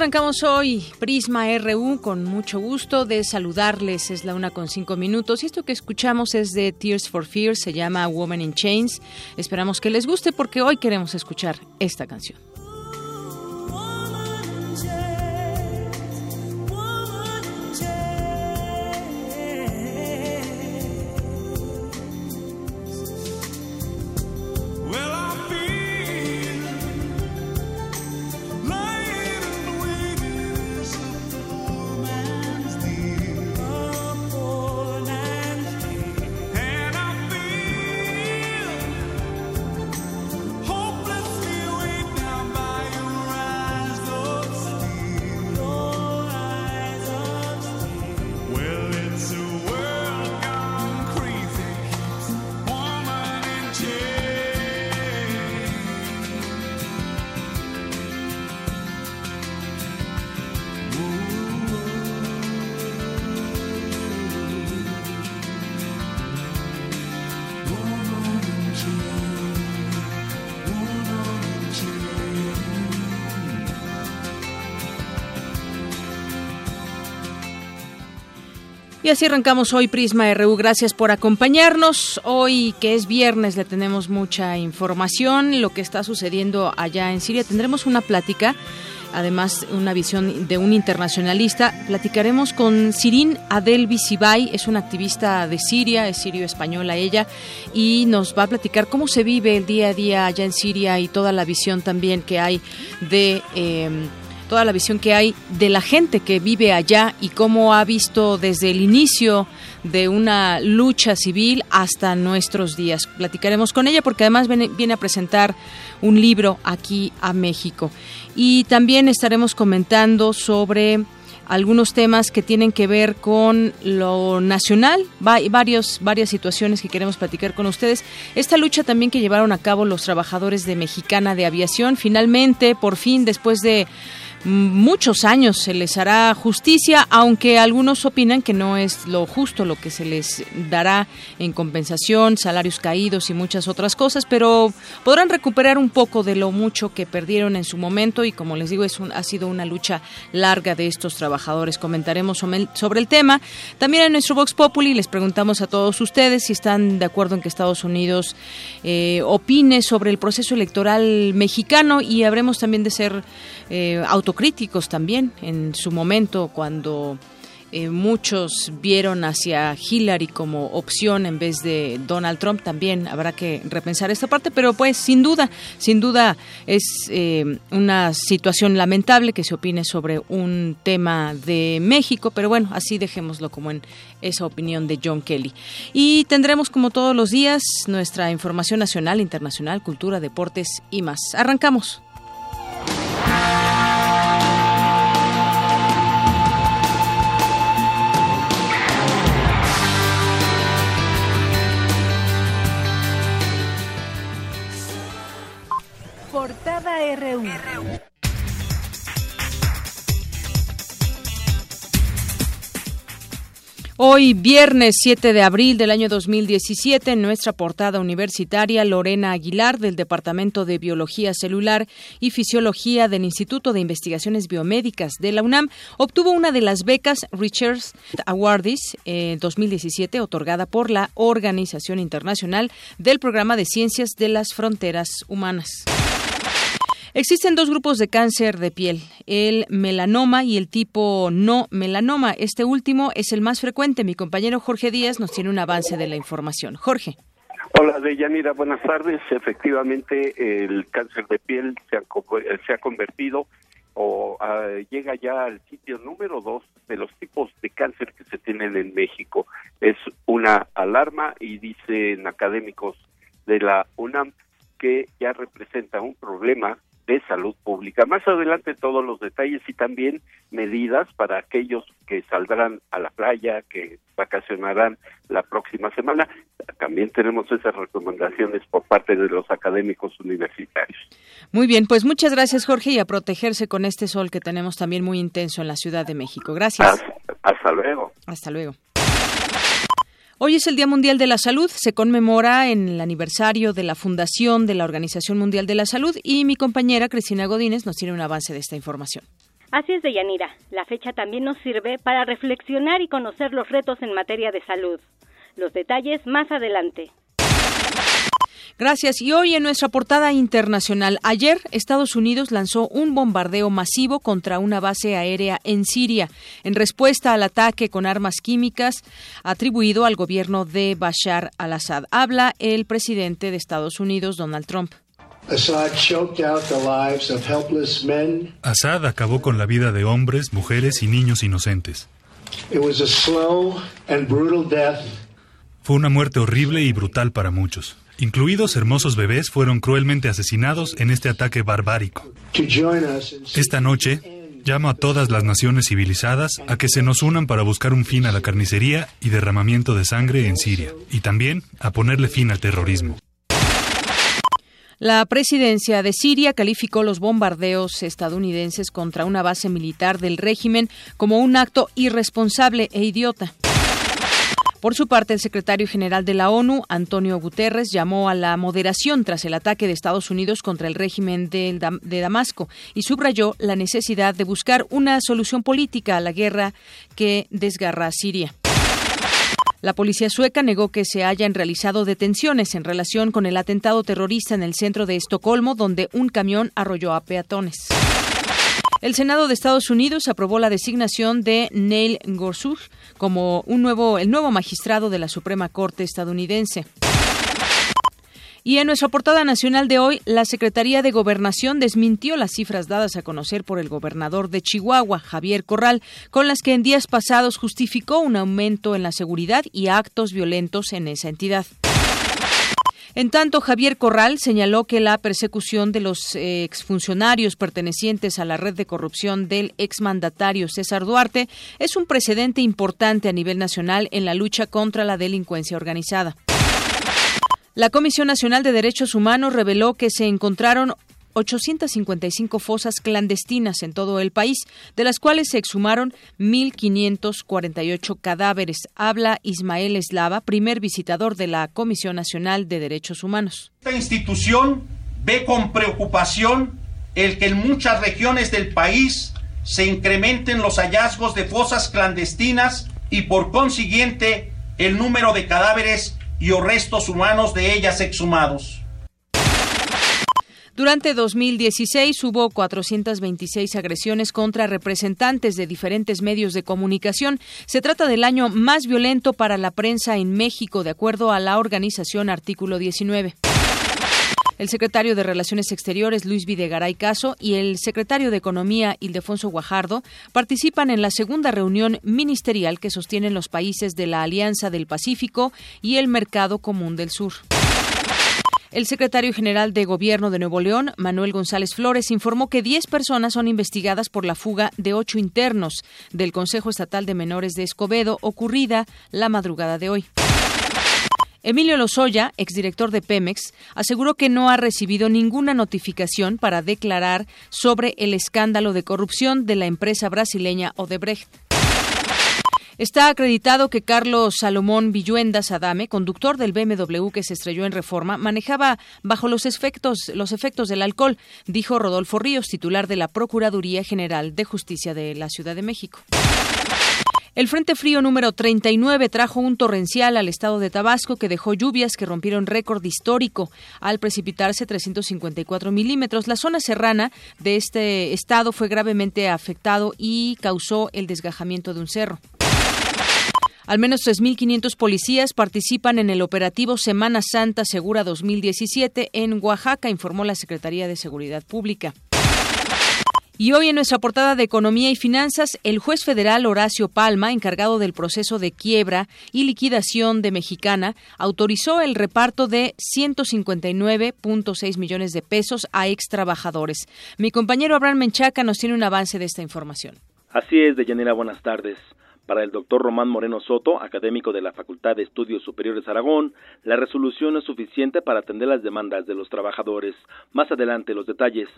Arrancamos hoy Prisma RU con mucho gusto de saludarles. Es la una con cinco minutos y esto que escuchamos es de Tears for Fears, se llama Woman in Chains. Esperamos que les guste porque hoy queremos escuchar esta canción. Y así arrancamos hoy Prisma RU. Gracias por acompañarnos. Hoy que es viernes le tenemos mucha información, lo que está sucediendo allá en Siria. Tendremos una plática, además una visión de un internacionalista. Platicaremos con Sirin Adel Bisibay, es una activista de Siria, es sirio-española ella, y nos va a platicar cómo se vive el día a día allá en Siria y toda la visión también que hay de... Eh, toda la visión que hay de la gente que vive allá y cómo ha visto desde el inicio de una lucha civil hasta nuestros días. Platicaremos con ella porque además viene, a presentar un libro aquí a México. Y también estaremos comentando sobre algunos temas que tienen que ver con lo nacional, varios, varias situaciones que queremos platicar con ustedes. Esta lucha también que llevaron a cabo los trabajadores de Mexicana de Aviación, finalmente, por fin, después de muchos años se les hará justicia, aunque algunos opinan que no es lo justo lo que se les dará en compensación, salarios caídos y muchas otras cosas, pero podrán recuperar un poco de lo mucho que perdieron en su momento y como les digo, es ha sido una lucha larga de estos trabajadores. Comentaremos sobre el tema. También en nuestro Vox Populi les preguntamos a todos ustedes si están de acuerdo en que Estados Unidos eh, opine sobre el proceso electoral mexicano y habremos también de ser eh, autocríticos también en su momento cuando eh, muchos vieron hacia Hillary como opción en vez de Donald Trump. También habrá que repensar esta parte, pero pues sin duda, sin duda es eh, una situación lamentable que se opine sobre un tema de México, pero bueno, así dejémoslo como en esa opinión de John Kelly. Y tendremos como todos los días nuestra información nacional, internacional, cultura, deportes y más. Arrancamos. RU. Hoy, viernes 7 de abril del año 2017, en nuestra portada universitaria, Lorena Aguilar, del Departamento de Biología Celular y Fisiología del Instituto de Investigaciones Biomédicas de la UNAM, obtuvo una de las becas Richards Awardis eh, 2017, otorgada por la Organización Internacional del Programa de Ciencias de las Fronteras Humanas. Existen dos grupos de cáncer de piel, el melanoma y el tipo no melanoma. Este último es el más frecuente. Mi compañero Jorge Díaz nos tiene un avance de la información. Jorge. Hola, Deyanira, buenas tardes. Efectivamente, el cáncer de piel se ha, convertido o uh, llega ya al sitio número dos de los tipos de cáncer que se tienen en México. Es una alarma y dicen académicos de la UNAM que ya representa un problema de salud pública. Más adelante todos los detalles y también medidas para aquellos que saldrán a la playa, que vacacionarán la próxima semana. También tenemos esas recomendaciones por parte de los académicos universitarios. Muy bien, pues muchas gracias Jorge y a protegerse con este sol que tenemos también muy intenso en la Ciudad de México. Gracias. Hasta, hasta luego. Hasta luego. Hoy es el Día Mundial de la Salud, se conmemora en el aniversario de la fundación de la Organización Mundial de la Salud y mi compañera Cristina Godínez nos tiene un avance de esta información. Así es, Deyanira. La fecha también nos sirve para reflexionar y conocer los retos en materia de salud. Los detalles más adelante. Gracias. Y hoy en nuestra portada internacional, ayer Estados Unidos lanzó un bombardeo masivo contra una base aérea en Siria en respuesta al ataque con armas químicas atribuido al gobierno de Bashar al-Assad. Habla el presidente de Estados Unidos, Donald Trump. Assad acabó con la vida de hombres, mujeres y niños inocentes. Fue una muerte horrible y brutal para muchos. Incluidos hermosos bebés fueron cruelmente asesinados en este ataque barbárico. Esta noche, llamo a todas las naciones civilizadas a que se nos unan para buscar un fin a la carnicería y derramamiento de sangre en Siria, y también a ponerle fin al terrorismo. La presidencia de Siria calificó los bombardeos estadounidenses contra una base militar del régimen como un acto irresponsable e idiota. Por su parte, el secretario general de la ONU, Antonio Guterres, llamó a la moderación tras el ataque de Estados Unidos contra el régimen de, Damasco y subrayó la necesidad de buscar una solución política a la guerra que desgarra a Siria. La policía sueca negó que se hayan realizado detenciones en relación con el atentado terrorista en el centro de Estocolmo, donde un camión arrolló a peatones. El Senado de Estados Unidos aprobó la designación de Neil Gorsuch como un nuevo, el nuevo magistrado de la Suprema Corte estadounidense. Y en nuestra portada nacional de hoy, la Secretaría de Gobernación desmintió las cifras dadas a conocer por el gobernador de Chihuahua, Javier Corral, con las que en días pasados justificó un aumento en la seguridad y actos violentos en esa entidad. En tanto, Javier Corral señaló que la persecución de los eh, exfuncionarios pertenecientes a la red de corrupción del exmandatario César Duarte es un precedente importante a nivel nacional en la lucha contra la delincuencia organizada. La Comisión Nacional de Derechos Humanos reveló que se encontraron 855 fosas clandestinas en todo el país, de las cuales se exhumaron 1.548 cadáveres. Habla Ismael Eslava, primer visitador de la Comisión Nacional de Derechos Humanos. Esta institución ve con preocupación el que en muchas regiones del país se incrementen los hallazgos de fosas clandestinas y por consiguiente el número de cadáveres y o restos humanos de ellas exhumados. Durante 2016 hubo 426 agresiones contra representantes de diferentes medios de comunicación. Se trata del año más violento para la prensa en México, de acuerdo a la organización Artículo 19. El secretario de Relaciones Exteriores, Luis Videgaray Caso, y el secretario de Economía, Ildefonso Guajardo, participan en la segunda reunión ministerial que sostienen los países de la Alianza del Pacífico y el Mercado Común del Sur. El secretario general de Gobierno de Nuevo León, Manuel González Flores, informó que 10 personas son investigadas por la fuga de ocho internos del Consejo Estatal de Menores de Escobedo ocurrida la madrugada de hoy. Emilio Lozoya, exdirector de Pemex, aseguró que no ha recibido ninguna notificación para declarar sobre el escándalo de corrupción de la empresa brasileña Odebrecht. Está acreditado que Carlos Salomón Villuenda Sadame, conductor del BMW que se estrelló en Reforma, manejaba bajo los efectos, los efectos del alcohol, dijo Rodolfo Ríos, titular de la Procuraduría General de Justicia de la Ciudad de México. El Frente Frío número 39 trajo un torrencial al estado de Tabasco que dejó lluvias que rompieron récord histórico al precipitarse 354 milímetros. La zona serrana de este estado fue gravemente afectado y causó el desgajamiento de un cerro. Al menos 3.500 policías participan en el operativo Semana Santa Segura 2017 en Oaxaca, informó la Secretaría de Seguridad Pública. Y hoy en nuestra portada de Economía y Finanzas, el juez federal Horacio Palma, encargado del proceso de quiebra y liquidación de Mexicana, autorizó el reparto de 159.6 millones de pesos a ex trabajadores. Mi compañero Abraham Menchaca nos tiene un avance de esta información. Así es, Deyanira, buenas tardes. Para el doctor Román Moreno Soto, académico de la Facultad de Estudios Superiores Aragón, la resolución es suficiente para atender las demandas de los trabajadores. Más adelante los detalles.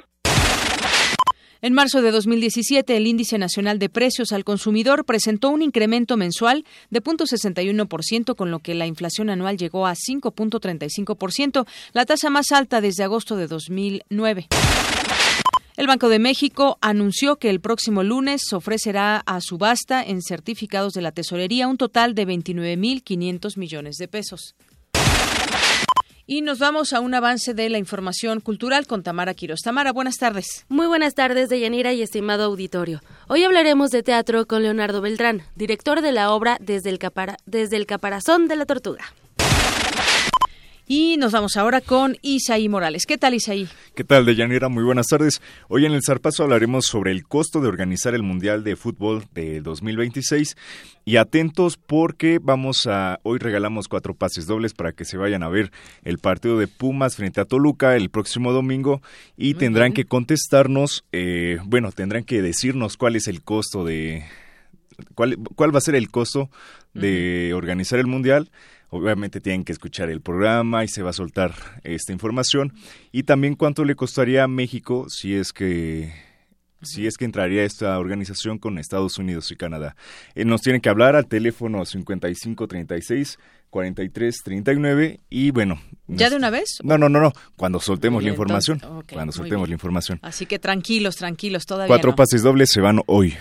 En marzo de 2017, el Índice Nacional de Precios al Consumidor presentó un incremento mensual de 0.61%, con lo que la inflación anual llegó a 5.35%, la tasa más alta desde agosto de 2009. El Banco de México anunció que el próximo lunes ofrecerá a subasta en certificados de la tesorería un total de 29.500 millones de pesos. Y nos vamos a un avance de la información cultural con Tamara Quiroz. Tamara, buenas tardes. Muy buenas tardes, Deyanira y estimado auditorio. Hoy hablaremos de teatro con Leonardo Beltrán, director de la obra Desde el, Desde el Caparazón de la Tortuga. Y nos vamos ahora con Isaí Morales. ¿Qué tal, Isaí? ¿Qué tal, Deyanira? Muy buenas tardes. Hoy en el Zarpazo hablaremos sobre el costo de organizar el Mundial de Fútbol de 2026. Y atentos porque vamos a. Hoy regalamos cuatro pases dobles para que se vayan a ver el partido de Pumas frente a Toluca el próximo domingo. Y tendrán que contestarnos, eh, bueno, tendrán que decirnos cuál es el costo de. ¿Cuál, cuál va a ser el costo de organizar el Mundial? Obviamente tienen que escuchar el programa y se va a soltar esta información. Y también cuánto le costaría a México si es que si es que entraría esta organización con Estados Unidos y Canadá. Eh, nos tienen que hablar al teléfono 5536 4339 y bueno. ¿Ya de una vez? No, no, no, no. Cuando soltemos la información. cuando soltemos la información. Así que tranquilos, tranquilos, todavía. Cuatro pases dobles se van hoy.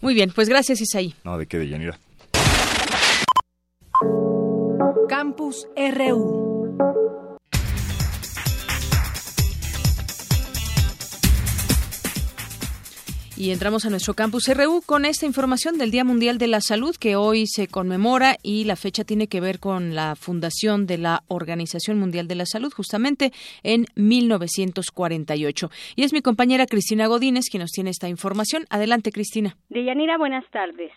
Muy bien, pues gracias, Isaí. No, de qué, de Yanira. Campus RU. Y entramos a nuestro campus RU con esta información del Día Mundial de la Salud que hoy se conmemora y la fecha tiene que ver con la fundación de la Organización Mundial de la Salud justamente en 1948. Y es mi compañera Cristina Godínez quien nos tiene esta información. Adelante, Cristina. Deyanira, buenas tardes.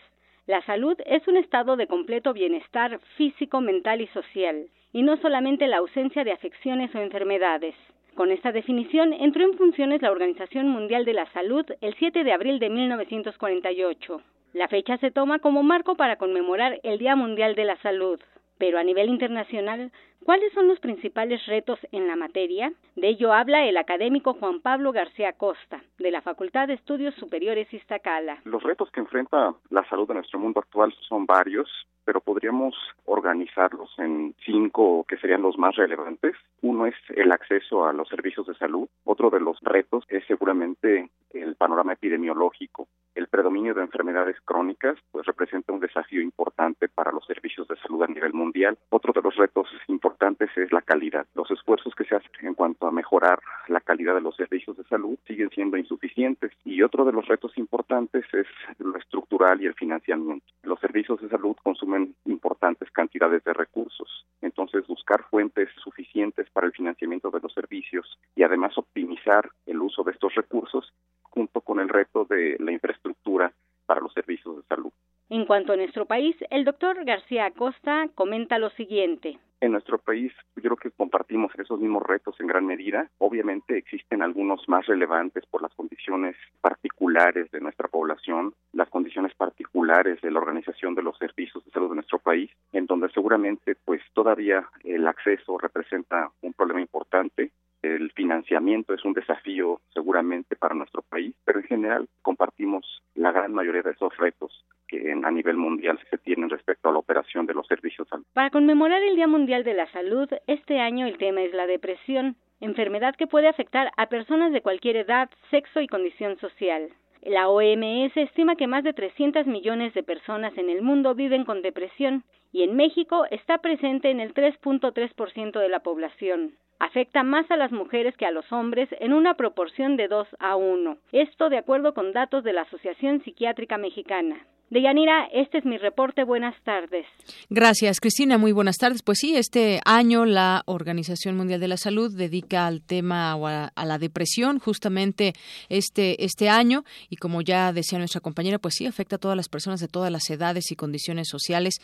La salud es un estado de completo bienestar físico, mental y social, y no solamente la ausencia de afecciones o enfermedades. Con esta definición entró en funciones la Organización Mundial de la Salud el 7 de abril de 1948. La fecha se toma como marco para conmemorar el Día Mundial de la Salud. Pero a nivel internacional, ¿cuáles son los principales retos en la materia? De ello habla el académico Juan Pablo García Costa, de la Facultad de Estudios Superiores Iztacala. Los retos que enfrenta la salud de nuestro mundo actual son varios, pero podríamos organizarlos en cinco que serían los más relevantes. Uno es el acceso a los servicios de salud. Otro de los retos es seguramente el panorama epidemiológico. El predominio de enfermedades crónicas pues representa un desafío importante para los servicios de salud a nivel mundial. Otro de los retos importantes es la calidad. Los esfuerzos que se hacen en cuanto a mejorar la calidad de los servicios de salud siguen siendo insuficientes. Y otro de los retos importantes es lo estructural y el financiamiento. Los servicios de salud consumen importantes cantidades de recursos. Entonces, buscar fuentes suficientes para el financiamiento de los servicios y además optimizar el uso de estos recursos junto con el reto de la infraestructura para los servicios de salud. En cuanto a nuestro país, el doctor García Acosta comenta lo siguiente. En nuestro país yo creo que compartimos esos mismos retos en gran medida. Obviamente existen algunos más relevantes por las condiciones particulares de nuestra población, las condiciones particulares de la organización de los servicios de salud de nuestro país, en donde seguramente pues todavía el acceso representa un problema importante el financiamiento es un desafío seguramente para nuestro país, pero en general compartimos la gran mayoría de esos retos que a nivel mundial se tienen respecto a la operación de los servicios. Para conmemorar el Día Mundial de la Salud, este año el tema es la depresión, enfermedad que puede afectar a personas de cualquier edad, sexo y condición social. La OMS estima que más de 300 millones de personas en el mundo viven con depresión y en México está presente en el 3.3% de la población. Afecta más a las mujeres que a los hombres en una proporción de 2 a 1. Esto de acuerdo con datos de la Asociación Psiquiátrica Mexicana. Deyanira, este es mi reporte. Buenas tardes. Gracias, Cristina. Muy buenas tardes. Pues sí, este año la Organización Mundial de la Salud dedica al tema o a, la depresión justamente este, este año y como ya decía nuestra compañera, pues sí, afecta a todas las personas de todas las edades y condiciones sociales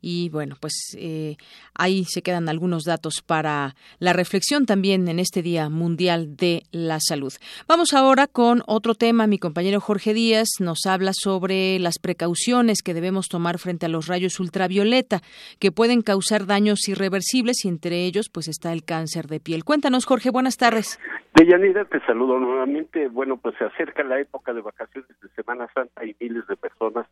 y bueno, pues eh, ahí se quedan algunos datos para la reflexión también en este Día Mundial de la Salud. Vamos ahora con otro tema. Mi compañero Jorge Díaz nos habla sobre las precauciones que debemos tomar frente a los rayos ultravioleta que pueden causar daños irreversibles y entre ellos pues está el cáncer de piel. Cuéntanos, Jorge, buenas tardes. Deyanira, te saludo nuevamente. Bueno, pues se acerca la época de vacaciones de Semana Santa y miles de personas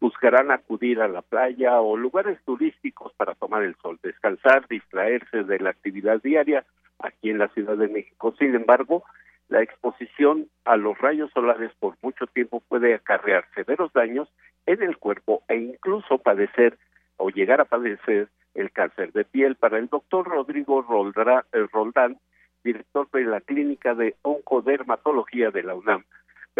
buscarán acudir a la playa o lugares turísticos para tomar el sol, descansar, distraerse de la actividad diaria aquí en la Ciudad de México. Sin embargo, la exposición a los rayos solares por mucho tiempo puede acarrear severos daños en el cuerpo e incluso padecer o llegar a padecer el cáncer de piel. Para el doctor Rodrigo eh, Roldán, director de la Clínica de Oncodermatología de la UNAM,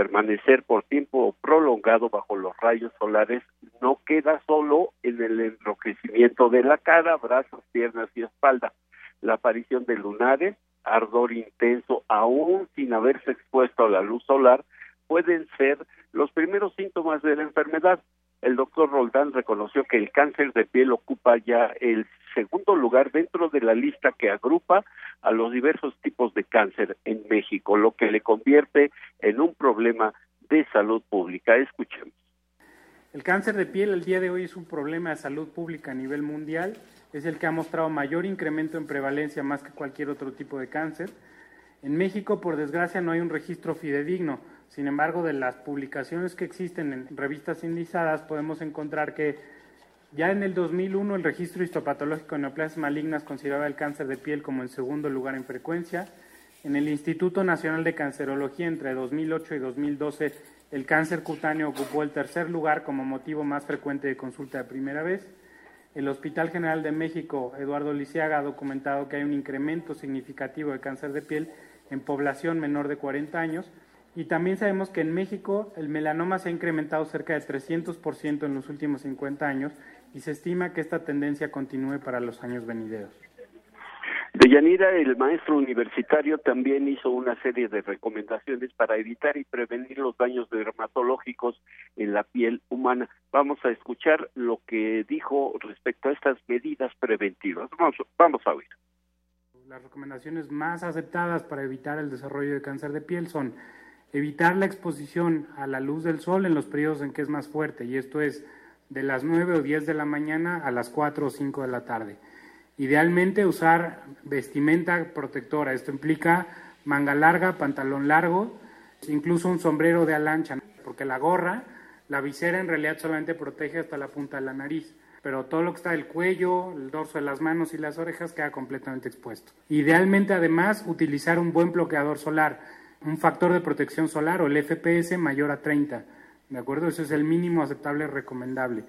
permanecer por tiempo prolongado bajo los rayos solares no queda solo en el enrojecimiento de la cara, brazos, piernas y espalda. La aparición de lunares, ardor intenso, aún sin haberse expuesto a la luz solar, pueden ser los primeros síntomas de la enfermedad. El doctor Roldán reconoció que el cáncer de piel ocupa ya el segundo lugar dentro de la lista que agrupa a los diversos tipos de cáncer en México, lo que le convierte en un problema de salud pública. Escuchemos. El cáncer de piel el día de hoy es un problema de salud pública a nivel mundial, es el que ha mostrado mayor incremento en prevalencia más que cualquier otro tipo de cáncer. En México, por desgracia, no hay un registro fidedigno sin embargo, de las publicaciones que existen en revistas indizadas, podemos encontrar que ya en el 2001 el registro histopatológico de neoplasias malignas consideraba el cáncer de piel como el segundo lugar en frecuencia. En el Instituto Nacional de Cancerología entre 2008 y 2012 el cáncer cutáneo ocupó el tercer lugar como motivo más frecuente de consulta de primera vez. El Hospital General de México, Eduardo Lisiaga, ha documentado que hay un incremento significativo de cáncer de piel en población menor de 40 años y también sabemos que en México el melanoma se ha incrementado cerca de 300% en los últimos 50 años y se estima que esta tendencia continúe para los años venideros. Deyanira, el maestro universitario también hizo una serie de recomendaciones para evitar y prevenir los daños dermatológicos en la piel humana. Vamos a escuchar lo que dijo respecto a estas medidas preventivas. Vamos, vamos a oír. Las recomendaciones más aceptadas para evitar el desarrollo de cáncer de piel son evitar la exposición a la luz del sol en los periodos en que es más fuerte, y esto es de las 9 o 10 de la mañana a las 4 o 5 de la tarde. Idealmente usar vestimenta protectora, esto implica manga larga, pantalón largo, incluso un sombrero de alancha, porque la gorra, la visera en realidad solamente protege hasta la punta de la nariz, pero todo lo que está del cuello, el dorso de las manos y las orejas queda completamente expuesto. Idealmente además utilizar un buen bloqueador solar, un factor de protección solar o el FPS mayor a 30. ¿De acuerdo? Eso es el mínimo aceptable recomendable.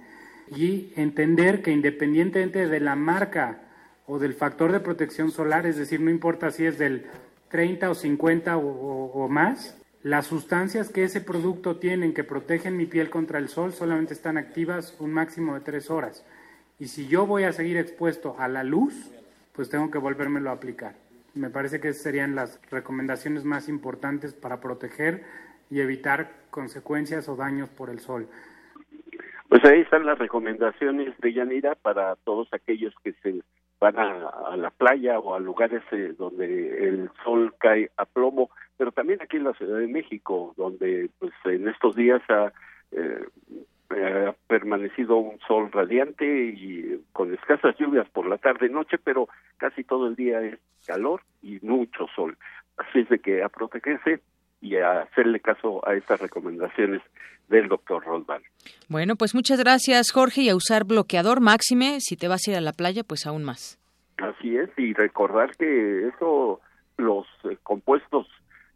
Y entender que independientemente de la marca o del factor de protección solar, es decir, no importa si es del 30 o 50 o, más, las sustancias que ese producto tienen que protegen mi piel contra el sol solamente están activas un máximo de tres horas. Y si yo voy a seguir expuesto a la luz, pues tengo que volvérmelo a aplicar. Me parece que serían las recomendaciones más importantes para proteger y evitar consecuencias o daños por el sol. Pues ahí están las recomendaciones de Yanira para todos aquellos que se van a, la playa o a lugares eh, donde el sol cae a plomo, pero también aquí en la Ciudad de México, donde pues en estos días ha eh, eh, ha permanecido un sol radiante y con escasas lluvias por la tarde y noche, pero casi todo el día es calor y mucho sol. Así es de que a protegerse y hacerle caso a estas recomendaciones del doctor Rosval. Bueno, pues muchas gracias Jorge y a usar bloqueador máxime, si te vas a ir a la playa, pues aún más. Así es, y recordar que eso, los eh, compuestos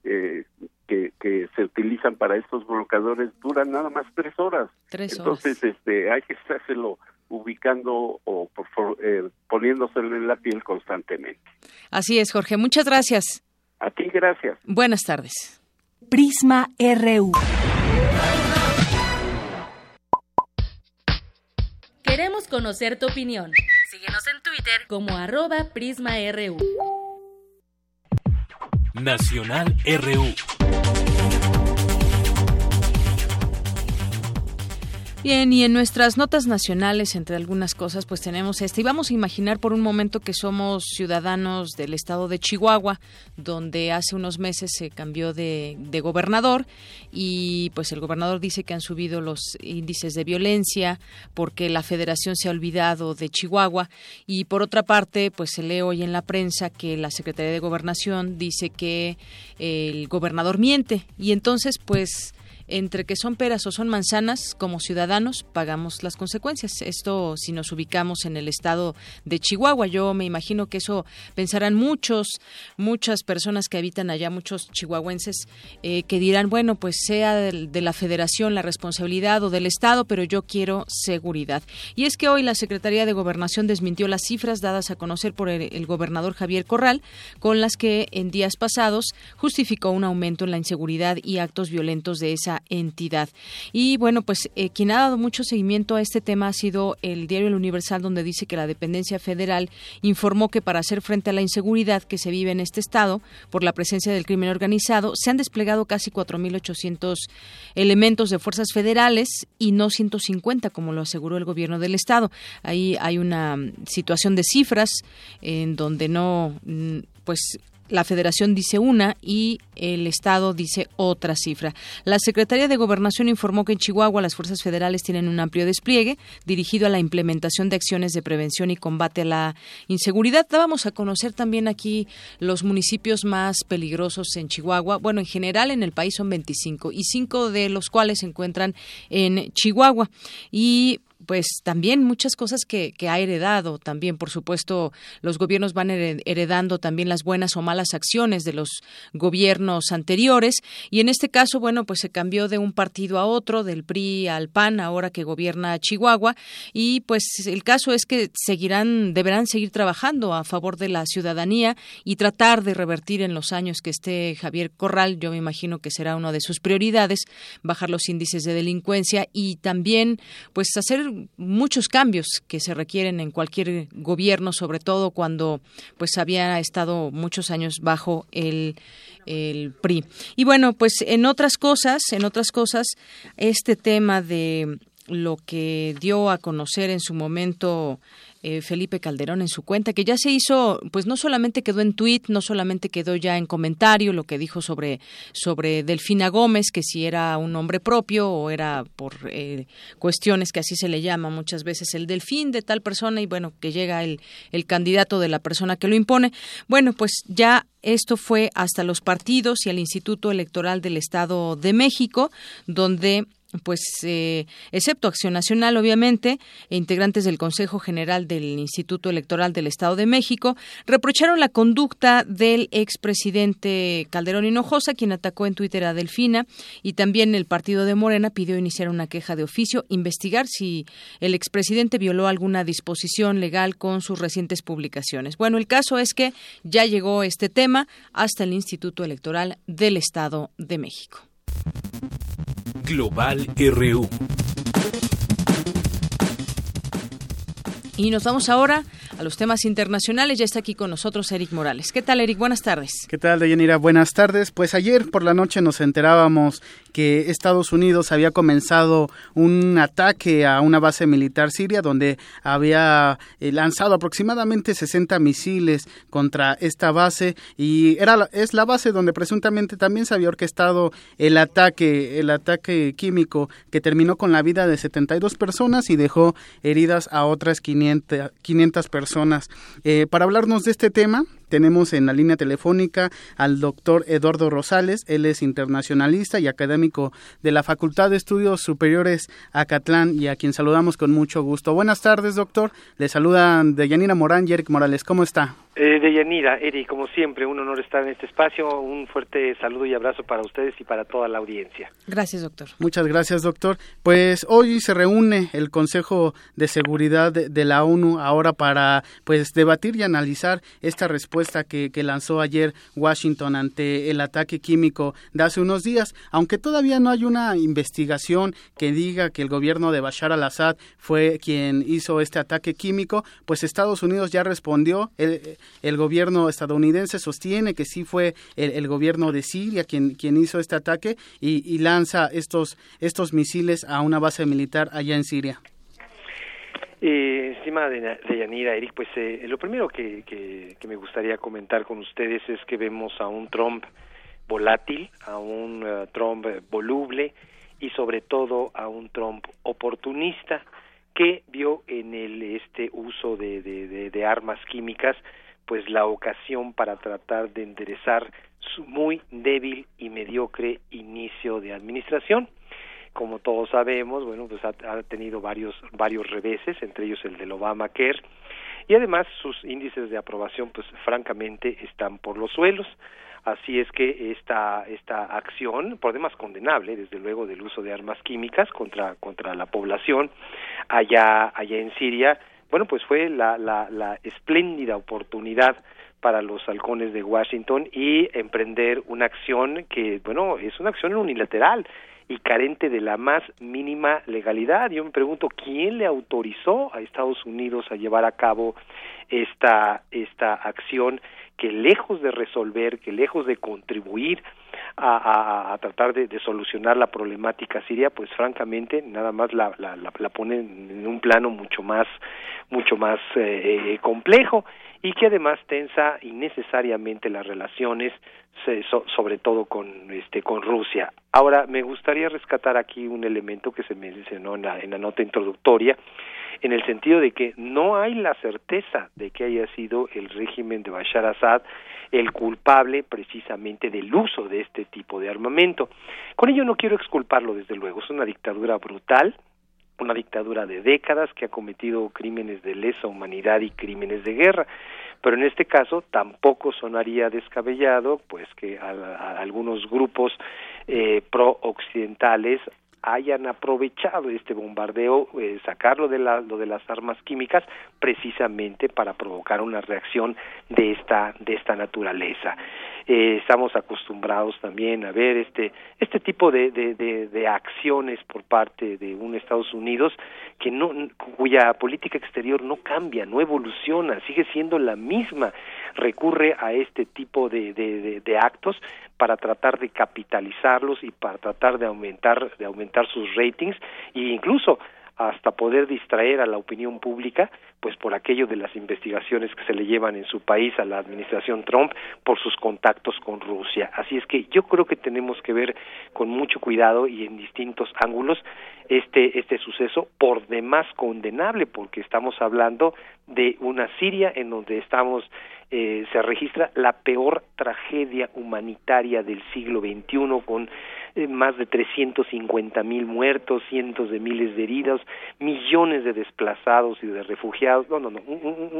eh, que, que se utilizan para estos bloqueadores duran nada más tres horas. Tres horas. Entonces, este, hay que estárselo ubicando o eh, poniéndoselo en la piel constantemente. Así es, Jorge. Muchas gracias. A ti, gracias. Buenas tardes. Prisma RU. Queremos conocer tu opinión. Síguenos en Twitter como arroba PrismaRU. Nacional RU. Bien, y en nuestras notas nacionales, entre algunas cosas, pues tenemos este. Y vamos a imaginar por un momento que somos ciudadanos del estado de Chihuahua, donde hace unos meses se cambió de, de gobernador y pues el gobernador dice que han subido los índices de violencia porque la federación se ha olvidado de Chihuahua. Y por otra parte, pues se lee hoy en la prensa que la Secretaría de Gobernación dice que el gobernador miente. Y entonces, pues entre que son peras o son manzanas, como ciudadanos pagamos las consecuencias. Esto si nos ubicamos en el estado de Chihuahua. Yo me imagino que eso pensarán muchos, muchas personas que habitan allá, muchos chihuahuenses, eh, que dirán, bueno, pues sea de, la federación la responsabilidad o del estado, pero yo quiero seguridad. Y es que hoy la Secretaría de Gobernación desmintió las cifras dadas a conocer por el gobernador Javier Corral, con las que en días pasados justificó un aumento en la inseguridad y actos violentos de esa entidad. Y bueno, pues eh, quien ha dado mucho seguimiento a este tema ha sido el diario El Universal, donde dice que la dependencia federal informó que para hacer frente a la inseguridad que se vive en este estado por la presencia del crimen organizado, se han desplegado casi 4.800 elementos de fuerzas federales y no 150, como lo aseguró el gobierno del estado. Ahí hay una situación de cifras en donde no mm, pues la Federación dice una y el Estado dice otra cifra. La Secretaría de Gobernación informó que en Chihuahua las fuerzas federales tienen un amplio despliegue dirigido a la implementación de acciones de prevención y combate a la inseguridad. Vamos a conocer también aquí los municipios más peligrosos en Chihuahua. Bueno, en general en el país son 25 y cinco de los cuales se encuentran en Chihuahua. Y pues también muchas cosas que, que, ha heredado. También, por supuesto, los gobiernos van heredando también las buenas o malas acciones de los gobiernos anteriores. Y en este caso, bueno, pues se cambió de un partido a otro, del PRI al PAN, ahora que gobierna Chihuahua. Y pues el caso es que seguirán, deberán seguir trabajando a favor de la ciudadanía y tratar de revertir en los años que esté Javier Corral. Yo me imagino que será una de sus prioridades, bajar los índices de delincuencia y también, pues, hacer muchos cambios que se requieren en cualquier gobierno, sobre todo cuando pues había estado muchos años bajo el el PRI. Y bueno, pues en otras cosas, en otras cosas, este tema de lo que dio a conocer en su momento eh, Felipe Calderón en su cuenta, que ya se hizo, pues no solamente quedó en tuit, no solamente quedó ya en comentario lo que dijo sobre, sobre Delfina Gómez, que si era un nombre propio o era por eh, cuestiones que así se le llama muchas veces el delfín de tal persona y bueno, que llega el, el candidato de la persona que lo impone. Bueno, pues ya esto fue hasta los partidos y al Instituto Electoral del Estado de México, donde pues eh, excepto Acción Nacional, obviamente, e integrantes del Consejo General del Instituto Electoral del Estado de México, reprocharon la conducta del expresidente Calderón Hinojosa, quien atacó en Twitter a Delfina, y también el partido de Morena pidió iniciar una queja de oficio, investigar si el expresidente violó alguna disposición legal con sus recientes publicaciones. Bueno, el caso es que ya llegó este tema hasta el Instituto Electoral del Estado de México. Global RU. Y nos vamos ahora a los temas internacionales. Ya está aquí con nosotros Eric Morales. ¿Qué tal, Eric? Buenas tardes. ¿Qué tal, Deyanira? Buenas tardes. Pues ayer por la noche nos enterábamos que Estados Unidos había comenzado un ataque a una base militar siria donde había eh, lanzado aproximadamente 60 misiles contra esta base y era es la base donde presuntamente también se había orquestado el ataque el ataque químico que terminó con la vida de 72 personas y dejó heridas a otras 500 500, personas. Eh, para hablarnos de este tema, tenemos en la línea telefónica al doctor Eduardo Rosales, él es internacionalista y académico de la Facultad de Estudios Superiores Acatlán y a quien saludamos con mucho gusto. Buenas tardes, doctor. Le saludan Deyanira Morán y Eric Morales. ¿Cómo está? Eh, Deyanira, Eric, como siempre, un honor estar en este espacio. Un fuerte saludo y abrazo para ustedes y para toda la audiencia. Gracias, doctor. Muchas gracias, doctor. Pues hoy se reúne el Consejo de Seguridad de, la ONU ahora para pues debatir y analizar esta respuesta que, que lanzó ayer Washington ante el ataque químico de hace unos días. Aunque todavía no hay una investigación que diga que el gobierno de Bashar al-Assad fue quien hizo este ataque químico, pues Estados Unidos ya respondió. El, el gobierno estadounidense sostiene que sí fue el, gobierno de Siria quien, quien hizo este ataque y, lanza estos, estos misiles a una base militar allá en Siria. Eh, estimada de, Yanira, Eric, pues eh, lo primero que, que, me gustaría comentar con ustedes es que vemos a un Trump volátil, a un eh, Trump voluble y sobre todo a un Trump oportunista que vio en el este uso de armas químicas pues la ocasión para tratar de enderezar su muy débil y mediocre inicio de administración. Como todos sabemos, bueno, pues ha, tenido varios varios reveses, entre ellos el del Obamacare, y además sus índices de aprobación, pues francamente están por los suelos. Así es que esta, esta acción, por demás condenable, desde luego, del uso de armas químicas contra, contra la población allá, allá en Siria, bueno, pues fue la, la, la espléndida oportunidad para los halcones de Washington y emprender una acción que, bueno, es una acción unilateral y carente de la más mínima legalidad. Yo me pregunto, ¿quién le autorizó a Estados Unidos a llevar a cabo esta, esta acción que lejos de resolver, que lejos de contribuir a, tratar de, solucionar la problemática siria, pues francamente nada más la, la, la, pone en un plano mucho más, mucho más eh, eh, complejo y que además tensa innecesariamente las relaciones sobre todo con este con Rusia. Ahora me gustaría rescatar aquí un elemento que se mencionó en la, en la nota introductoria en el sentido de que no hay la certeza de que haya sido el régimen de Bashar Assad el culpable precisamente del uso de este tipo de armamento. Con ello no quiero exculparlo, desde luego, es una dictadura brutal, una dictadura de décadas que ha cometido crímenes de lesa humanidad y crímenes de guerra. Pero en este caso tampoco sonaría descabellado, pues que a, algunos grupos eh, pro-occidentales hayan aprovechado este bombardeo, eh, sacarlo de, la, lo de las armas químicas, precisamente para provocar una reacción de esta, de esta naturaleza. Eh, estamos acostumbrados también a ver este, este tipo de, de, acciones por parte de un Estados Unidos que no, cuya política exterior no cambia, no evoluciona, sigue siendo la misma, recurre a este tipo de, de, actos para tratar de capitalizarlos y para tratar de aumentar de aumentar sus ratings e incluso hasta poder distraer a la opinión pública, pues por aquello de las investigaciones que se le llevan en su país a la administración Trump por sus contactos con Rusia. Así es que yo creo que tenemos que ver con mucho cuidado y en distintos ángulos este este suceso por demás condenable porque estamos hablando de una Siria en donde estamos eh, se registra la peor tragedia humanitaria del siglo XXI con eh, más de 350 mil muertos, cientos de miles de heridos, millones de desplazados y de refugiados. No, no, no,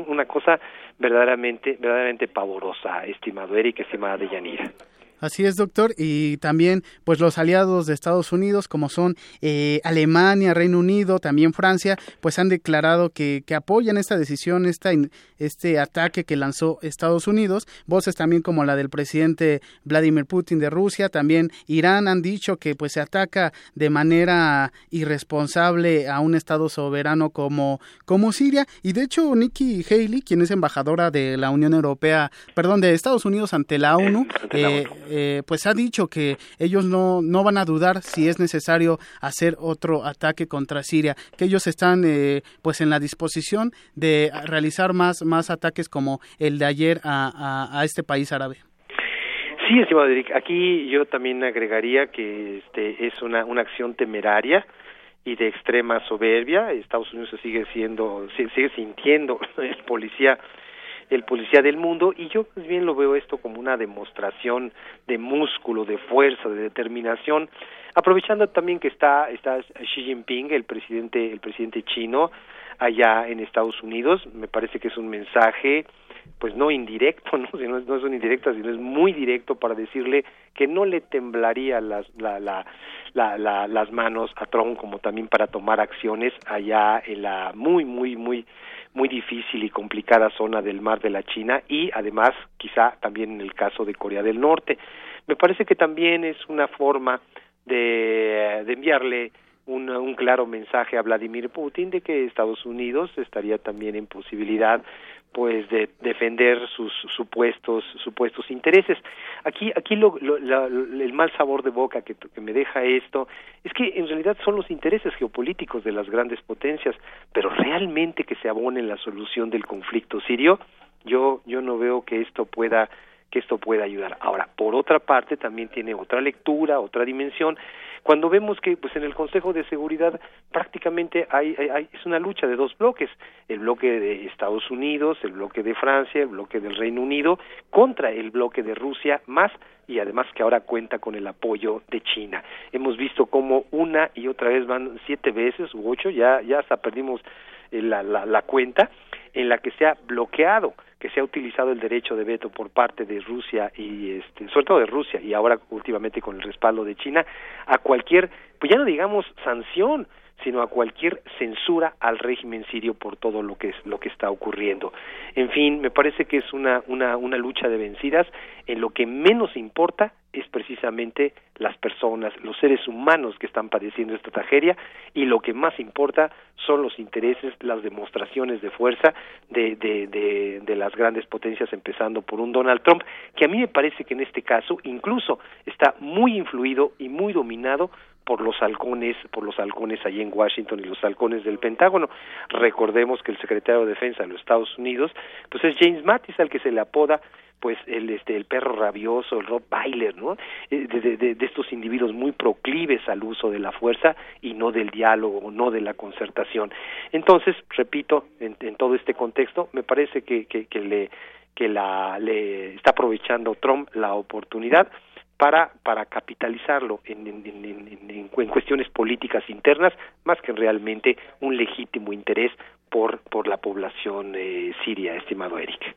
una cosa verdaderamente, verdaderamente pavorosa, estimado Eric, estimada Deyanira. Así es, doctor. Y también, pues los aliados de Estados Unidos, como son eh, Alemania, Reino Unido, también Francia, pues han declarado que, que apoyan esta decisión, esta, este ataque que lanzó Estados Unidos. Voces también como la del presidente Vladimir Putin de Rusia, también Irán han dicho que pues se ataca de manera irresponsable a un Estado soberano como, como Siria. Y de hecho, Nikki Haley, quien es embajadora de la Unión Europea, perdón, de Estados Unidos ante la ONU, eh, eh, pues ha dicho que ellos no, no van a dudar si es necesario hacer otro ataque contra Siria, que ellos están eh, pues en la disposición de realizar más, más ataques como el de ayer a, a, este país árabe. Sí, estimado Eric, aquí yo también agregaría que este es una, una acción temeraria y de extrema soberbia. Estados Unidos sigue siendo, sigue sintiendo el policía el policía del mundo y yo más bien lo veo esto como una demostración de músculo, de fuerza, de determinación, aprovechando también que está está Xi Jinping, el presidente el presidente chino allá en Estados Unidos, me parece que es un mensaje pues no indirecto, no, es, no es un indirecto, sino es muy directo para decirle que no le temblaría las, la, la, la, las manos a Trump como también para tomar acciones allá en la muy, muy, muy muy difícil y complicada zona del mar de la China y además quizá también en el caso de Corea del Norte. Me parece que también es una forma de, de enviarle un, un claro mensaje a Vladimir Putin de que Estados Unidos estaría también en posibilidad pues de defender sus supuestos supuestos intereses. Aquí aquí lo, el mal sabor de boca que, que, me deja esto es que en realidad son los intereses geopolíticos de las grandes potencias pero realmente que se abone la solución del conflicto sirio yo yo no veo que esto pueda que esto pueda ayudar. Ahora, por otra parte, también tiene otra lectura, otra dimensión, cuando vemos que pues en el Consejo de Seguridad prácticamente hay, hay, es una lucha de dos bloques, el bloque de Estados Unidos, el bloque de Francia, el bloque del Reino Unido contra el bloque de Rusia más y además que ahora cuenta con el apoyo de China. Hemos visto cómo una y otra vez van siete veces u ocho, ya ya hasta perdimos la, la, la cuenta en la que se ha bloqueado que se ha utilizado el derecho de veto por parte de Rusia y este, sobre todo de Rusia y ahora últimamente con el respaldo de China a cualquier, pues ya no digamos sanción, sino a cualquier censura al régimen sirio por todo lo que es lo que está ocurriendo. En fin, me parece que es una una lucha de vencidas en lo que menos importa es precisamente las personas, los seres humanos que están padeciendo esta tragedia y lo que más importa son los intereses, las demostraciones de fuerza de, de, de, de, las grandes potencias, empezando por un Donald Trump, que a mí me parece que en este caso incluso está muy influido y muy dominado por los halcones, por los halcones allí en Washington y los halcones del Pentágono. Recordemos que el secretario de Defensa de los Estados Unidos, pues es James Mattis al que se le apoda pues el este el perro rabioso, el Rottweiler, ¿no? Eh, de, de, de, estos individuos muy proclives al uso de la fuerza y no del diálogo, no de la concertación. Entonces, repito, en, en todo este contexto, me parece que, que, que le que la le está aprovechando Trump la oportunidad para, para capitalizarlo en, en, en, cuestiones políticas internas, más que realmente un legítimo interés por, por la población eh, siria, estimado Eric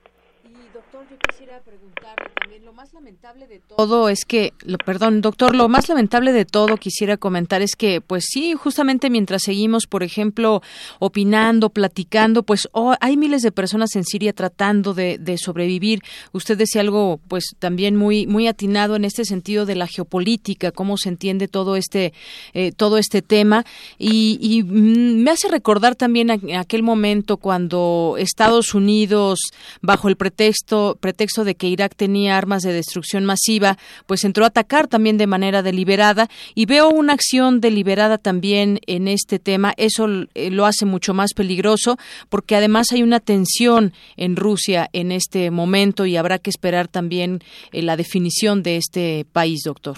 doctor, yo quisiera preguntarle también, lo más lamentable de todo es que, lo, perdón, doctor, lo más lamentable de todo quisiera comentar es que, pues sí, justamente mientras seguimos, por ejemplo, opinando, platicando, pues oh, hay miles de personas en Siria tratando de, de, sobrevivir. Usted decía algo, pues también muy, muy atinado en este sentido de la geopolítica, cómo se entiende todo este, eh, todo este tema, y, y mm, me hace recordar también aquel momento cuando Estados Unidos, bajo el pretexto pretexto, de que Irak tenía armas de destrucción masiva, pues entró a atacar también de manera deliberada y veo una acción deliberada también en este tema. Eso eh, lo hace mucho más peligroso porque además hay una tensión en Rusia en este momento y habrá que esperar también eh, la definición de este país, doctor.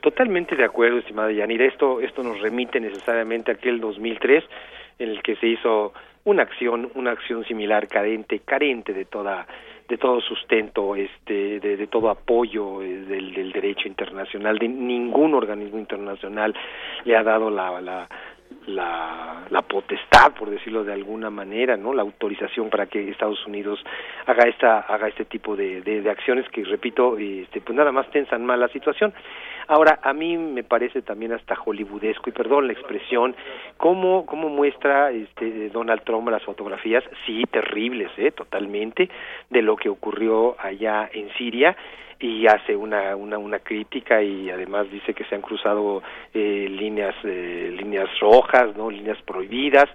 Totalmente de acuerdo, estimada Yanira. Esto, esto nos remite necesariamente a aquel 2003 en el que se hizo una acción, una acción similar carente, carente de toda de todo sustento, este, de, de todo apoyo eh, del, del, derecho internacional, de ningún organismo internacional le ha dado la, la, la, la potestad, por decirlo de alguna manera, no, la autorización para que Estados Unidos haga esta, haga este tipo de, de, de acciones que, repito, este, pues nada más tensan más la situación. Ahora, a mí me parece también hasta hollywoodesco, y perdón la expresión, cómo, cómo muestra este Donald Trump las fotografías, sí, terribles, eh, totalmente, de lo que ocurrió allá en Siria, y hace una, una, una crítica y además dice que se han cruzado eh, líneas eh, líneas rojas no líneas prohibidas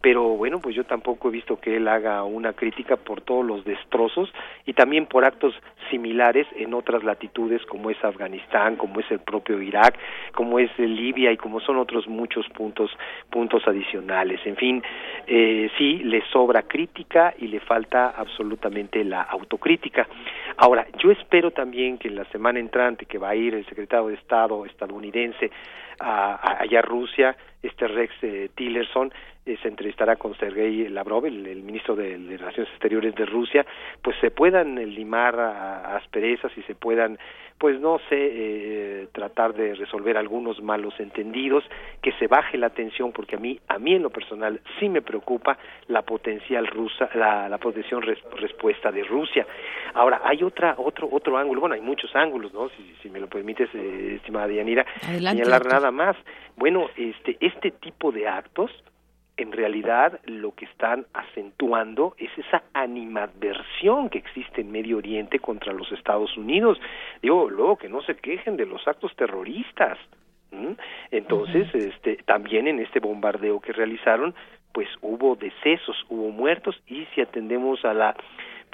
pero bueno, pues yo tampoco he visto que él haga una crítica por todos los destrozos y también por actos similares en otras latitudes como es Afganistán, como es el propio Irak, como es Libia y como son otros muchos puntos puntos adicionales. En fin, eh, sí le sobra crítica y le falta absolutamente la autocrítica. Ahora, yo espero también que en la semana entrante que va a ir el secretario de Estado estadounidense a, allá a Rusia, este Rex eh, Tillerson eh, se entrevistará con Sergei Lavrov, el, ministro de, Relaciones Exteriores de Rusia, pues se puedan limar a, asperezas y se puedan, pues no sé, eh, tratar de resolver algunos malos entendidos, que se baje la tensión, porque a mí, a mí en lo personal sí me preocupa la potencial rusa, la, la potencial respuesta de Rusia. Ahora hay otra, otro, otro ángulo, bueno, hay muchos ángulos, ¿no? Si, si me lo permites, eh, estimada Dianira, señalar nada más. Bueno, este, este tipo de actos en realidad lo que están acentuando es esa animadversión que existe en Medio Oriente contra los Estados Unidos. Digo, luego que no se quejen de los actos terroristas. Entonces, este, también en este bombardeo que realizaron, pues hubo decesos, hubo muertos y si atendemos a la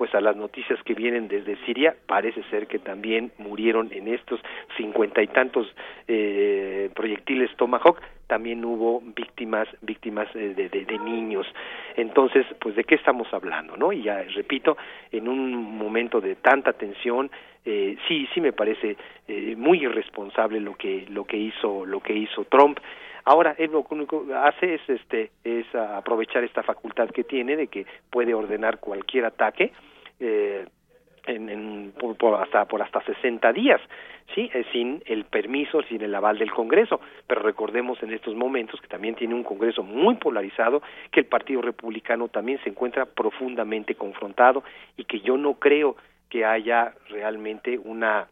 pues a las noticias que vienen desde Siria, parece ser que también murieron en estos cincuenta y tantos eh, proyectiles Tomahawk, también hubo víctimas víctimas eh, de, de, niños. Entonces pues de qué estamos hablando no y ya repito en un momento de tanta tensión eh, sí sí me parece eh, muy irresponsable lo que lo que hizo lo que hizo Trump. Ahora, él lo único que hace es, este, es aprovechar esta facultad que tiene de que puede ordenar cualquier ataque, eh, en, por, hasta por hasta 60 días, sí, eh, sin el permiso, sin el aval del Congreso. Pero recordemos en estos momentos que también tiene un Congreso muy polarizado, que el Partido Republicano también se encuentra profundamente confrontado y que yo no creo que haya realmente una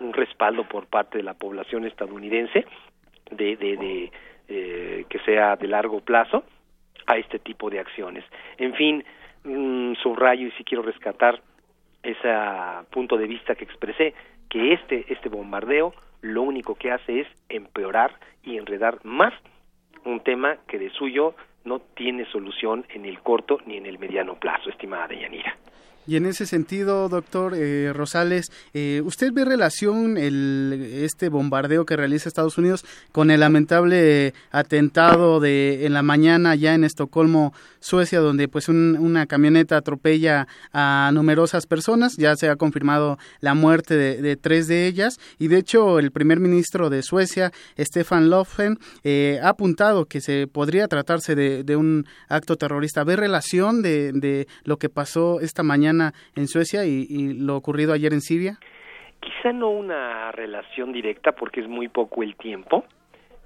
un respaldo por parte de la población estadounidense de, de, de eh, que sea de largo plazo a este tipo de acciones. En fin, subrayo y si quiero rescatar ese punto de vista que expresé, que este, este bombardeo lo único que hace es empeorar y enredar más un tema que de suyo no tiene solución en el corto ni en el mediano plazo, estimada Deyanira. Y en ese sentido, doctor eh, Rosales, eh, ¿usted ve relación el, este bombardeo que realiza Estados Unidos con el lamentable atentado de en la mañana ya en Estocolmo, Suecia, donde pues una camioneta atropella a numerosas personas? Ya se ha confirmado la muerte de, tres de ellas y de hecho el primer ministro de Suecia, Stefan Löfven, eh, ha apuntado que se podría tratarse de, un acto terrorista. ¿Ve relación de, de lo que pasó esta mañana? En Suecia y, lo ocurrido ayer en Siria? Quizá no una relación directa porque es muy poco el tiempo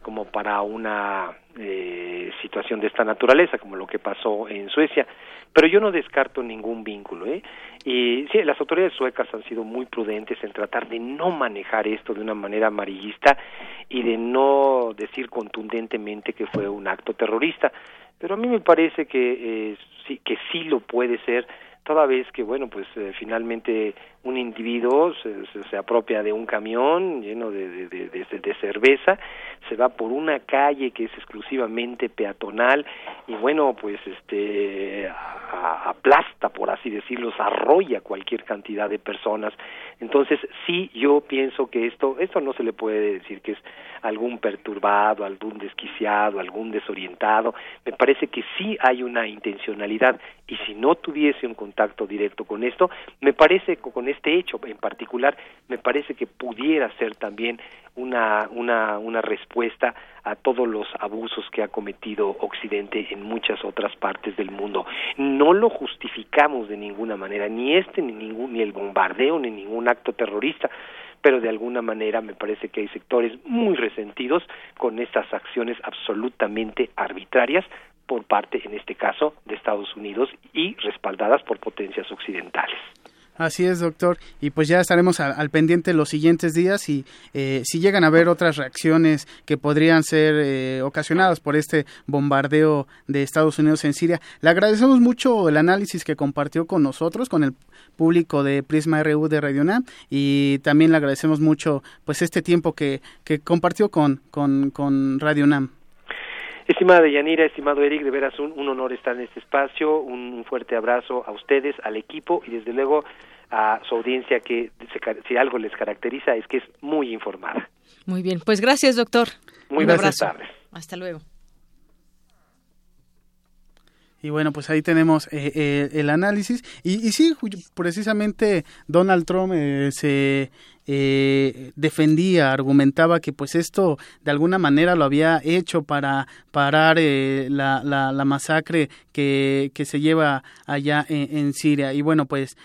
como para una eh, situación de esta naturaleza, como lo que pasó en Suecia. Pero yo no descarto ningún vínculo. ¿eh? Y sí, las autoridades suecas han sido muy prudentes en tratar de no manejar esto de una manera amarillista y de no decir contundentemente que fue un acto terrorista. Pero a mí me parece que, eh, sí, que sí lo puede ser toda vez que, bueno, pues eh, finalmente un individuo se, se, apropia de un camión lleno de, de, de, cerveza, se va por una calle que es exclusivamente peatonal y, bueno, pues este aplasta, por así decirlo, arrolla cualquier cantidad de personas. Entonces, sí, yo pienso que esto, esto no se le puede decir que es algún perturbado, algún desquiciado, algún desorientado. Me parece que sí hay una intencionalidad y si no tuviese un contacto directo con esto, me parece con este hecho en particular, me parece que pudiera ser también una, una, una respuesta a todos los abusos que ha cometido Occidente en muchas otras partes del mundo. No lo justificamos de ninguna manera, ni este, ni ningún, ni el bombardeo, ni ningún acto terrorista pero de alguna manera me parece que hay sectores muy resentidos con estas acciones absolutamente arbitrarias por parte, en este caso, de Estados Unidos y respaldadas por potencias occidentales. Así es, doctor. Y pues ya estaremos al, pendiente los siguientes días y eh, si llegan a haber otras reacciones que podrían ser eh, ocasionadas por este bombardeo de Estados Unidos en Siria. Le agradecemos mucho el análisis que compartió con nosotros, con el público de Prisma RU de Radio UNAM y también le agradecemos mucho pues este tiempo que, que compartió con, con, con Radio UNAM. Estimada Yanira, estimado Eric, de veras un, honor estar en este espacio, un, fuerte abrazo a ustedes, al equipo y desde luego a su audiencia que si algo les caracteriza es que es muy informada. Muy bien, pues gracias doctor. Muy buenas tardes. Hasta luego. Y bueno, pues ahí tenemos eh, eh, el análisis. Y, y, sí, precisamente Donald Trump eh, se defendía, argumentaba que pues esto de alguna manera lo había hecho para parar la, la, masacre que, que se lleva allá en, en Siria. Y bueno, pues...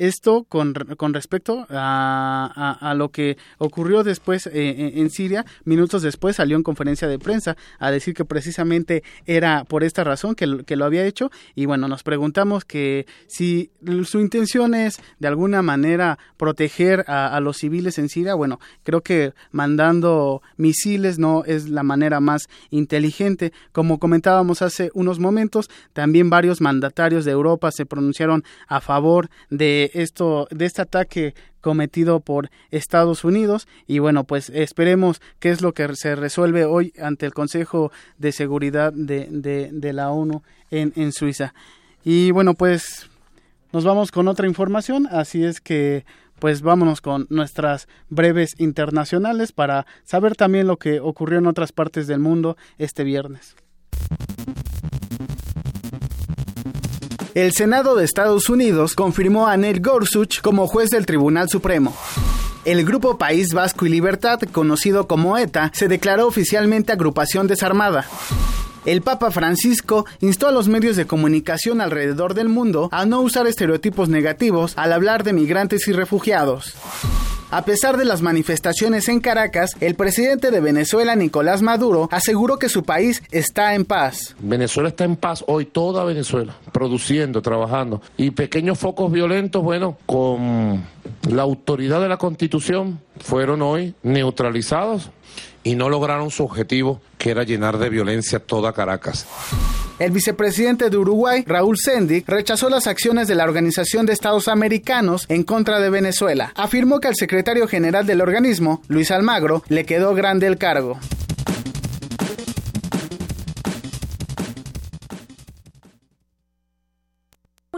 Esto con, con respecto a, a, lo que ocurrió después eh, en Siria, minutos después salió en conferencia de prensa a decir que precisamente era por esta razón que, que lo había hecho y bueno, nos preguntamos que si su intención es de alguna manera proteger a los civiles en Siria, bueno, creo que mandando misiles no es la manera más inteligente. Como comentábamos hace unos momentos, también varios mandatarios de Europa se pronunciaron a favor de esto, de este ataque cometido por Estados Unidos. Y bueno pues esperemos qué es lo que se resuelve hoy ante el Consejo de Seguridad de, de, la ONU en, en Suiza. Y bueno pues nos vamos con otra información. Así es que pues vámonos con nuestras breves internacionales para saber también lo que ocurrió en otras partes del mundo este viernes. El Senado de Estados Unidos confirmó a Neil Gorsuch como juez del Tribunal Supremo. El grupo País Vasco y Libertad, conocido como ETA, se declaró oficialmente agrupación desarmada. El Papa Francisco instó a los medios de comunicación alrededor del mundo a no usar estereotipos negativos al hablar de migrantes y refugiados. A pesar de las manifestaciones en Caracas, el presidente de Venezuela, Nicolás Maduro, aseguró que su país está en paz. Venezuela está en paz hoy, toda Venezuela, produciendo, trabajando. Y pequeños focos violentos, bueno, con la autoridad de la Constitución, fueron hoy neutralizados y no lograron su objetivo, que era llenar de violencia toda Caracas. El vicepresidente de Uruguay, Raúl Sendic, rechazó las acciones de la Organización de Estados Americanos en contra de Venezuela. Afirmó que al secretario general del organismo, Luis Almagro, le quedó grande el cargo.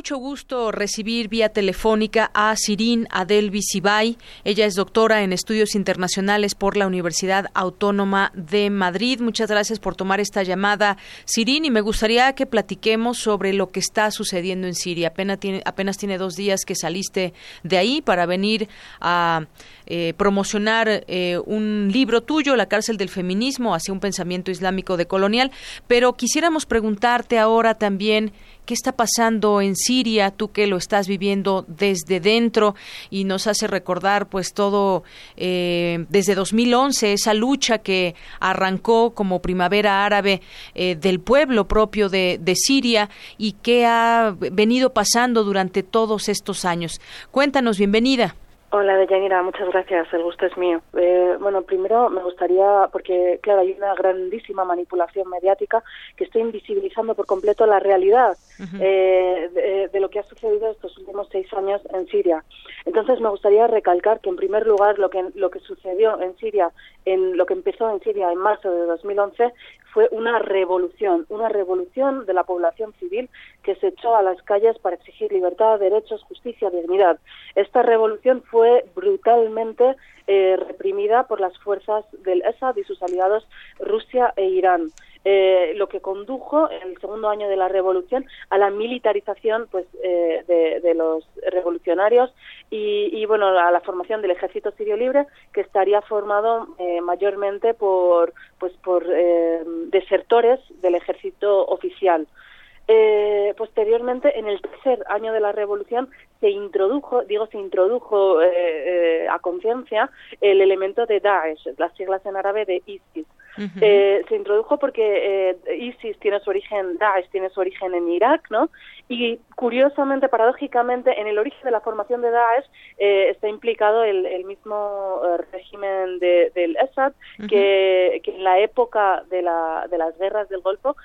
Mucho gusto recibir vía telefónica a Sirin Adelvi Sibay. Ella es doctora en estudios internacionales por la Universidad Autónoma de Madrid. Muchas gracias por tomar esta llamada, Sirin, y me gustaría que platiquemos sobre lo que está sucediendo en Siria. Apenas tiene, apenas tiene dos días que saliste de ahí para venir a eh, promocionar eh, un libro tuyo, La cárcel del feminismo, hacia un pensamiento islámico decolonial, pero quisiéramos preguntarte ahora también qué está pasando en Siria, tú que lo estás viviendo desde dentro y nos hace recordar pues todo eh, desde 2011, esa lucha que arrancó como primavera árabe eh, del pueblo propio de, Siria y qué ha venido pasando durante todos estos años. Cuéntanos, bienvenida. Hola, Deyanira, muchas gracias, el gusto es mío. Eh, bueno, primero me gustaría, porque claro, hay una grandísima manipulación mediática que está invisibilizando por completo la realidad eh, de, lo que ha sucedido estos últimos seis años en Siria. Entonces me gustaría recalcar que en primer lugar lo que, lo que sucedió en Siria, en lo que empezó en Siria en marzo de 2011, fue una revolución, una revolución de la población civil que se echó a las calles para exigir libertad, derechos, justicia, dignidad. Esta revolución fue brutalmente eh, reprimida por las fuerzas del Esad y sus aliados Rusia e Irán. Eh, lo que condujo en el segundo año de la revolución a la militarización pues eh, de, los revolucionarios y, bueno a la formación del ejército sirio libre que estaría formado eh, mayormente por pues por desertores del ejército oficial posteriormente, en el tercer año de la revolución, se introdujo, digo, se introdujo a conciencia el elemento de Daesh, las siglas en árabe de ISIS. Eh, se introdujo porque eh, ISIS tiene su origen, Daesh tiene su origen en Irak, ¿no? Y curiosamente, paradójicamente, en el origen de la formación de Daesh eh, está implicado el, mismo régimen del Assad, que, en la época de, la, de las guerras del Golfo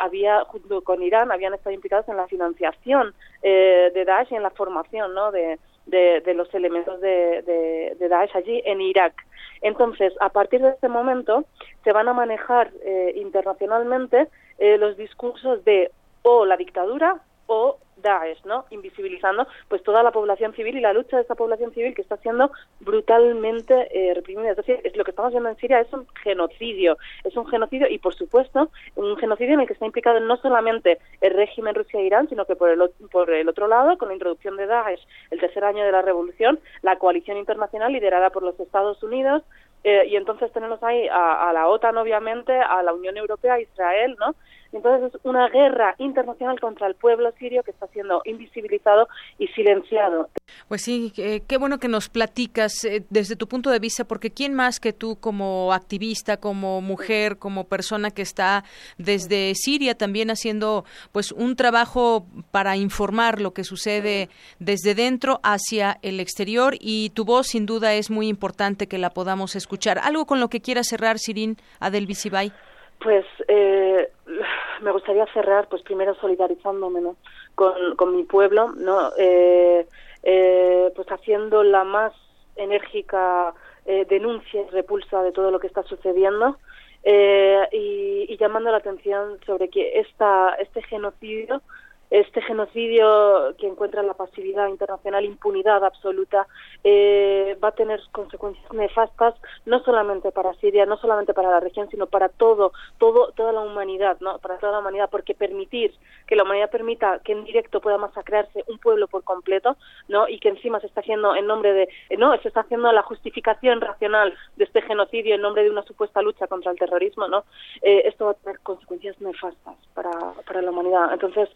había, junto con Irán, habían estado implicados en la financiación de Daesh y en la formación, ¿no? De, de, los elementos de, de, Daesh allí en Irak. Entonces, a partir de este momento, se van a manejar eh, internacionalmente eh, los discursos de o la dictadura o Daesh, ¿no? Invisibilizando pues toda la población civil y la lucha de esa población civil que está siendo brutalmente eh, reprimida. Es decir, es lo que estamos viendo en Siria es un genocidio, es un genocidio y por supuesto un genocidio en el que está implicado no solamente el régimen Rusia-Irán, sino que por el, por el otro lado, con la introducción de Daesh, el tercer año de la revolución, la coalición internacional liderada por los Estados Unidos, eh, y entonces tenemos ahí a, a, la OTAN, obviamente, a la Unión Europea, a Israel, ¿no? Entonces es una guerra internacional contra el pueblo sirio que está siendo invisibilizado y silenciado. Pues sí, qué bueno que nos platicas eh, desde tu punto de vista, porque ¿quién más que tú como activista, como mujer, como persona que está desde Siria también haciendo pues un trabajo para informar lo que sucede desde dentro hacia el exterior y tu voz sin duda es muy importante que la podamos escuchar. ¿Algo con lo que quiera cerrar, Sirin Adel Bisibay? Pues eh, me gustaría cerrar, pues primero solidarizándome ¿no? con, con mi pueblo, ¿no? Eh, eh, pues haciendo la más enérgica eh, denuncia y repulsa de todo lo que está sucediendo eh, y, y, llamando la atención sobre que esta, este genocidio este genocidio que encuentra la pasividad internacional, impunidad absoluta, eh, va a tener consecuencias nefastas no solamente para Siria, no solamente para la región, sino para todo, todo, toda la humanidad, ¿no? Para toda la humanidad, porque permitir que la humanidad permita que en directo pueda masacrarse un pueblo por completo, ¿no? Y que encima se está haciendo en nombre de, no, se está haciendo la justificación racional de este genocidio en nombre de una supuesta lucha contra el terrorismo, ¿no? Eh, esto va a tener consecuencias nefastas para, para la humanidad. Entonces,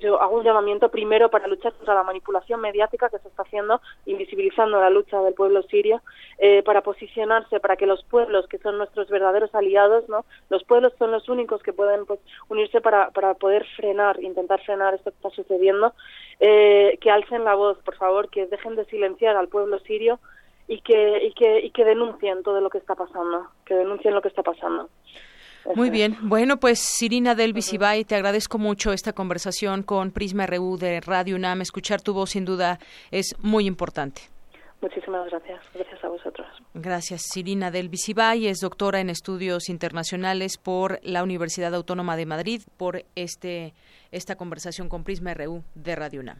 yo hago un llamamiento primero para luchar contra la manipulación mediática que se está haciendo, invisibilizando la lucha del pueblo sirio, eh, para posicionarse, para que los pueblos, que son nuestros verdaderos aliados, ¿no? los pueblos son los únicos que pueden pues, unirse para, para poder frenar, intentar frenar esto que está sucediendo, eh, que alcen la voz, por favor, que dejen de silenciar al pueblo sirio y que, y que, y que denuncien todo lo que está pasando, que denuncien lo que está pasando. Muy bien. Bueno, pues Sirina del Visibay, te agradezco mucho esta conversación con Prisma RU de Radio UNAM. Escuchar tu voz sin duda es muy importante. Muchísimas gracias. Gracias a vosotros. Gracias. Sirina del Visibay es doctora en estudios internacionales por la Universidad Autónoma de Madrid por este esta conversación con Prisma RU de Radio UNAM.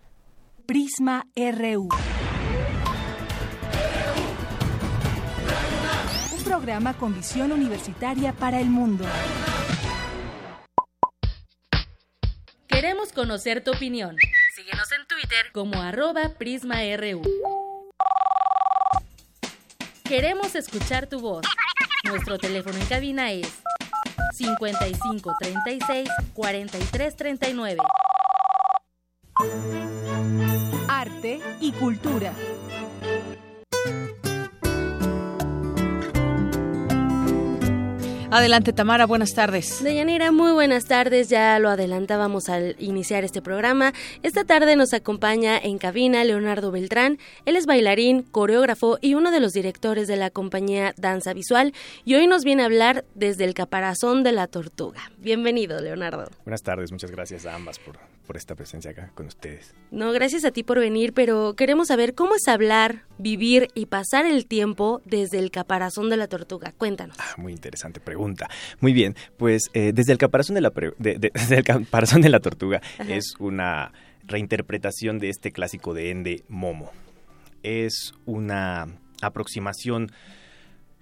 Prisma RU. Programa con visión universitaria para el mundo. Queremos conocer tu opinión. Síguenos en Twitter como arroba PrismaRU. Queremos escuchar tu voz. Nuestro teléfono en cabina es 55 36 43 39. Arte y cultura. Adelante, Tamara, buenas tardes. Deyanira, muy buenas tardes. Ya lo adelantábamos al iniciar este programa. Esta tarde nos acompaña en cabina Leonardo Beltrán. Él es bailarín, coreógrafo y uno de los directores de la compañía Danza Visual. Y hoy nos viene a hablar desde el caparazón de la tortuga. Bienvenido, Leonardo. Buenas tardes, muchas gracias a ambas por, por esta presencia acá con ustedes. No, gracias a ti por venir, pero queremos saber cómo es hablar, vivir y pasar el tiempo desde el caparazón de la tortuga. Cuéntanos. Ah, muy interesante pregunta. Muy bien, pues eh, desde el caparazón de la, de, de, desde el caparazón de la tortuga Ajá. es una reinterpretación de este clásico de Ende Momo. Es una aproximación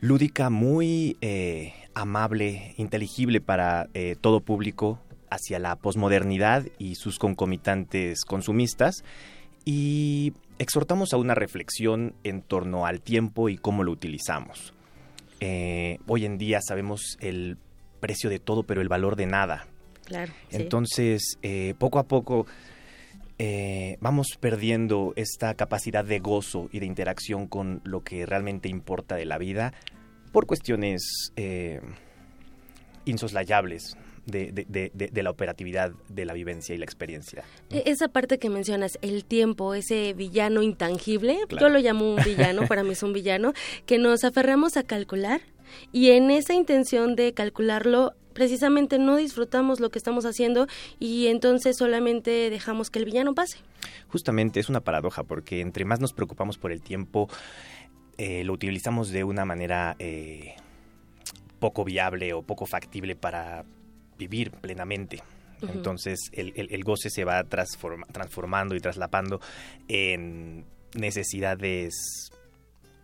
lúdica muy eh, amable, inteligible para eh, todo público hacia la posmodernidad y sus concomitantes consumistas y exhortamos a una reflexión en torno al tiempo y cómo lo utilizamos. Eh, hoy en día sabemos el precio de todo, pero el valor de nada. Claro. Entonces, eh, poco a poco eh, vamos perdiendo esta capacidad de gozo y de interacción con lo que realmente importa de la vida por cuestiones insoslayables. De, de, de, de, la operatividad de la vivencia y la experiencia. ¿no? Esa parte que mencionas, el tiempo, ese villano intangible, claro. yo lo llamo un villano, para mí es un villano, que nos aferramos a calcular y en esa intención de calcularlo precisamente no disfrutamos lo que estamos haciendo y entonces solamente dejamos que el villano pase. Justamente es una paradoja porque entre más nos preocupamos por el tiempo, eh, lo utilizamos de una manera eh, poco viable o poco factible para vivir plenamente. Entonces el, el, goce se va transformando y traslapando en necesidades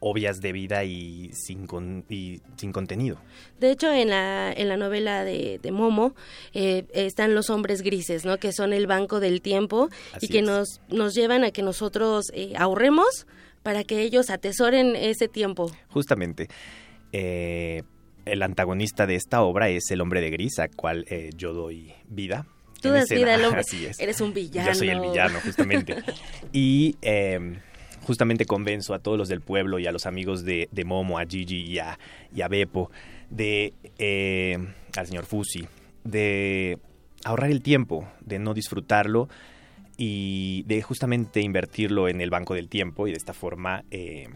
obvias de vida y sin, y sin contenido. De hecho, en la, en la novela de, Momo eh, están los hombres grises, ¿no? que son el banco del tiempo y que nos, nos llevan a que nosotros eh, ahorremos para que ellos atesoren ese tiempo. Justamente. Eh, el antagonista de esta obra es el hombre de gris, a cual yo doy vida. Tú das vida al hombre. Así es. Eres un villano. Yo soy el villano, justamente. y em, justamente convenzo a todos los del pueblo y a los amigos de, Momo, a Gigi y a, y a Beppo, de, eh, al señor Fusi, de ahorrar el tiempo, de no disfrutarlo y de justamente invertirlo en el banco del tiempo y de esta forma eh,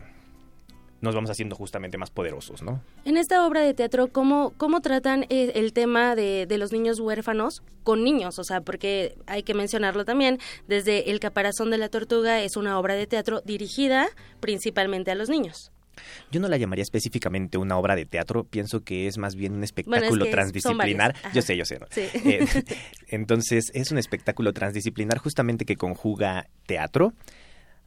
nos vamos haciendo justamente más poderosos, ¿no? En esta obra de teatro, ¿cómo, cómo tratan eh, el tema de, los niños huérfanos con niños? O sea, porque hay que mencionarlo también, desde El caparazón de la tortuga es una obra de teatro dirigida principalmente a los niños. Yo no la llamaría específicamente una obra de teatro, pienso que es más bien un espectáculo transdisciplinar. Yo sé, yo sé. Eh, entonces, es un espectáculo transdisciplinar justamente que conjuga teatro,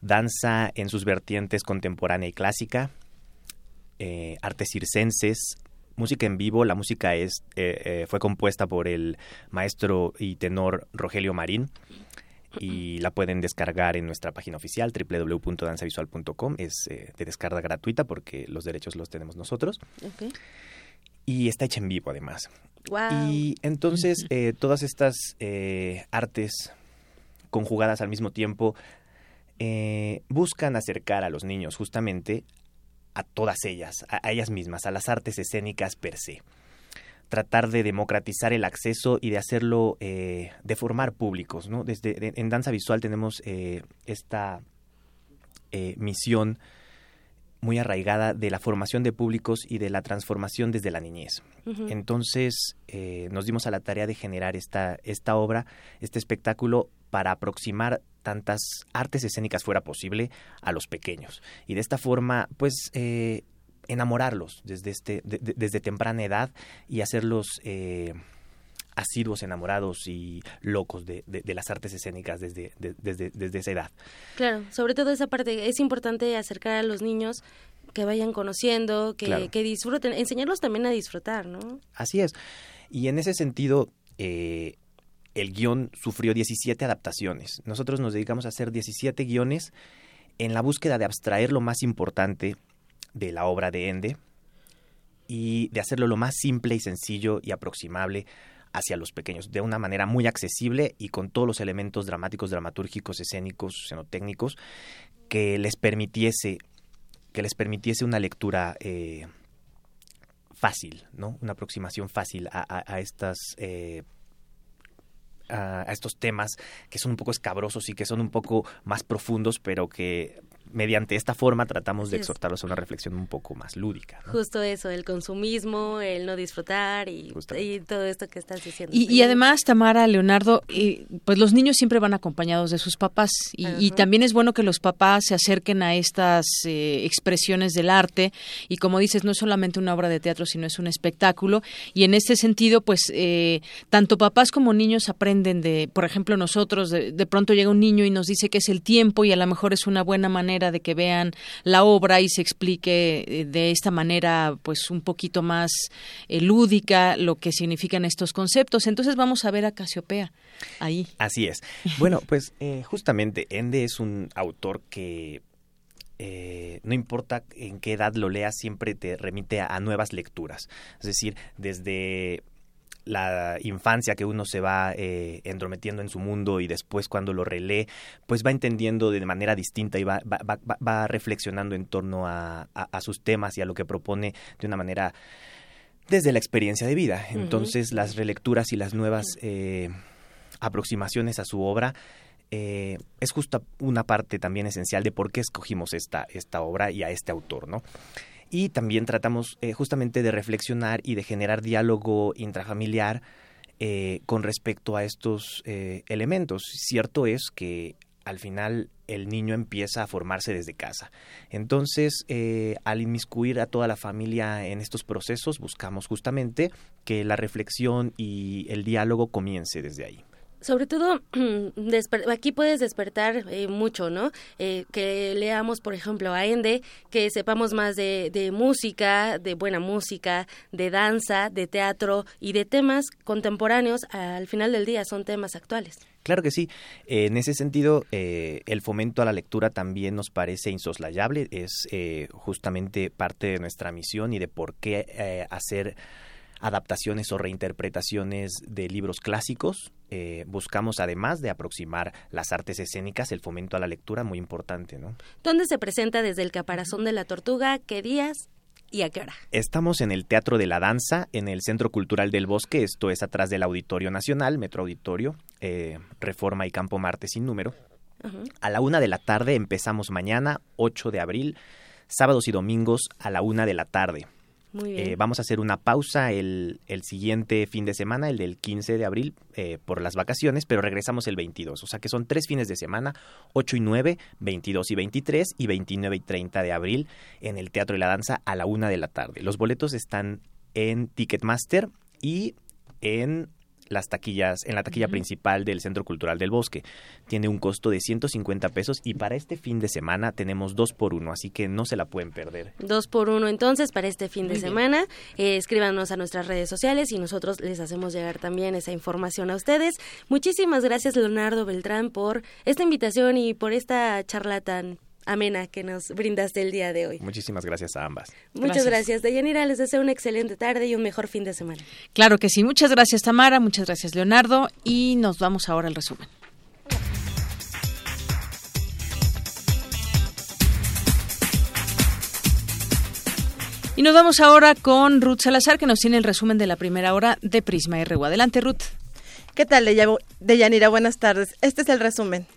danza en sus vertientes contemporánea y clásica, eh, artes circenses, música en vivo. La música es, eh, eh, fue compuesta por el maestro y tenor Rogelio Marín y la pueden descargar en nuestra página oficial www.danzavisual.com. Es de descarga gratuita porque los derechos los tenemos nosotros. Y está hecha en vivo además. Y entonces todas estas artes conjugadas al mismo tiempo buscan acercar a los niños justamente a todas ellas, a, ellas mismas, a las artes escénicas per se. Tratar de democratizar el acceso y de hacerlo, eh, de formar públicos. ¿no? Desde, en danza visual tenemos eh, esta eh, misión muy arraigada de la formación de públicos y de la transformación desde la niñez. Entonces nos dimos a la tarea de generar esta, esta obra, este espectáculo, para aproximar tantas artes escénicas fuera posible a los pequeños. Y de esta forma, pues, eh, enamorarlos desde, este, desde temprana edad y hacerlos... Eh, asiduos, enamorados y locos de, las artes escénicas desde, desde, desde esa edad. Claro, sobre todo esa parte, es importante acercar a los niños que vayan conociendo, que, que disfruten, enseñarlos también a disfrutar, ¿no? Así es. Y en ese sentido, eh, el guion sufrió 17 adaptaciones. Nosotros nos dedicamos a hacer 17 guiones en la búsqueda de abstraer lo más importante de la obra de Ende y de hacerlo lo más simple y sencillo y aproximable hacia los pequeños, de una manera muy accesible y con todos los elementos dramáticos, dramatúrgicos, escénicos, escenotécnicos, que les permitiese, que les permitiese una lectura eh, fácil, ¿no? Una aproximación fácil a, estas eh, a, estos temas que son un poco escabrosos y que son un poco más profundos, pero que mediante esta forma tratamos de exhortarlos a una reflexión un poco más lúdica. Justo eso, el consumismo, el no disfrutar y, todo esto que estás diciendo. Y, además, Tamara, Leonardo, pues los niños siempre van acompañados de sus papás y, también es bueno que los papás se acerquen a estas eh, expresiones del arte y como dices, no es solamente una obra de teatro, sino es un espectáculo y en este sentido, pues eh, tanto papás como niños aprenden de, por ejemplo, nosotros, de pronto llega un niño y nos dice que es el tiempo y a lo mejor es una buena manera de que vean la obra y se explique eh, de esta manera pues un poquito más eh, lúdica lo que significan estos conceptos. Entonces vamos a ver a Casiopea ahí. Así es. Bueno, pues eh, justamente Ende es un autor que no importa en qué edad lo leas, siempre te remite a, nuevas lecturas. Es decir, desde la infancia que uno se va eh, entrometiendo en su mundo y después cuando lo relee, pues va entendiendo de manera distinta y va, va, va, reflexionando en torno a, sus temas y a lo que propone de una manera desde la experiencia de vida. Entonces las relecturas y las nuevas eh, aproximaciones a su obra eh, es justo una parte también esencial de por qué escogimos esta, esta obra y a este autor, ¿no? Y también tratamos eh, justamente de reflexionar y de generar diálogo intrafamiliar eh, con respecto a estos eh, elementos. Cierto es que al final el niño empieza a formarse desde casa. Entonces, al inmiscuir a toda la familia en estos procesos, buscamos justamente que la reflexión y el diálogo comience desde ahí sobre todo aquí puedes despertar eh, mucho, ¿no? Eh, que leamos, por ejemplo, a Ende, que sepamos más de, música, de buena música, de danza, de teatro y de temas contemporáneos. Al final del día son temas actuales. Claro que sí. en ese sentido, eh, el fomento a la lectura también nos parece insoslayable. Es justamente parte de nuestra misión y de por qué hacer adaptaciones o reinterpretaciones de libros clásicos. Eh, buscamos, además de aproximar las artes escénicas, el fomento a la lectura, muy importante. ¿no? ¿Dónde se presenta desde el Caparazón de la Tortuga? ¿Qué días? ¿Y a qué hora? Estamos en el Teatro de la Danza, en el Centro Cultural del Bosque, esto es atrás del Auditorio Nacional, Metro Auditorio, eh, Reforma y Campo Marte sin número. A la una de la tarde empezamos mañana, 8 de abril, sábados y domingos a la una de la tarde. Eh, vamos a hacer una pausa el, el, siguiente fin de semana, el del 15 de abril, eh, por las vacaciones, pero regresamos el 22. O sea que son tres fines de semana, 8 y 9, 22 y 23 y 29 y 30 de abril en el Teatro de la Danza a la una de la tarde. Los boletos están en Ticketmaster y en las taquillas, en la taquilla principal del Centro Cultural del Bosque. Tiene un costo de 150 pesos y para este fin de semana tenemos dos por uno, así que no se la pueden perder. Dos por uno entonces para este fin de semana. Eh, escríbanos a nuestras redes sociales y nosotros les hacemos llegar también esa información a ustedes. Muchísimas gracias Leonardo Beltrán por esta invitación y por esta charla tan amena que nos brindaste el día de hoy. Muchísimas gracias a ambas. Muchas gracias. Deyanira, les deseo una excelente tarde y un mejor fin de semana. Claro que sí. Muchas gracias, Tamara. Muchas gracias, Leonardo. Y nos vamos ahora al resumen. Y nos vamos ahora con Ruth Salazar, que nos tiene el resumen de la primera hora de Prisma RU. Adelante, Ruth. ¿Qué tal, Deyanira? Buenas tardes. Este es el resumen.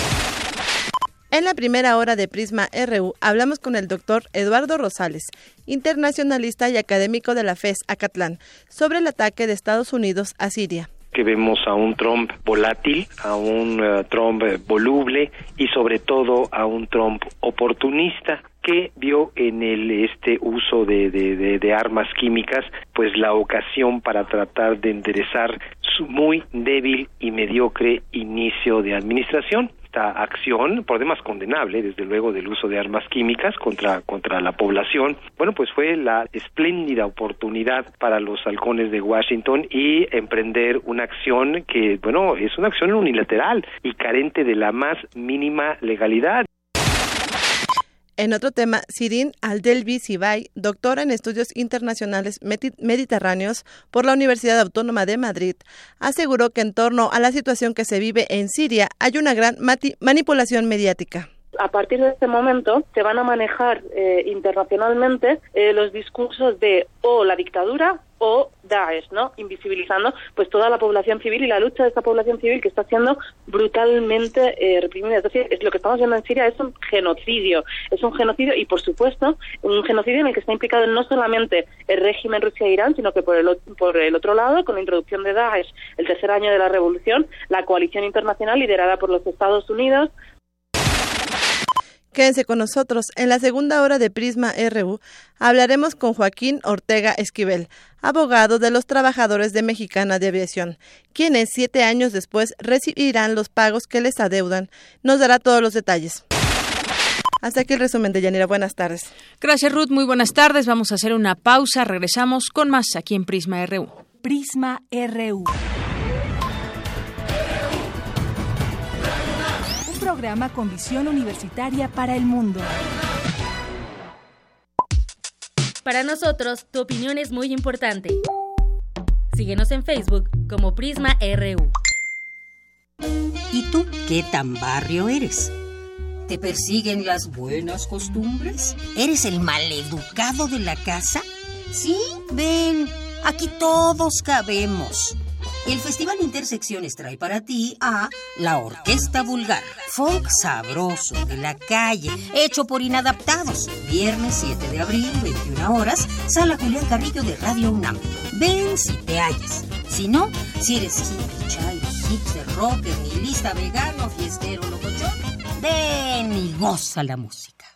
En la primera hora de Prisma RU hablamos con el doctor Eduardo Rosales, internacionalista y académico de la FES Acatlán, sobre el ataque de Estados Unidos a Siria. Que vemos a un Trump volátil, a un eh, Trump voluble y sobre todo a un Trump oportunista que vio en el este uso de, de, armas químicas pues la ocasión para tratar de enderezar su muy débil y mediocre inicio de administración acción, por demás condenable, desde luego, del uso de armas químicas contra, contra la población, bueno, pues fue la espléndida oportunidad para los halcones de Washington y emprender una acción que, bueno, es una acción unilateral y carente de la más mínima legalidad. En otro tema, Sirin Aldelvi Sibay, doctora en estudios internacionales mediterráneos por la Universidad Autónoma de Madrid, aseguró que en torno a la situación que se vive en Siria hay una gran manipulación mediática. A partir de este momento se van a manejar eh, internacionalmente eh, los discursos de o la dictadura o Daesh, ¿no? Invisibilizando pues toda la población civil y la lucha de esta población civil que está siendo brutalmente eh, reprimida. Es decir, es lo que estamos viendo en Siria es un genocidio, es un genocidio y por supuesto un genocidio en el que está implicado no solamente el régimen Rusia e Irán, sino que por el, por el otro lado, con la introducción de Daesh, el tercer año de la revolución, la coalición internacional liderada por los Estados Unidos, Quédense con nosotros. En la segunda hora de Prisma RU hablaremos con Joaquín Ortega Esquivel, abogado de los trabajadores de Mexicana de Aviación, quienes siete años después recibirán los pagos que les adeudan. Nos dará todos los detalles. Hasta aquí el resumen de Yanira. Buenas tardes. Gracias, Ruth. Muy buenas tardes. Vamos a hacer una pausa. Regresamos con más aquí en Prisma RU. Prisma RU. Programa con visión universitaria para el mundo. Para nosotros, tu opinión es muy importante. Síguenos en Facebook como Prisma RU. ¿Y tú qué tan barrio eres? ¿Te persiguen las buenas costumbres? ¿Eres el maleducado de la casa? Sí, ven, aquí todos cabemos. El Festival Intersecciones trae para ti a La Orquesta Vulgar, folk sabroso de la calle, hecho por inadaptados. Viernes 7 de abril, 21 horas, Sala Julián Carrillo de Radio UNAM. Ven si te hallas. Si no, si eres hippie, chai, hipster, rocker, nihilista, vegano, fiestero, locochón, Ven y goza la música.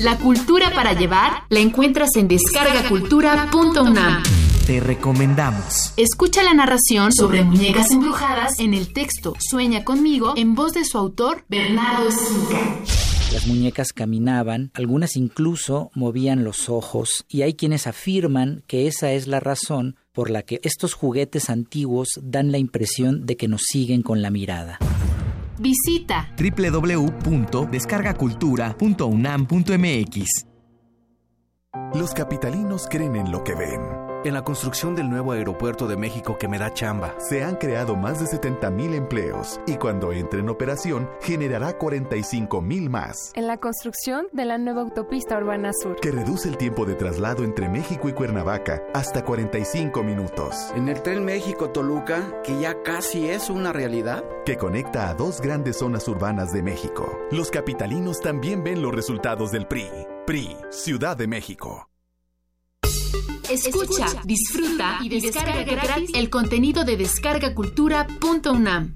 La cultura para llevar la encuentras en descargacultura.unam. Te recomendamos. Escucha la narración sobre muñecas embrujadas en el texto Sueña conmigo en voz de su autor Bernardo Esquinca. Las muñecas caminaban, algunas incluso movían los ojos, y hay quienes afirman que esa es la razón por la que estos juguetes antiguos dan la impresión de que nos siguen con la mirada. Visita www.descargacultura.unam.mx. Los capitalinos creen en lo que ven en la construcción del nuevo aeropuerto de México que me da chamba. Se han creado más de 70 mil empleos y cuando entre en operación generará 45 mil más. En la construcción de la nueva autopista Urbana Sur. Que reduce el tiempo de traslado entre México y Cuernavaca hasta 45 minutos. En el tren México-Toluca, que ya casi es una realidad. Que conecta a dos grandes zonas urbanas de México. Los capitalinos también ven los resultados del PRI. PRI, Ciudad de México. Escucha, disfruta y descarga gratis el contenido de descargacultura.unam.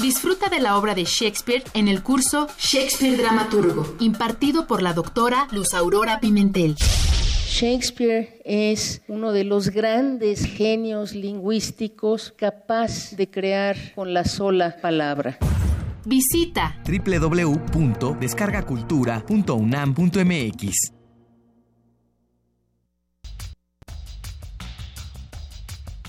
Disfruta de la obra de Shakespeare en el curso Shakespeare Dramaturgo, impartido por la doctora Luz Aurora Pimentel. Shakespeare es uno de los grandes genios lingüísticos capaz de crear con la sola palabra. Visita www.descargacultura.unam.mx.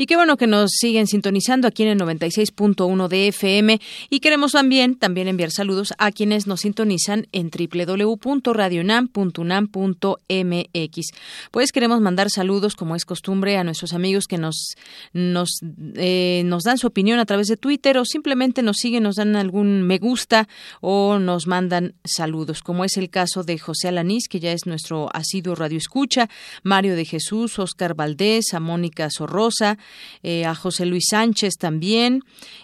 Y qué bueno que nos siguen sintonizando aquí en el 96.1 de FM y queremos también también enviar saludos a quienes nos sintonizan en www.radionam.unam.mx. Pues queremos mandar saludos como es costumbre a nuestros amigos que nos nos eh, nos dan su opinión a través de Twitter o simplemente nos siguen, nos dan algún me gusta o nos mandan saludos, como es el caso de José Alanís, que ya es nuestro asiduo radio escucha, Mario de Jesús, Oscar Valdés, a Mónica Sorrosa, eh, a José Luis Sánchez también,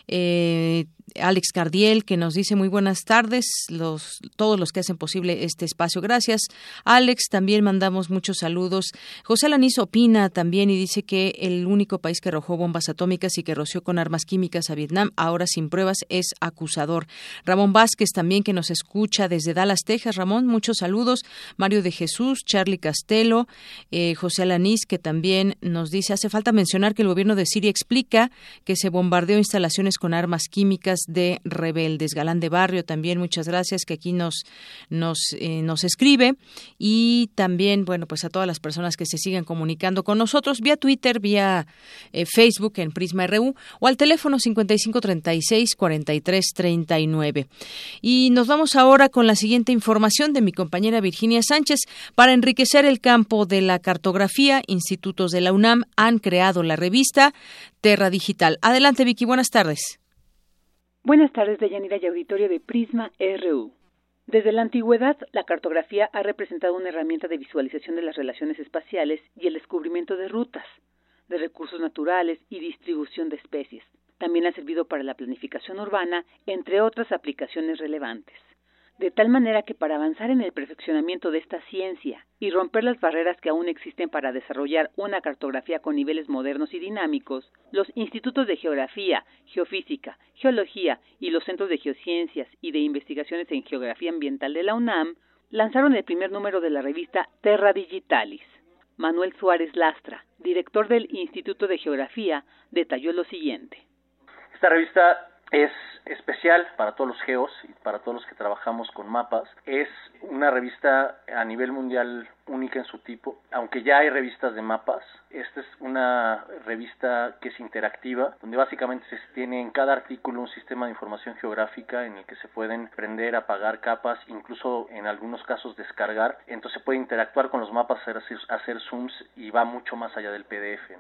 eh, Alex Cardiel, que nos dice muy buenas tardes, los, todos los que hacen posible este espacio. Gracias. Alex, también mandamos muchos saludos. José Alaniz opina también y dice que el único país que arrojó bombas atómicas y que roció con armas químicas a Vietnam, ahora sin pruebas, es acusador. Ramón Vázquez también, que nos escucha desde Dallas, Texas. Ramón, muchos saludos. Mario de Jesús, Charlie Castelo, eh, José Alaniz, que también nos dice, hace falta mencionar que el gobierno de Siria explica que se bombardeó instalaciones con armas químicas de rebeldes. Galán de Barrio también, muchas gracias, que aquí nos, nos, eh, nos escribe. Y también, bueno, pues a todas las personas que se siguen comunicando con nosotros vía Twitter, vía eh, Facebook en Prisma RU o al teléfono 5536-4339. Y nos vamos ahora con la siguiente información de mi compañera Virginia Sánchez. Para enriquecer el campo de la cartografía, institutos de la UNAM han creado la revista Terra Digital. Adelante, Vicky, buenas tardes. Buenas tardes, Deyanira y auditorio de Prisma RU. Desde la antigüedad, la cartografía ha representado una herramienta de visualización de las relaciones espaciales y el descubrimiento de rutas, de recursos naturales y distribución de especies. También ha servido para la planificación urbana, entre otras aplicaciones relevantes. De tal manera que para avanzar en el perfeccionamiento de esta ciencia y romper las barreras que aún existen para desarrollar una cartografía con niveles modernos y dinámicos, los institutos de geografía, geofísica, geología y los centros de geociencias y de investigaciones en geografía ambiental de la UNAM lanzaron el primer número de la revista Terra Digitalis. Manuel Suárez Lastra, director del Instituto de Geografía, detalló lo siguiente. Esta revista es especial para todos los geos y para todos los que trabajamos con mapas. Es una revista a nivel mundial única en su tipo, aunque ya hay revistas de mapas. Esta es una revista que es interactiva, donde básicamente se tiene en cada artículo un sistema de información geográfica en el que se pueden prender, apagar capas, incluso en algunos casos descargar. Entonces se puede interactuar con los mapas, hacer, hacer zooms y va mucho más allá del PDF.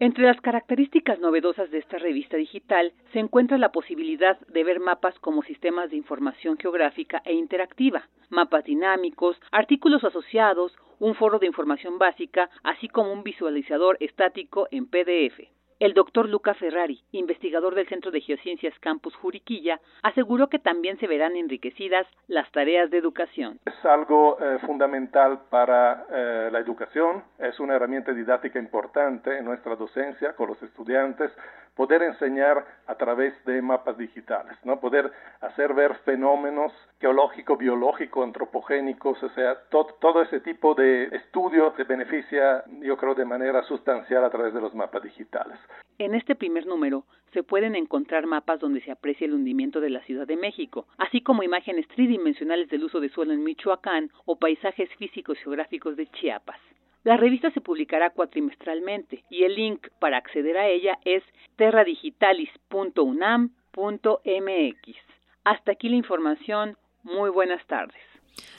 Entre las características novedosas de esta revista digital se encuentra la posibilidad de ver mapas como sistemas de información geográfica e interactiva, mapas dinámicos, artículos asociados, un foro de información básica, así como un visualizador estático en PDF. El doctor Luca Ferrari, investigador del Centro de Geociencias Campus Juriquilla, aseguró que también se verán enriquecidas las tareas de educación. Es algo eh, fundamental para eh, la educación, es una herramienta didáctica importante en nuestra docencia con los estudiantes, poder enseñar a través de mapas digitales, ¿no? poder hacer ver fenómenos geológicos, biológicos, antropogénicos, o sea, todo ese tipo de estudio se beneficia, yo creo, de manera sustancial a través de los mapas digitales. En este primer número se pueden encontrar mapas donde se aprecia el hundimiento de la Ciudad de México, así como imágenes tridimensionales del uso de suelo en Michoacán o paisajes físicos geográficos de Chiapas. La revista se publicará cuatrimestralmente y el link para acceder a ella es terradigitalis.unam.mx. Hasta aquí la información. Muy buenas tardes.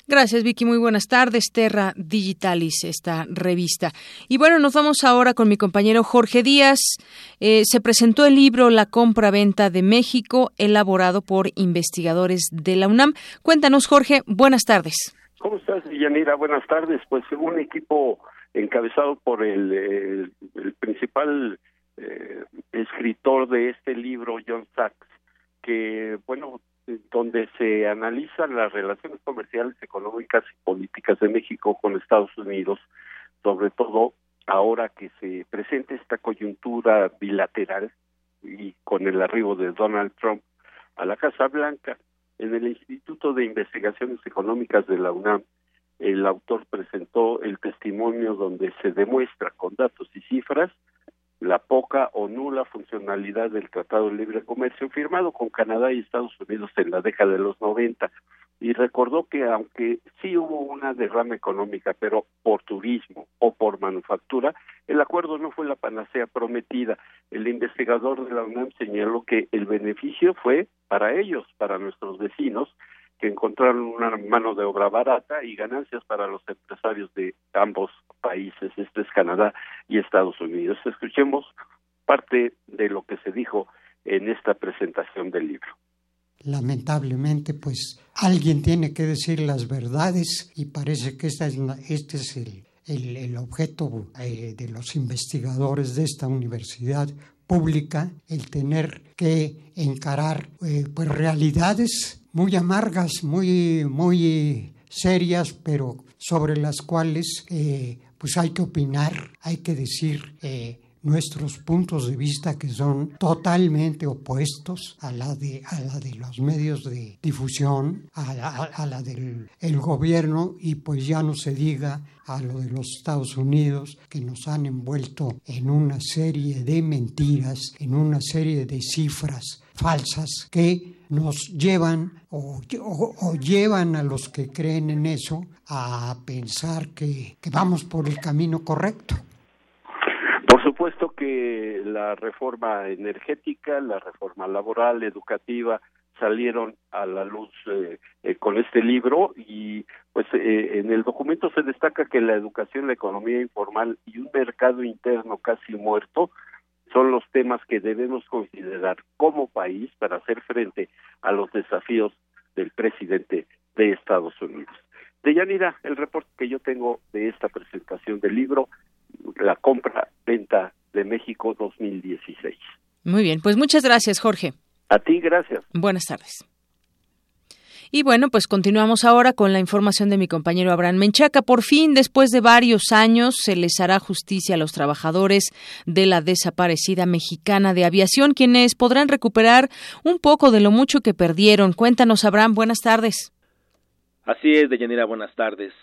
Gracias, Vicky. Muy buenas tardes. Terra Digitalis, esta revista. Y bueno, nos vamos ahora con mi compañero Jorge Díaz. Eh, se presentó el libro La compra-venta de México, elaborado por investigadores de la UNAM. Cuéntanos, Jorge. Buenas tardes. ¿Cómo estás, Yanira? Buenas tardes. Pues un equipo encabezado por el, principal eh, escritor de este libro, John Sachs, que, bueno, donde se analizan las relaciones comerciales, económicas y políticas de México con Estados Unidos, sobre todo ahora que se presenta esta coyuntura bilateral y con el arribo de Donald Trump a la Casa Blanca. En el Instituto de Investigaciones Económicas de la UNAM, el autor presentó el testimonio donde se demuestra con datos y cifras la poca o nula funcionalidad del Tratado de Libre Comercio firmado con Canadá y Estados Unidos en la década de los 90 y recordó que aunque sí hubo una derrama económica, pero por turismo o por manufactura, el acuerdo no fue la panacea prometida. El investigador de la UNAM señaló que el beneficio fue para ellos, para nuestros vecinos, que encontraron una mano de obra barata y ganancias para los empresarios de ambos países, este es Canadá y Estados Unidos. Escuchemos parte de lo que se dijo en esta presentación del libro. Lamentablemente, pues alguien tiene que decir las verdades y parece que esta es este es el, el, objeto eh, de los investigadores de esta universidad pública, el tener que encarar eh, pues realidades muy amargas, muy, muy serias, pero sobre las cuales eh, pues hay que opinar, hay que decir nuestros puntos de vista que son totalmente opuestos a la de, a la de los medios de difusión, a la, del el gobierno y pues ya no se diga a lo de los Estados Unidos que nos han envuelto en una serie de mentiras, en una serie de cifras falsas que nos llevan o, llevan a los que creen en eso a pensar que, que vamos por el camino correcto. La reforma energética, la reforma laboral, educativa, salieron a la luz eh, eh, con este libro y pues eh, en el documento se destaca que la educación, la economía informal y un mercado interno casi muerto son los temas que debemos considerar como país para hacer frente a los desafíos del presidente de Estados Unidos. De Yanira, el reporte que yo tengo de esta presentación del libro, la compra-venta de México 2016. Muy bien, pues muchas gracias, Jorge. A ti, gracias. Buenas tardes. Y bueno, pues continuamos ahora con la información de mi compañero Abraham Menchaca. Por fin, después de varios años, se les hará justicia a los trabajadores de la desaparecida mexicana de aviación, quienes podrán recuperar un poco de lo mucho que perdieron. Cuéntanos, Abraham, buenas tardes. Así es, Deyanira, buenas tardes.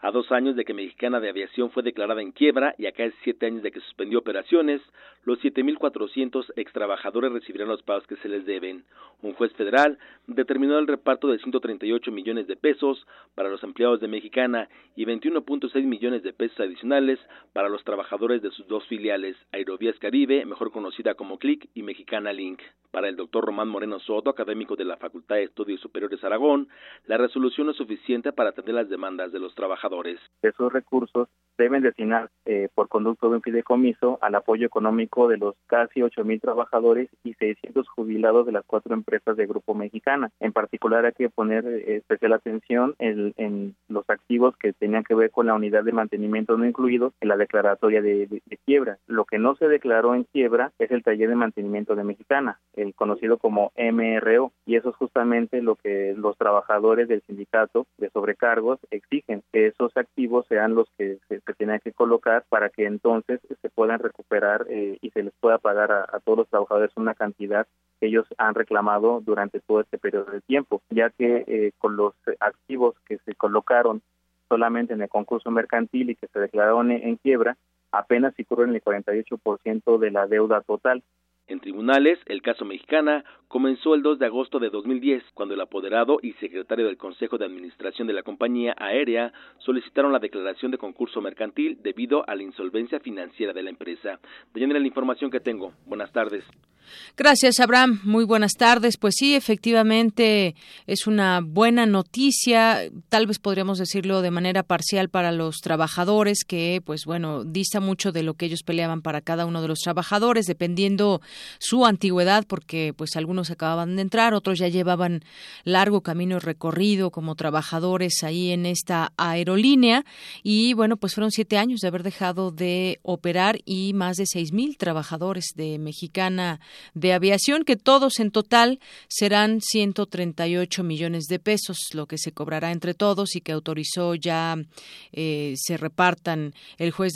A dos años de que Mexicana de Aviación fue declarada en quiebra y a casi siete años de que suspendió operaciones, los 7.400 extrabajadores recibirán los pagos que se les deben. Un juez federal determinó el reparto de 138 millones de pesos para los empleados de Mexicana y 21.6 millones de pesos adicionales para los trabajadores de sus dos filiales, Aerovías Caribe, mejor conocida como CLIC, y Mexicana Link. Para el doctor Román Moreno Soto, académico de la Facultad de Estudios Superiores Aragón, la resolución es suficiente para atender las demandas de los trabajadores. Esos recursos deben destinar eh, por conducto de un fideicomiso al apoyo económico de los casi 8.000 trabajadores y 600 jubilados de las cuatro empresas de Grupo Mexicana. En particular hay que poner eh, especial atención en, los activos que tenían que ver con la unidad de mantenimiento no incluido en la declaratoria de, de, de quiebra. Lo que no se declaró en quiebra es el taller de mantenimiento de Mexicana el conocido como MRO, y eso es justamente lo que los trabajadores del sindicato de sobrecargos exigen, que esos activos sean los que se, se tienen que colocar para que entonces se puedan recuperar eh, y se les pueda pagar a, todos los trabajadores una cantidad que ellos han reclamado durante todo este periodo de tiempo, ya que eh, con los activos que se colocaron solamente en el concurso mercantil y que se declararon en, en quiebra, apenas si cubren el 48% de la deuda total. En tribunales, el caso mexicana comenzó el 2 de agosto de 2010, cuando el apoderado y secretario del Consejo de Administración de la compañía aérea solicitaron la declaración de concurso mercantil debido a la insolvencia financiera de la empresa. De la información que tengo. Buenas tardes. Gracias, Abraham. Muy buenas tardes. Pues sí, efectivamente es una buena noticia, tal vez podríamos decirlo de manera parcial para los trabajadores, que pues bueno, dista mucho de lo que ellos peleaban para cada uno de los trabajadores, dependiendo su antigüedad, porque pues algunos acababan de entrar, otros ya llevaban largo camino recorrido como trabajadores ahí en esta aerolínea y bueno, pues fueron siete años de haber dejado de operar y más de seis mil trabajadores de Mexicana de aviación, que todos en total serán 138 millones de pesos, lo que se cobrará entre todos y que autorizó ya eh, se repartan el juez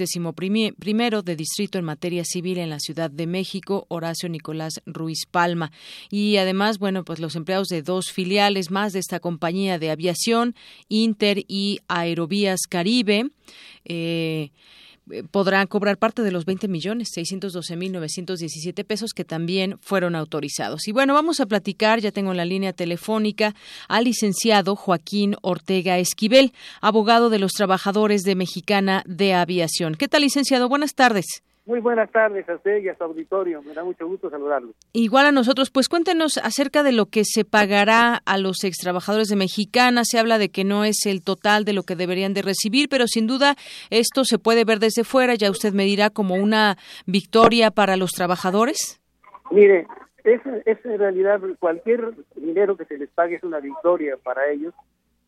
primero de distrito en materia civil en la Ciudad de México, Horacio Nicolás Ruiz Palma. Y además, bueno, pues los empleados de dos filiales más de esta compañía de aviación, Inter y Aerovías Caribe, eh, podrán cobrar parte de los 20 millones 612 mil 917 pesos que también fueron autorizados. Y bueno, vamos a platicar, ya tengo en la línea telefónica al licenciado Joaquín Ortega Esquivel, abogado de los trabajadores de Mexicana de Aviación. ¿Qué tal, licenciado? Buenas tardes. Muy buenas tardes a usted y a su auditorio. Me da mucho gusto saludarlo. Igual a nosotros, pues cuéntenos acerca de lo que se pagará a los extrabajadores de Mexicana. Se habla de que no es el total de lo que deberían de recibir, pero sin duda esto se puede ver desde fuera. Ya usted me dirá como una victoria para los trabajadores. Mire, es, es en realidad cualquier dinero que se les pague es una victoria para ellos,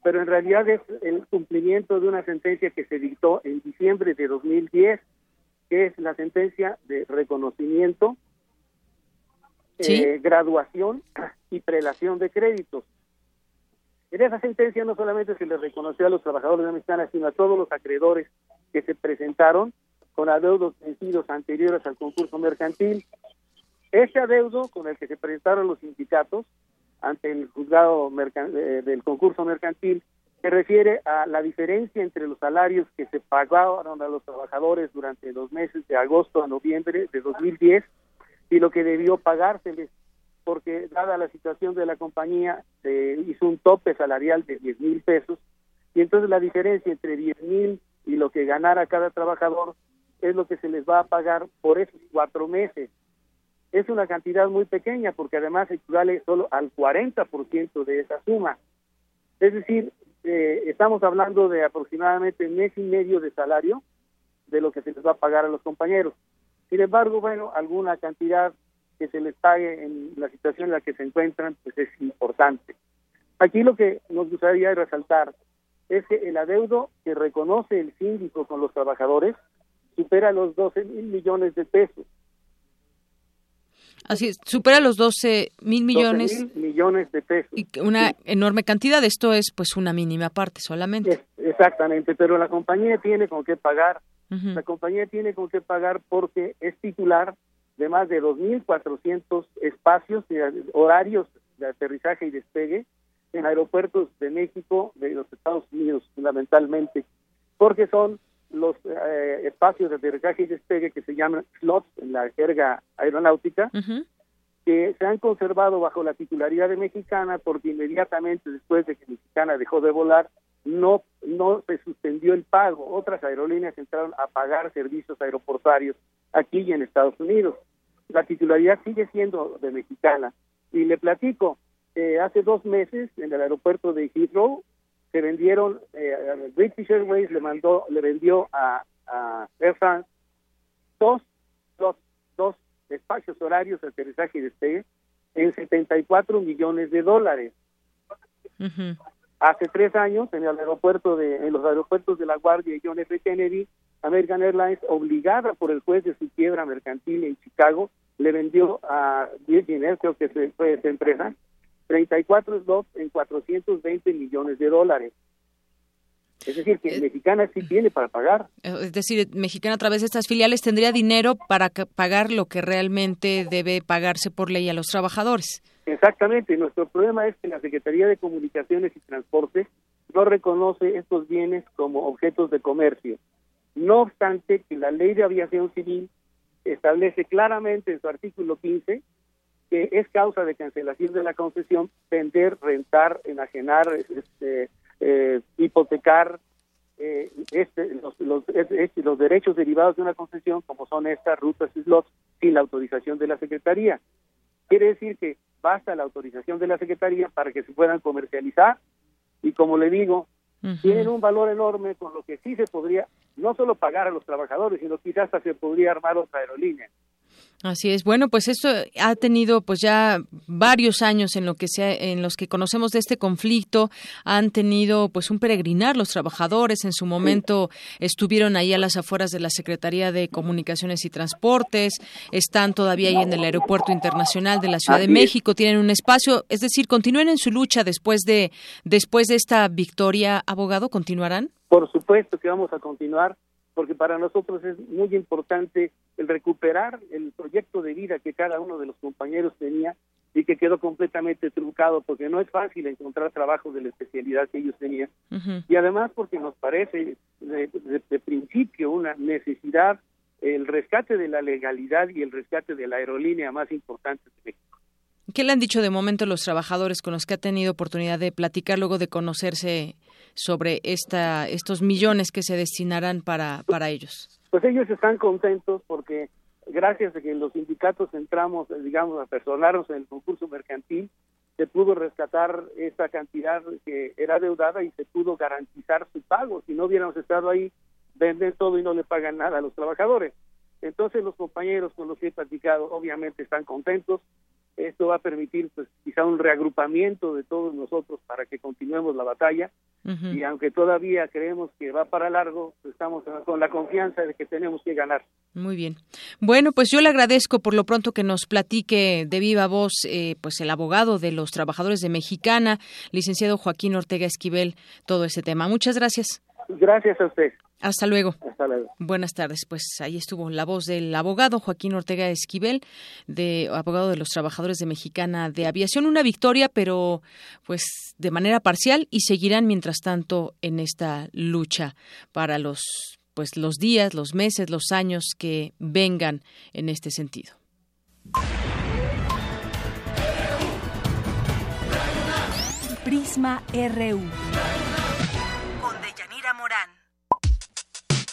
pero en realidad es el cumplimiento de una sentencia que se dictó en diciembre de 2010 que es la sentencia de reconocimiento, ¿Sí? eh, graduación y prelación de créditos. En esa sentencia no solamente se le reconoció a los trabajadores de Mexicana, sino a todos los acreedores que se presentaron con adeudos vencidos anteriores al concurso mercantil. Ese adeudo con el que se presentaron los sindicatos ante el juzgado eh, del concurso mercantil se refiere a la diferencia entre los salarios que se pagaron a los trabajadores durante los meses de agosto a noviembre de 2010 y lo que debió pagárseles, porque dada la situación de la compañía se hizo un tope salarial de 10 mil pesos y entonces la diferencia entre 10 mil y lo que ganara cada trabajador es lo que se les va a pagar por esos cuatro meses. Es una cantidad muy pequeña porque además equivale solo al 40% de esa suma. Es decir, eh, estamos hablando de aproximadamente mes y medio de salario de lo que se les va a pagar a los compañeros. Sin embargo, bueno, alguna cantidad que se les pague en la situación en la que se encuentran, pues es importante. Aquí lo que nos gustaría resaltar es que el adeudo que reconoce el síndico con los trabajadores supera los 12 mil millones de pesos. Así es, supera los 12 mil millones. mil millones de pesos. Y una enorme cantidad, esto es pues una mínima parte solamente. exactamente, pero la compañía tiene con qué pagar. La compañía tiene con qué pagar porque es titular de más de 2.400 espacios horarios de aterrizaje y despegue en aeropuertos de México, de los Estados Unidos fundamentalmente, porque son los eh, espacios de aterrizaje y despegue que se llaman slots en la jerga aeronáutica, que se han conservado bajo la titularidad de Mexicana porque inmediatamente después de que Mexicana dejó de volar, no, no se suspendió el pago. Otras aerolíneas entraron a pagar servicios aeroportuarios aquí y en Estados Unidos. La titularidad sigue siendo de Mexicana. Y le platico, eh, hace dos meses en el aeropuerto de Heathrow se vendieron, eh, British Airways le mandó, le vendió a, Air France dos, dos, dos espacios horarios de aterrizaje y despegue en 74 millones de dólares. Hace tres años, en el aeropuerto de, en los aeropuertos de La Guardia y John F. Kennedy, American Airlines, obligada por el juez de su quiebra mercantil en Chicago, le vendió a Virgin Air, creo que fue esa empresa, 34 slots en 420 millones de dólares. Es decir, que eh, Mexicana sí tiene para pagar. Es decir, Mexicana a través de estas filiales tendría dinero para pagar lo que realmente debe pagarse por ley a los trabajadores. Exactamente. Nuestro problema es que la Secretaría de Comunicaciones y Transporte no reconoce estos bienes como objetos de comercio. No obstante, que la Ley de Aviación Civil establece claramente en su artículo 15 que es causa de cancelación de la concesión vender, rentar, enajenar, este, eh, hipotecar eh, este, los, los, los, derechos derivados de una concesión, como son estas rutas y slots, sin la autorización de la Secretaría. Quiere decir que basta la autorización de la Secretaría para que se puedan comercializar y, como le digo, tienen un valor enorme con lo que sí se podría no solo pagar a los trabajadores, sino quizás hasta se podría armar otra aerolínea. Así es. Bueno, pues esto ha tenido pues ya varios años en lo que sea, en los que conocemos de este conflicto, han tenido pues un peregrinar los trabajadores, en su momento estuvieron ahí a las afueras de la Secretaría de Comunicaciones y Transportes, están todavía ahí en el Aeropuerto Internacional de la Ciudad de México, tienen un espacio, es decir, continúen en su lucha después de después de esta victoria, abogado, continuarán? Por supuesto que vamos a continuar porque para nosotros es muy importante el recuperar el proyecto de vida que cada uno de los compañeros tenía y que quedó completamente truncado porque no es fácil encontrar trabajo de la especialidad que ellos tenían y además porque nos parece de, principio una necesidad el rescate de la legalidad y el rescate de la aerolínea más importante de México. ¿Qué le han dicho de momento los trabajadores con los que ha tenido oportunidad de platicar luego de conocerse sobre esta, estos millones que se destinarán para, para ellos? Pues ellos están contentos porque gracias a que los sindicatos entramos, digamos, a personarnos en el concurso mercantil, se pudo rescatar esta cantidad que era deudada y se pudo garantizar su pago. Si no hubiéramos estado ahí, venden todo y no le pagan nada a los trabajadores. Entonces los compañeros con los que he platicado obviamente están contentos, esto va a permitir, pues, quizá un reagrupamiento de todos nosotros para que continuemos la batalla. Y aunque todavía creemos que va para largo, pues, estamos con la confianza de que tenemos que ganar. Muy bien. Bueno, pues yo le agradezco por lo pronto que nos platique de viva voz, eh, pues el abogado de los trabajadores de Mexicana, licenciado Joaquín Ortega Esquivel, todo ese tema. Muchas gracias. Gracias a usted. Hasta luego. Hasta luego. Buenas tardes. Pues ahí estuvo la voz del abogado Joaquín Ortega Esquivel, de abogado de los trabajadores de Mexicana de Aviación. Una victoria, pero pues de manera parcial y seguirán mientras tanto en esta lucha para los pues los días, los meses, los años que vengan en este sentido. Prisma RU.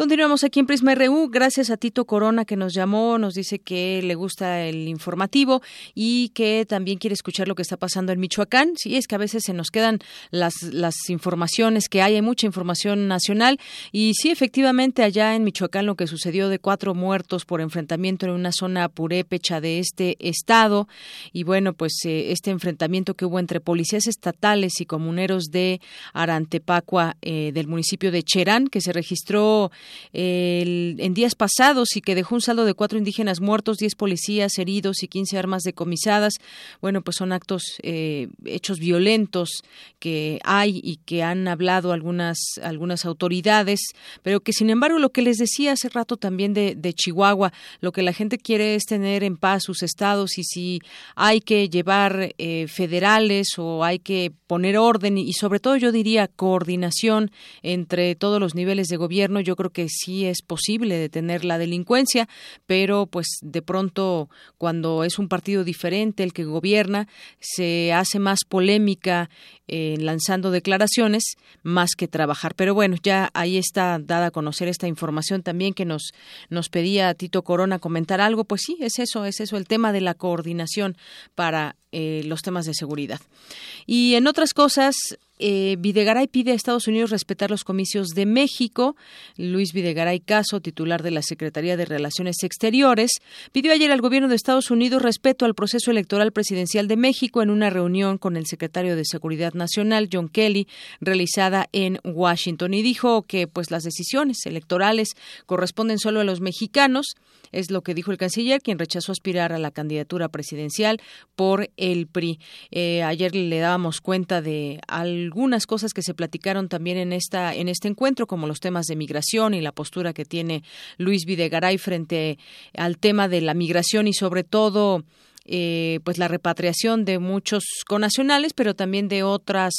Continuamos aquí en Prisma RU. Gracias a Tito Corona que nos llamó, nos dice que le gusta el informativo y que también quiere escuchar lo que está pasando en Michoacán. Sí, es que a veces se nos quedan las, las informaciones que hay, hay mucha información nacional. Y sí, efectivamente, allá en Michoacán lo que sucedió de cuatro muertos por enfrentamiento en una zona purépecha de este estado. Y bueno, pues eh, este enfrentamiento que hubo entre policías estatales y comuneros de Arantepacua eh, del municipio de Cherán, que se registró en días pasados y que dejó un saldo de cuatro indígenas muertos, diez policías heridos y quince armas decomisadas. Bueno, pues son actos, eh, hechos violentos que hay y que han hablado algunas, algunas autoridades, pero que sin embargo lo que les decía hace rato también de, Chihuahua, lo que la gente quiere es tener en paz sus estados y si hay que llevar eh, federales o hay que poner orden y sobre todo yo diría coordinación entre todos los niveles de gobierno, yo creo que sí es posible detener la delincuencia, pero pues de pronto cuando es un partido diferente el que gobierna, se hace más polémica eh, lanzando declaraciones más que trabajar. Pero bueno, ya ahí está dada a conocer esta información también que nos, nos pedía Tito Corona comentar algo. Pues sí, es eso, es eso, el tema de la coordinación para eh, los temas de seguridad. Y en otras cosas, eh, Videgaray pide a Estados Unidos respetar los comicios de México. Luis Videgaray Caso, titular de la Secretaría de Relaciones Exteriores, pidió ayer al gobierno de Estados Unidos respeto al proceso electoral presidencial de México en una reunión con el secretario de Seguridad Nacional, John Kelly, realizada en Washington. Y dijo que pues las decisiones electorales corresponden solo a los mexicanos. Es lo que dijo el canciller, quien rechazó aspirar a la candidatura presidencial por el PRI. Eh, ayer le dábamos cuenta de algunas cosas que se platicaron también en esta en este encuentro, como los temas de migración y la postura que tiene Luis Videgaray frente al tema de la migración y sobre todo eh, pues la repatriación de muchos conacionales, pero también de otras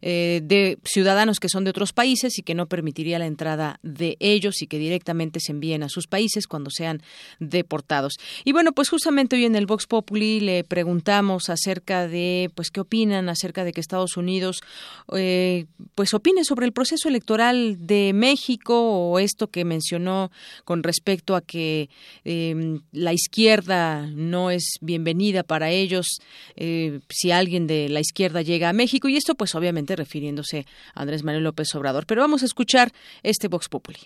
eh, de ciudadanos que son de otros países y que no permitiría la entrada de ellos y que directamente se envíen a sus países cuando sean deportados. Y bueno, pues justamente hoy en el Vox Populi le preguntamos acerca de pues qué opinan acerca de que Estados Unidos eh, pues opine sobre el proceso electoral de México o esto que mencionó con respecto a que la izquierda no es bienvenida bienvenida para ellos eh, si alguien de la izquierda llega a México y esto pues obviamente refiriéndose a Andrés Manuel López Obrador. Pero vamos a escuchar este Vox Populi.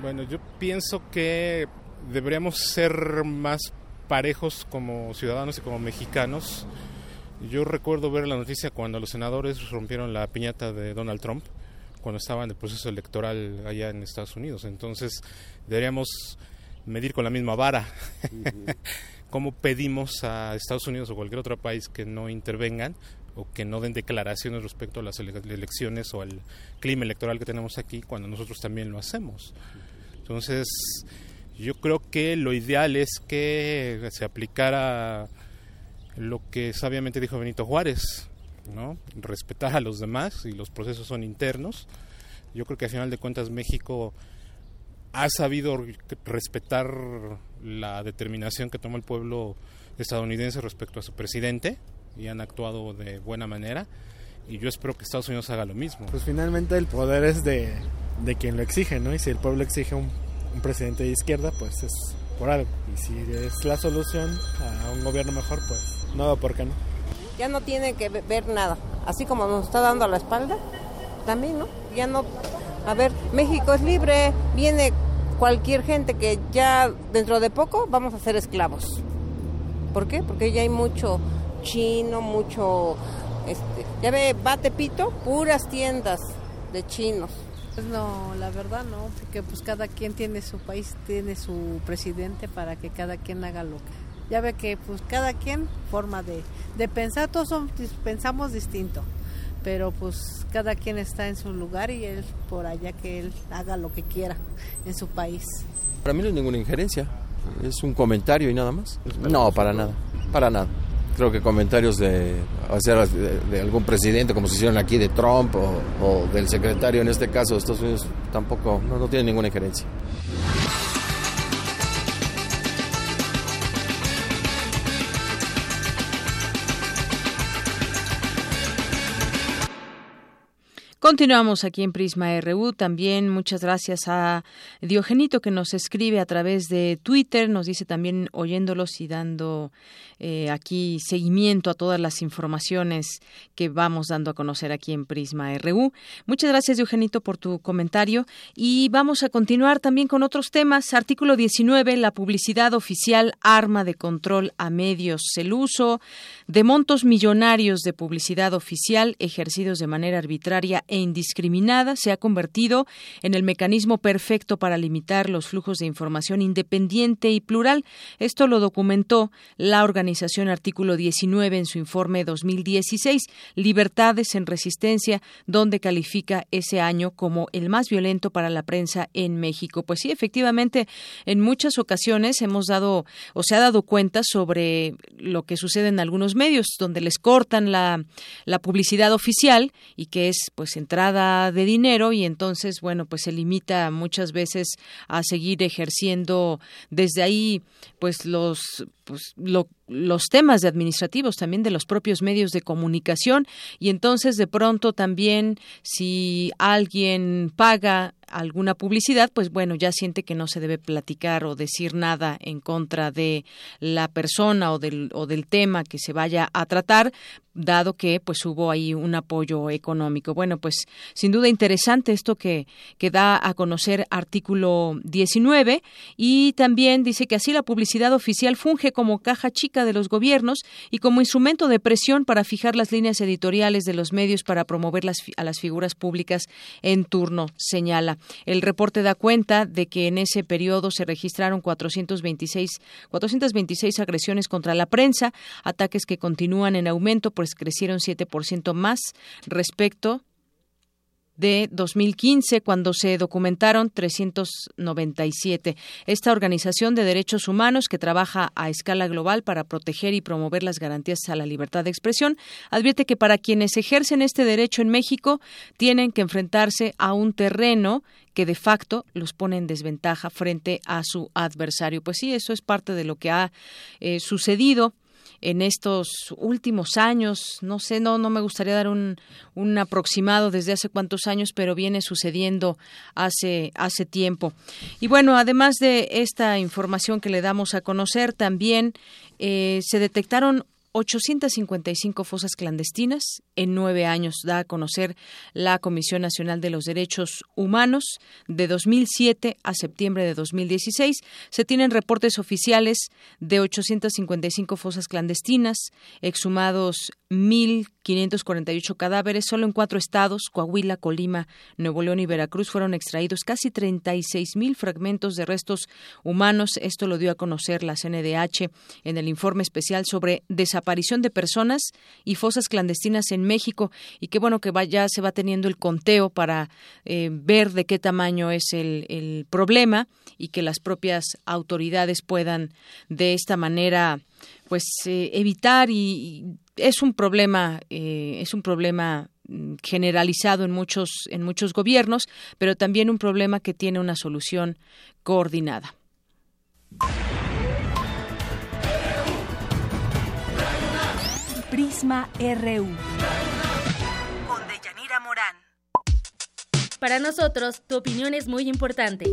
Bueno, yo pienso que deberíamos ser más parejos como ciudadanos y como mexicanos yo recuerdo ver la noticia cuando los senadores rompieron la piñata de Donald Trump, cuando estaba en el proceso electoral allá en Estados Unidos. Entonces, deberíamos medir con la misma vara. ¿Cómo pedimos a Estados Unidos o cualquier otro país que no intervengan o que no den declaraciones respecto a las elecciones o al clima electoral que tenemos aquí cuando nosotros también lo hacemos? Entonces, yo creo que lo ideal es que se aplicara lo que sabiamente dijo Benito Juárez, ¿no? Respetar a los demás y los procesos son internos. Yo creo que al final de cuentas México ha sabido respetar la determinación que tomó el pueblo estadounidense respecto a su presidente y han actuado de buena manera y yo espero que Estados Unidos haga lo mismo. Pues finalmente el poder es de, de quien lo exige, ¿no? Y si el pueblo exige un, un presidente de izquierda, pues es por algo. Y si es la solución a un gobierno mejor, pues no, ¿por qué no? Ya no tiene que ver nada. Así como nos está dando a la espalda, también, ¿no? Ya no. A ver, México es libre, viene cualquier gente que ya dentro de poco vamos a ser esclavos. ¿Por qué? Porque ya hay mucho chino, mucho. Este, ya ve, va Tepito, puras tiendas de chinos. Pues no, la verdad no, porque pues cada quien tiene su país, tiene su presidente para que cada quien haga lo que ya ve que pues cada quien forma de, de pensar, todos pensamos distinto, pero pues cada quien está en su lugar y él por allá que él haga lo que quiera en su país. Para mí no es ninguna injerencia, es un comentario y nada más. No, para nada, para nada. Creo que comentarios de, de, algún presidente, como se hicieron aquí de Trump o, del secretario en este caso de Estados Unidos, tampoco, no, no tiene ninguna injerencia. Continuamos aquí en Prisma RU. También muchas gracias a Diogenito que nos escribe a través de Twitter. Nos dice también oyéndolos y dando eh, aquí seguimiento a todas las informaciones que vamos dando a conocer aquí en Prisma RU. Muchas gracias, Diogenito, por tu comentario. Y vamos a continuar también con otros temas. Artículo 19, la publicidad oficial, arma de control a medios. El uso de montos millonarios de publicidad oficial ejercidos de manera arbitraria e indiscriminada se ha convertido en el mecanismo perfecto para limitar los flujos de información independiente y plural. Esto lo documentó la organización Artículo 19 en su informe 2016, Libertades en Resistencia, donde califica ese año como el más violento para la prensa en México. Pues sí, efectivamente, en muchas ocasiones hemos dado o se ha dado cuenta sobre lo que sucede en algunos medios, donde les cortan la, la publicidad oficial y que es pues entrada de dinero y entonces, bueno, pues se limita muchas veces a seguir ejerciendo desde ahí, pues los, pues los temas de administrativos también de los propios medios de comunicación. Y entonces de pronto también si alguien paga alguna publicidad, pues bueno, ya siente que no se debe platicar o decir nada en contra de la persona o del, o del tema que se vaya a tratar, dado que pues hubo ahí un apoyo económico. Bueno, pues sin duda interesante esto que, que da a conocer artículo 19 y también dice que así la publicidad oficial funge como caja chica de los gobiernos y como instrumento de presión para fijar las líneas editoriales de los medios para promover las, a las figuras públicas en turno, señala. El reporte da cuenta de que en ese periodo se registraron 426, 426 agresiones contra la prensa, ataques que continúan en aumento, pues crecieron 7% más respecto de 2015, cuando se documentaron 397. Esta organización de derechos humanos que trabaja a escala global para proteger y promover las garantías a la libertad de expresión advierte que para quienes ejercen este derecho en México tienen que enfrentarse a un terreno que de facto los pone en desventaja frente a su adversario. Pues sí, eso es parte de lo que ha eh, sucedido en estos últimos años, no sé, no, no me gustaría dar un, un aproximado desde hace cuántos años, pero viene sucediendo hace, hace tiempo. Y bueno, además de esta información que le damos a conocer, también eh, se detectaron 855 fosas clandestinas en nueve años, da a conocer la Comisión Nacional de los Derechos Humanos de 2007 a septiembre de 2016. Se tienen reportes oficiales de 855 fosas clandestinas, exhumados 1.548 cadáveres. Solo en cuatro estados, Coahuila, Colima, Nuevo León y Veracruz, fueron extraídos casi 36.000 fragmentos de restos humanos. Esto lo dio a conocer la CNDH en el informe especial sobre desaparición aparición de personas y fosas clandestinas en México y que bueno que ya se va teniendo el conteo para eh, ver de qué tamaño es el, problema y que las propias autoridades puedan de esta manera pues eh, evitar y, es un problema eh, es un problema mm, generalizado en muchos en muchos gobiernos pero también un problema que tiene una solución coordinada Prisma RU. Con Deyanira Morán. Para nosotros, tu opinión es muy importante.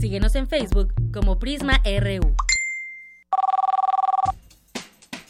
Síguenos en Facebook como Prisma RU.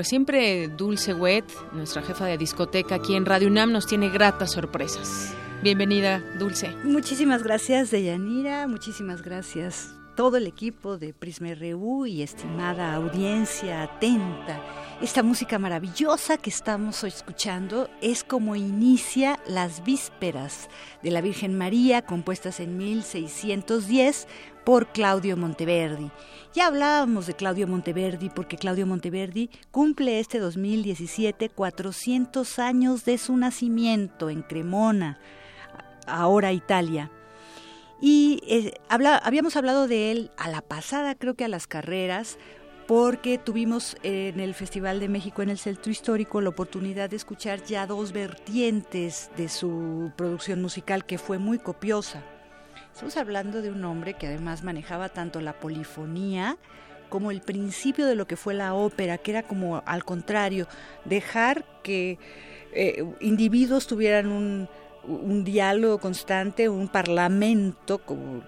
pues siempre Dulce Wet, nuestra jefa de discoteca aquí en Radio UNAM, nos tiene gratas sorpresas. Bienvenida, Dulce. Muchísimas gracias, Deyanira. Muchísimas gracias todo el equipo de Prisma RU y estimada audiencia atenta. Esta música maravillosa que estamos escuchando es como inicia las vísperas de la Virgen María, compuestas en 1610 por Claudio Monteverdi. Ya hablábamos de Claudio Monteverdi porque Claudio Monteverdi cumple este 2017 400 años de su nacimiento en Cremona, ahora Italia. Y eh, habíamos hablado de él a la pasada, creo que a las carreras, porque tuvimos en el Festival de México en el Centro Histórico la oportunidad de escuchar ya dos vertientes de su producción musical que fue muy copiosa. Estamos hablando de un hombre que además manejaba tanto la polifonía como el principio de lo que fue la ópera, que era como al contrario, dejar que eh, individuos tuvieran un, un diálogo constante, un parlamento, como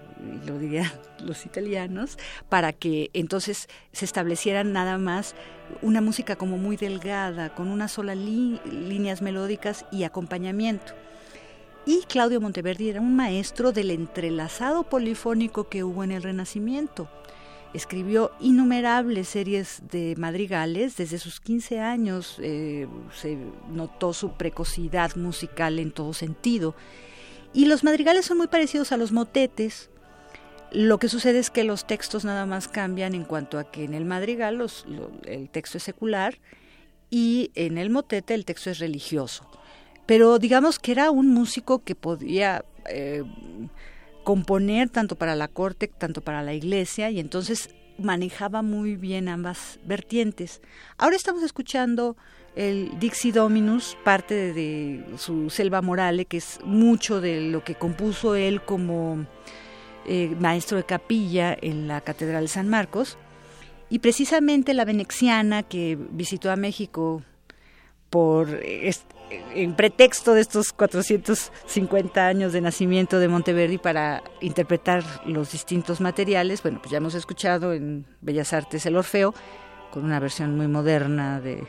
lo dirían los italianos, para que entonces se establecieran nada más una música como muy delgada, con una sola líneas melódicas y acompañamiento. Y Claudio Monteverdi era un maestro del entrelazado polifónico que hubo en el Renacimiento. Escribió innumerables series de madrigales. Desde sus 15 años eh, se notó su precocidad musical en todo sentido. Y los madrigales son muy parecidos a los motetes. Lo que sucede es que los textos nada más cambian en cuanto a que en el madrigal el texto es secular y en el motete el texto es religioso. Pero digamos que era un músico que podía eh, componer tanto para la corte, tanto para la iglesia, y entonces manejaba muy bien ambas vertientes. Ahora estamos escuchando el Dixie Dominus, parte de, su Selva Morale, que es mucho de lo que compuso él como eh, maestro de capilla en la Catedral de San Marcos. Y precisamente la venexiana que visitó a México por en pretexto de estos 450 años de nacimiento de Monteverdi para interpretar los distintos materiales, bueno, pues ya hemos escuchado en Bellas Artes el Orfeo, con una versión muy moderna de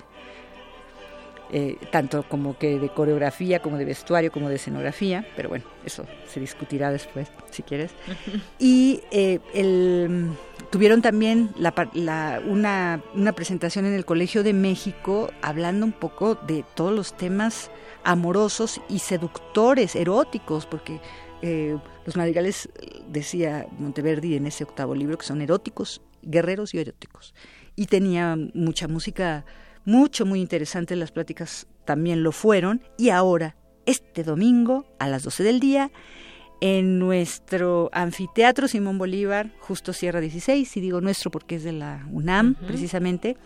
eh, tanto como que de coreografía, como de vestuario, como de escenografía, pero bueno, eso se discutirá después, si quieres. Y eh, el, tuvieron también la, una, una presentación en el Colegio de México hablando un poco de todos los temas amorosos y seductores, eróticos, porque eh, los madrigales, decía Monteverdi en ese octavo libro, que son eróticos, guerreros y eróticos. Y tenía mucha música mucho, muy interesante, las pláticas también lo fueron. Y ahora, este domingo a las 12 del día, en nuestro anfiteatro Simón Bolívar, justo Sierra 16, y digo nuestro porque es de la UNAM, precisamente,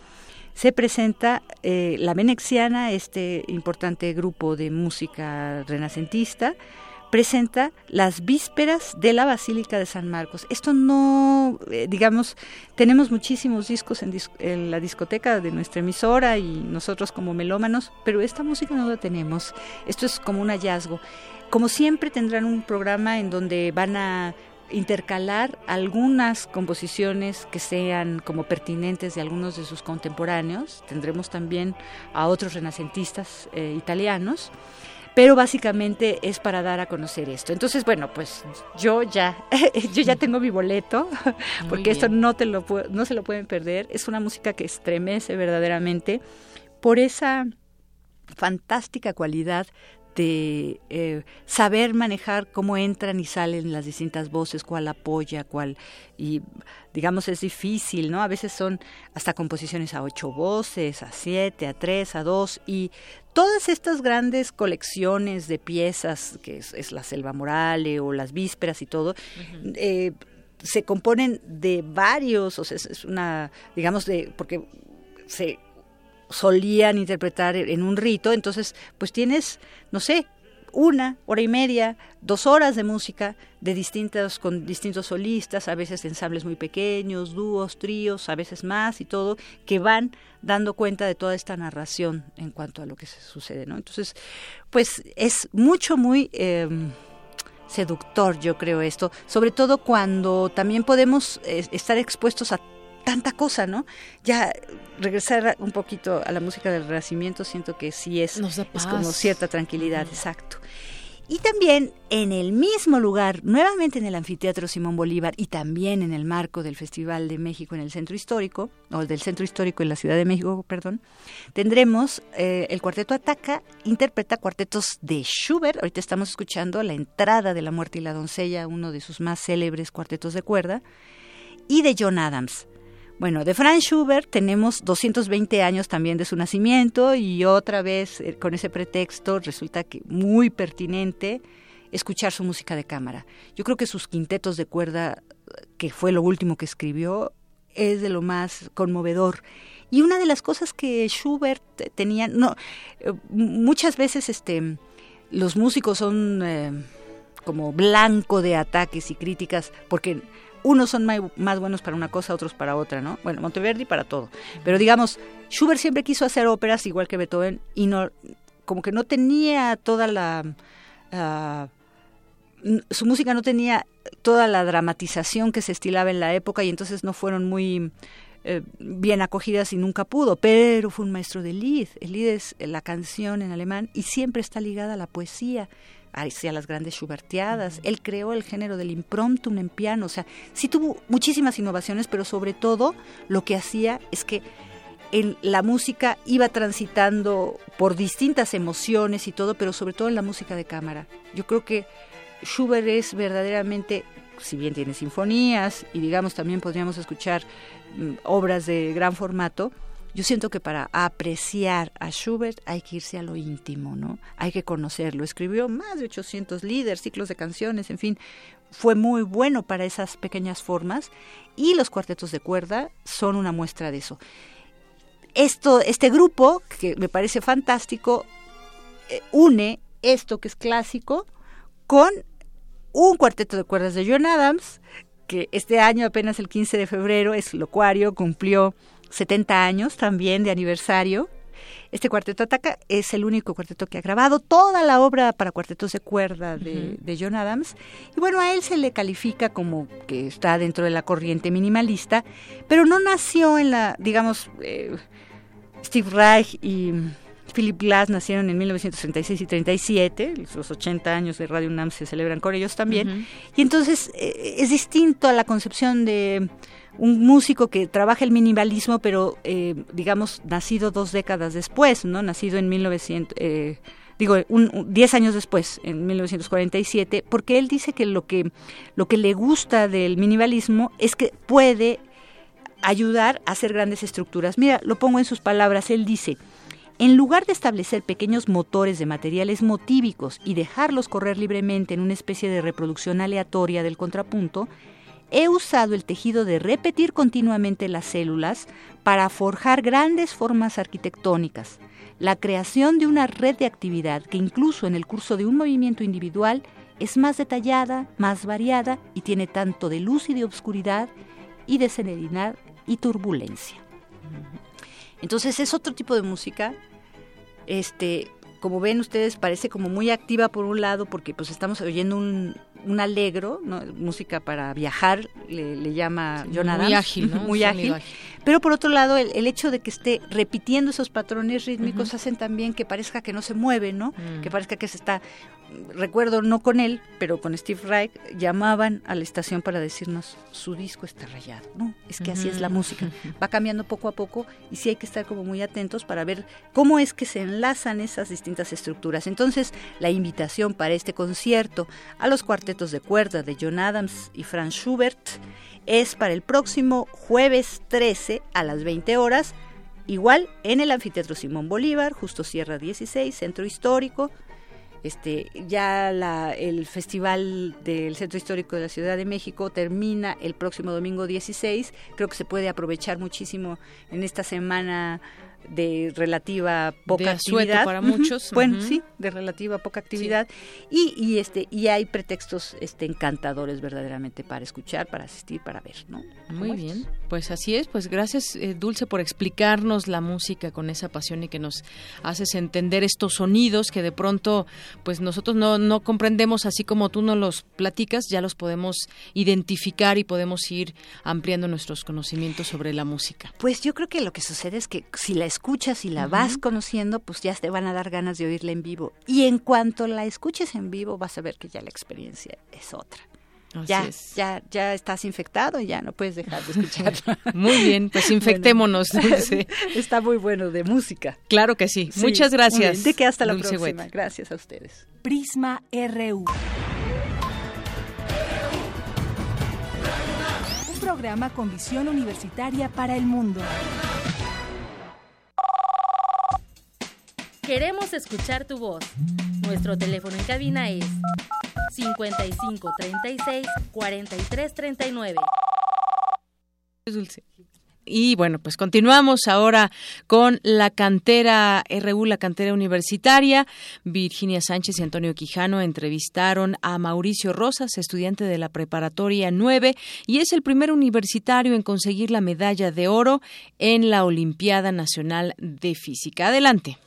se presenta eh, la Venexiana, este importante grupo de música renacentista, presenta las vísperas de la Basílica de San Marcos. Esto no, eh, digamos, tenemos muchísimos discos en, la discoteca de nuestra emisora y nosotros como melómanos, pero esta música no la tenemos. Esto es como un hallazgo. Como siempre tendrán un programa en donde van a intercalar algunas composiciones que sean como pertinentes de algunos de sus contemporáneos. Tendremos también a otros renacentistas eh, italianos pero básicamente es para dar a conocer esto. Entonces, bueno, pues yo ya, yo ya tengo mi boleto, porque esto no, te lo, no se lo pueden perder. Es una música que estremece verdaderamente por esa fantástica cualidad de eh, saber manejar cómo entran y salen las distintas voces, cuál apoya, cuál y digamos es difícil, ¿no? A veces son hasta composiciones a ocho voces, a siete, a tres, a dos y todas estas grandes colecciones de piezas que es, la Selva Morale o las Vísperas y todo. Eh, se componen de varios, o sea, es una, digamos, de, porque se solían interpretar en un rito, entonces pues tienes, no sé, una hora y media, dos horas de música de distintos, con distintos solistas, a veces ensambles muy pequeños, dúos, tríos, a veces más y todo, que van dando cuenta de toda esta narración en cuanto a lo que se sucede, ¿no? Entonces, pues es mucho, muy em, seductor, yo creo esto, sobre todo cuando también podemos eh, estar expuestos a tanta cosa, ¿no? Ya regresar un poquito a la música del Renacimiento siento que sí es, es como cierta tranquilidad, exacto. Y también en el mismo lugar, nuevamente en el Anfiteatro Simón Bolívar y también en el marco del Festival de México en el Centro Histórico, o del Centro Histórico en la Ciudad de México, perdón, tendremos eh, el Cuarteto Ataca, interpreta cuartetos de Schubert. Ahorita estamos escuchando la entrada de La Muerte y la Doncella, uno de sus más célebres cuartetos de cuerda, y de John Adams. Bueno, de Franz Schubert tenemos 220 años también de su nacimiento y otra vez eh, con ese pretexto resulta que muy pertinente escuchar su música de cámara. Yo creo que sus quintetos de cuerda, que fue lo último que escribió, es de lo más conmovedor. Y una de las cosas que Schubert tenía, no, eh, muchas veces este, los músicos son eh, como blanco de ataques y críticas porque unos son más buenos para una cosa, otros para otra, ¿no? Bueno, Monteverdi para todo. Pero digamos, Schubert siempre quiso hacer óperas igual que Beethoven y no, como que no tenía toda la... Ah, su música no tenía toda la dramatización que se estilaba en la época y entonces no fueron muy eh, bien acogidas y nunca pudo, pero fue un maestro de Lied. El Lied es la canción en alemán y siempre está ligada a la poesía hacia las grandes Schubertiadas. Él creó el género del impromptum en piano. O sea, sí tuvo muchísimas innovaciones, pero sobre todo lo que hacía es que en la música iba transitando por distintas emociones y todo, pero sobre todo en la música de cámara. Yo creo que Schubert es verdaderamente, si bien tiene sinfonías y digamos también podríamos escuchar mm, obras de gran formato, yo siento que para apreciar a Schubert hay que irse a lo íntimo, ¿no? Hay que conocerlo. Escribió más de 800 líderes, ciclos de canciones, en fin, fue muy bueno para esas pequeñas formas y los cuartetos de cuerda son una muestra de eso. Esto, este grupo, que me parece fantástico, eh, une esto que es clásico con un cuarteto de cuerdas de John Adams, que este año, apenas el 15 de febrero, es locuario, cumplió 70 años también de aniversario. Este cuarteto Ataca es el único cuarteto que ha grabado toda la obra para cuartetos de cuerda de, John Adams. Y bueno, a él se le califica como que está dentro de la corriente minimalista, pero no nació en la, digamos, eh, Steve Reich y Philip Glass nacieron en 1936 y 37, los 80 años de Radio UNAM se celebran con ellos también. Y entonces eh, es distinto a la concepción de un músico que trabaja el minimalismo, pero eh, digamos nacido dos décadas después, no, nacido en 1900. Eh, digo, un, diez años después, en 1947, porque él dice que lo que lo que le gusta del minimalismo es que puede ayudar a hacer grandes estructuras. Mira, lo pongo en sus palabras. Él dice: en lugar de establecer pequeños motores de materiales motívicos y dejarlos correr libremente en una especie de reproducción aleatoria del contrapunto, he usado el tejido de repetir continuamente las células para forjar grandes formas arquitectónicas, la creación de una red de actividad que incluso en el curso de un movimiento individual es más detallada, más variada y tiene tanto de luz y de obscuridad y de serenidad y turbulencia. Entonces es otro tipo de música, este, como ven ustedes parece como muy activa por un lado porque pues estamos oyendo un, un alegro, música para viajar, le, llama Jonathan. Muy ágil, ¿no? muy ágil. Pero por otro lado, el, hecho de que esté repitiendo esos patrones rítmicos hacen también que parezca que no se mueve, ¿no? Mm. Que parezca que se está recuerdo no con él, pero con Steve Reich, llamaban a la estación para decirnos, su disco está rayado. No, es que así es la música. Va cambiando poco a poco y sí hay que estar como muy atentos para ver cómo es que se enlazan esas distintas estructuras. Entonces, la invitación para este concierto a los cuartetos de cuerda de John Adams y Franz Schubert es para el próximo jueves 13 a las 20 horas, igual en el Anfiteatro Simón Bolívar, justo Sierra 16, Centro Histórico, este, ya el Festival del Centro Histórico de la Ciudad de México termina el próximo domingo 16. Creo que se puede aprovechar muchísimo en esta semana de relativa poca actividad. para muchos bueno sí de relativa poca actividad. Y, y este y hay pretextos este encantadores verdaderamente para escuchar para asistir para ver no muy bien. Pues así es. Pues gracias eh, Dulce por explicarnos la música con esa pasión y que nos haces entender estos sonidos que de pronto pues nosotros no no comprendemos así como tú nos los platicas ya los podemos identificar y podemos ir ampliando nuestros conocimientos sobre la música. Pues yo creo que lo que sucede es que si la escuchas y la vas conociendo, pues ya te van a dar ganas de oírla en vivo. Y en cuanto la escuches en vivo, vas a ver que ya la experiencia es otra. ya, ya, ya estás infectado y ya no puedes dejar de escucharla. muy bien, pues infectémonos. Está muy bueno de música. Claro que sí. Muchas gracias. De que hasta la próxima. Gracias a ustedes. Prisma RU. Un programa con visión universitaria para el mundo. Queremos escuchar tu voz. Nuestro teléfono en cabina es 55 36 43 39. Y bueno, pues continuamos ahora con la cantera RU, la cantera universitaria. Virginia Sánchez y Antonio Quijano entrevistaron a Mauricio Rosas, estudiante de la preparatoria 9, y es el primer universitario en conseguir la medalla de oro en la Olimpiada Nacional de Física. Adelante.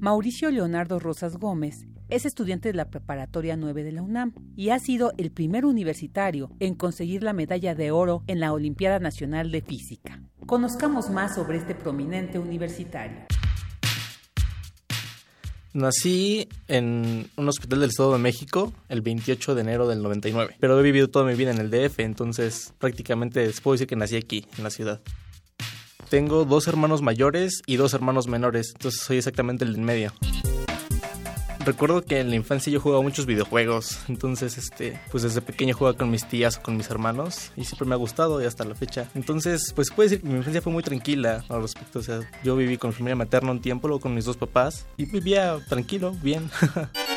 Mauricio Leonardo Rosas Gómez es estudiante de la Preparatoria 9 de la UNAM y ha sido el primer universitario en conseguir la medalla de oro en la Olimpiada Nacional de Física. Conozcamos más sobre este prominente universitario. Nací en un hospital del Estado de México el 28 de enero del 99, pero he vivido toda mi vida en el DF, entonces prácticamente puedo decir que nací aquí, en la ciudad tengo dos hermanos mayores y dos hermanos menores, entonces soy exactamente el en medio. Recuerdo que en la infancia yo jugaba muchos videojuegos, entonces este, pues desde pequeño jugaba con mis tías o con mis hermanos y siempre me ha gustado y hasta la fecha. Entonces, pues puede decir que mi infancia fue muy tranquila al respecto, o sea, yo viví con mi familia materna un tiempo, luego con mis dos papás y vivía tranquilo, bien.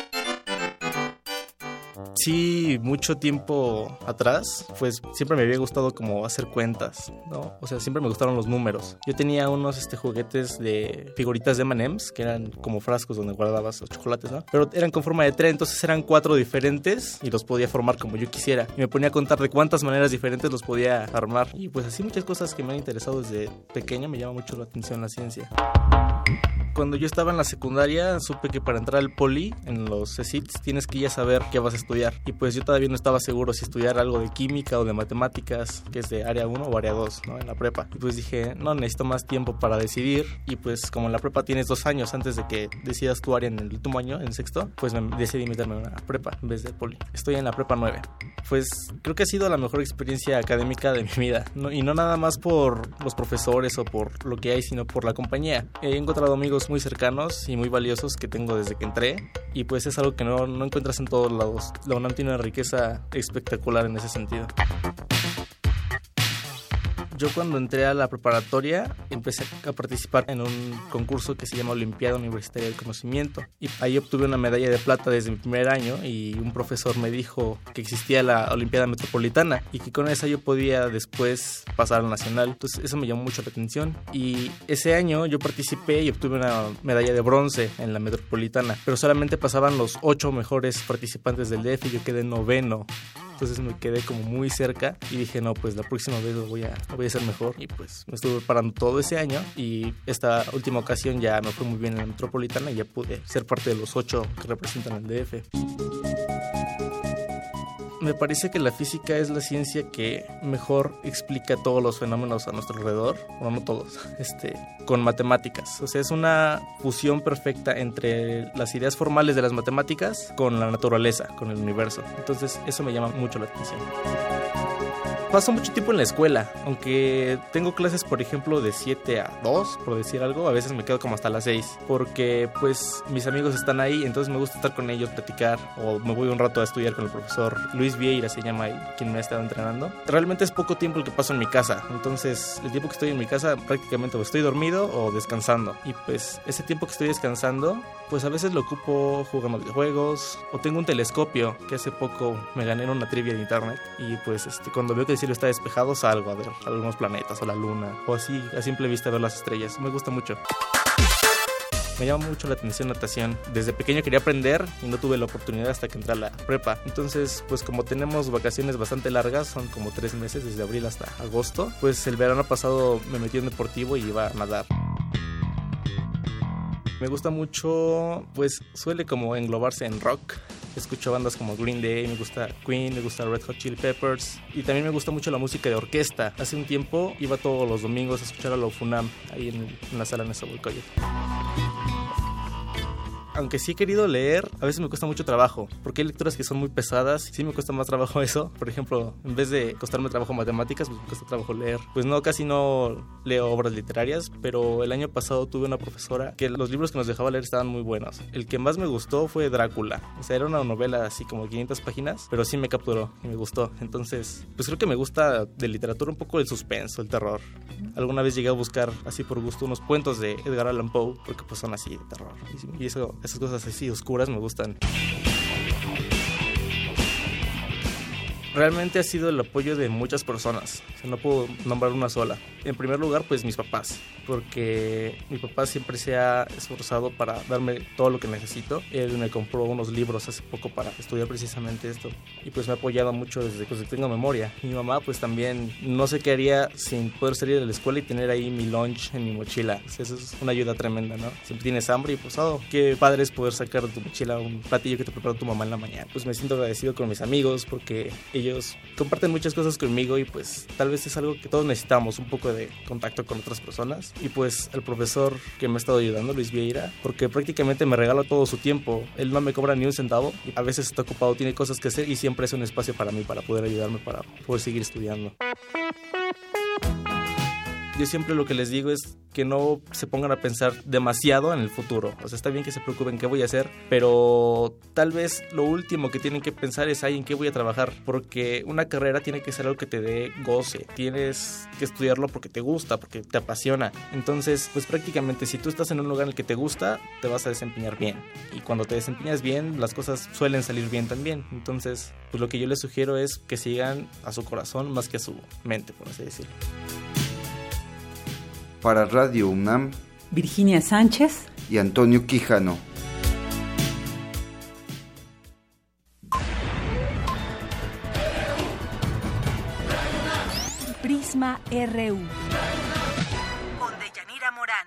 sí, mucho tiempo atrás, pues siempre me había gustado como hacer cuentas, ¿no? O sea, siempre me gustaron los números. Yo tenía unos este, juguetes de figuritas de M&M's, que eran como frascos donde guardabas los chocolates, ¿no? Pero eran con forma de tres, entonces eran cuatro diferentes y los podía formar como yo quisiera. Y me ponía a contar de cuántas maneras diferentes los podía armar. Y pues así muchas cosas que me han interesado desde pequeño, me llama mucho la atención la ciencia cuando yo estaba en la secundaria supe que para entrar al poli en los CECITs tienes que ya saber qué vas a estudiar. Y pues yo todavía no estaba seguro si estudiar algo de química o de matemáticas que es de área 1 o área 2 ¿no? en la prepa. Y pues dije no necesito más tiempo para decidir. Y pues como en la prepa tienes dos años antes de que decidas tu área en el último año en sexto pues me decidí meterme en una prepa en vez de poli. Estoy en la prepa 9 pues creo que ha sido la mejor experiencia académica de mi vida y no nada más por los profesores o por lo que hay sino por la compañía. He encontrado amigos muy cercanos y muy valiosos que tengo desde que entré y pues es algo que no, no encuentras en todos lados. La UNAM tiene una riqueza espectacular en ese sentido. Yo cuando entré a la preparatoria empecé a participar en un concurso que se llama Olimpiada Universitaria del Conocimiento. Y ahí obtuve una medalla de plata desde mi primer año y un profesor me dijo que existía la Olimpiada Metropolitana y que con esa yo podía después pasar al nacional. Entonces eso me llamó mucho la atención. Y ese año yo participé y obtuve una medalla de bronce en la Metropolitana, pero solamente pasaban los ocho mejores participantes del DF y yo quedé noveno entonces me quedé como muy cerca y dije, no, pues la próxima vez lo voy a, voy a hacer mejor. Y pues me estuve preparando todo ese año y esta última ocasión ya me fue muy bien en la Metropolitana y ya pude ser parte de los ocho que representan el DF me parece que la física es la ciencia que mejor explica todos los fenómenos a nuestro alrededor, bueno, no todos, este, con matemáticas. O sea, es una fusión perfecta entre las ideas formales de las matemáticas con la naturaleza, con el universo. Entonces, eso me llama mucho la atención paso mucho tiempo en la escuela, aunque tengo clases, por ejemplo, de 7 a 2, por decir algo, a veces me quedo como hasta las 6, porque pues mis amigos están ahí, entonces me gusta estar con ellos, platicar, o me voy un rato a estudiar con el profesor Luis Vieira, se llama quien me ha estado entrenando. Realmente es poco tiempo el que paso en mi casa, entonces el tiempo que estoy en mi casa prácticamente o estoy dormido o descansando, y pues ese tiempo que estoy descansando, pues a veces lo ocupo jugando videojuegos, o tengo un telescopio que hace poco me gané en una trivia de internet, y pues este, cuando veo que cielo está despejado, salgo a ver algunos planetas o la luna, o así a simple vista ver las estrellas. Me gusta mucho. Me llama mucho la atención natación. Desde pequeño quería aprender y no tuve la oportunidad hasta que entré a la prepa. Entonces, pues como tenemos vacaciones bastante largas, son como tres meses desde abril hasta agosto, pues el verano pasado me metí en deportivo y iba a nadar. Me gusta mucho, pues suele como englobarse en rock escucho bandas como Green Day, me gusta Queen, me gusta Red Hot Chili Peppers y también me gusta mucho la música de orquesta. Hace un tiempo iba todos los domingos a escuchar a la Funam ahí en, la sala Nezahualcóyotl aunque sí he querido leer, a veces me cuesta mucho trabajo, porque hay lecturas que son muy pesadas, sí me cuesta más trabajo eso. Por ejemplo, en vez de costarme trabajo matemáticas, pues me cuesta trabajo leer. Pues no, casi no leo obras literarias, pero el año pasado tuve una profesora que los libros que nos dejaba leer estaban muy buenos. El que más me gustó fue Drácula. O sea, era una novela así como 500 páginas, pero sí me capturó y me gustó. Entonces, pues creo que me gusta de literatura un poco el suspenso, el terror. Alguna vez llegué a buscar así por gusto unos cuentos de Edgar Allan Poe, porque pues son así de terror. Y eso esas cosas así oscuras me gustan. Realmente ha sido el apoyo de muchas personas. no puedo nombrar una sola. En primer lugar, pues mis papás, porque mi papá siempre se ha esforzado para darme todo lo que necesito. Él me compró unos libros hace poco para estudiar precisamente esto y pues me ha apoyado mucho desde que tengo memoria. Mi mamá pues también no sé qué haría sin poder salir de la escuela y tener ahí mi lunch en mi mochila. Eso es una ayuda tremenda, ¿no? Siempre tienes hambre y pues, oh, qué padre es poder sacar de tu mochila un platillo que te preparó tu mamá en la mañana. Pues me siento agradecido con mis amigos porque ellos comparten muchas cosas conmigo y pues tal vez es algo que todos necesitamos, un poco de contacto con otras personas. Y pues el profesor que me ha estado ayudando, Luis Vieira, porque prácticamente me regala todo su tiempo. Él no me cobra ni un centavo a veces está ocupado, tiene cosas que hacer y siempre es un espacio para mí para poder ayudarme, para poder seguir estudiando yo siempre lo que les digo es que no se pongan a pensar demasiado en el futuro. O sea, está bien que se preocupen qué voy a hacer, pero tal vez lo último que tienen que pensar es ahí en qué voy a trabajar, porque una carrera tiene que ser algo que te dé goce. Tienes que estudiarlo porque te gusta, porque te apasiona. Entonces, pues prácticamente si tú estás en un lugar en el que te gusta, te vas a desempeñar bien. Y cuando te desempeñas bien, las cosas suelen salir bien también. Entonces, pues lo que yo les sugiero es que sigan a su corazón más que a su mente, por así decirlo. Para Radio UNAM, Virginia Sánchez y Antonio Quijano. Prisma RU. Con Deyanira Morán.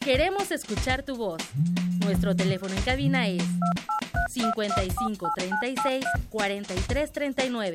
Queremos escuchar tu voz. Nuestro teléfono en cabina es 55 36 43 39.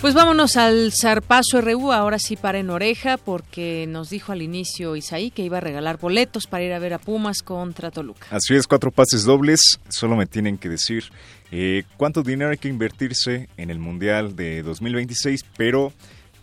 Pues vámonos al Zarpazo RU, ahora sí para en oreja, porque nos dijo al inicio Isaí que iba a regalar boletos para ir a ver a Pumas contra Toluca. Así es, cuatro pases dobles, solo me tienen que decir eh, cuánto dinero hay que invertirse en el Mundial de 2026, pero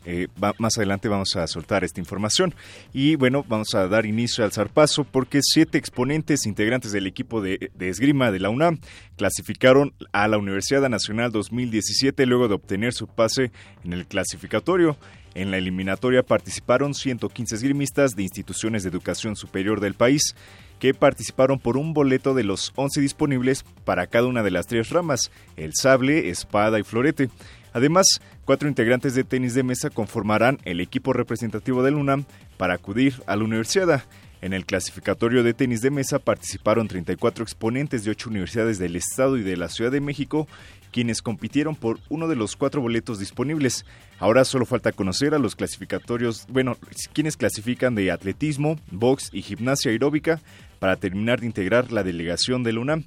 eh, más adelante vamos a soltar esta información. Y bueno, vamos a dar inicio al zarpazo porque siete exponentes integrantes del equipo de, de, esgrima de la UNAM clasificaron a la Universidad Nacional 2017 luego de obtener su pase en el clasificatorio. En la eliminatoria participaron 115 esgrimistas de instituciones de educación superior del país que participaron por un boleto de los 11 disponibles para cada una de las tres ramas, el sable, espada y florete. Además, cuatro integrantes de tenis de mesa conformarán el equipo representativo del UNAM para acudir a la universidad. En el clasificatorio de tenis de mesa participaron 34 exponentes de ocho universidades del Estado y de la Ciudad de México, quienes compitieron por uno de los cuatro boletos disponibles. Ahora solo falta conocer a los clasificatorios, bueno, quienes clasifican de atletismo, box y gimnasia aeróbica para terminar de integrar la delegación del UNAM.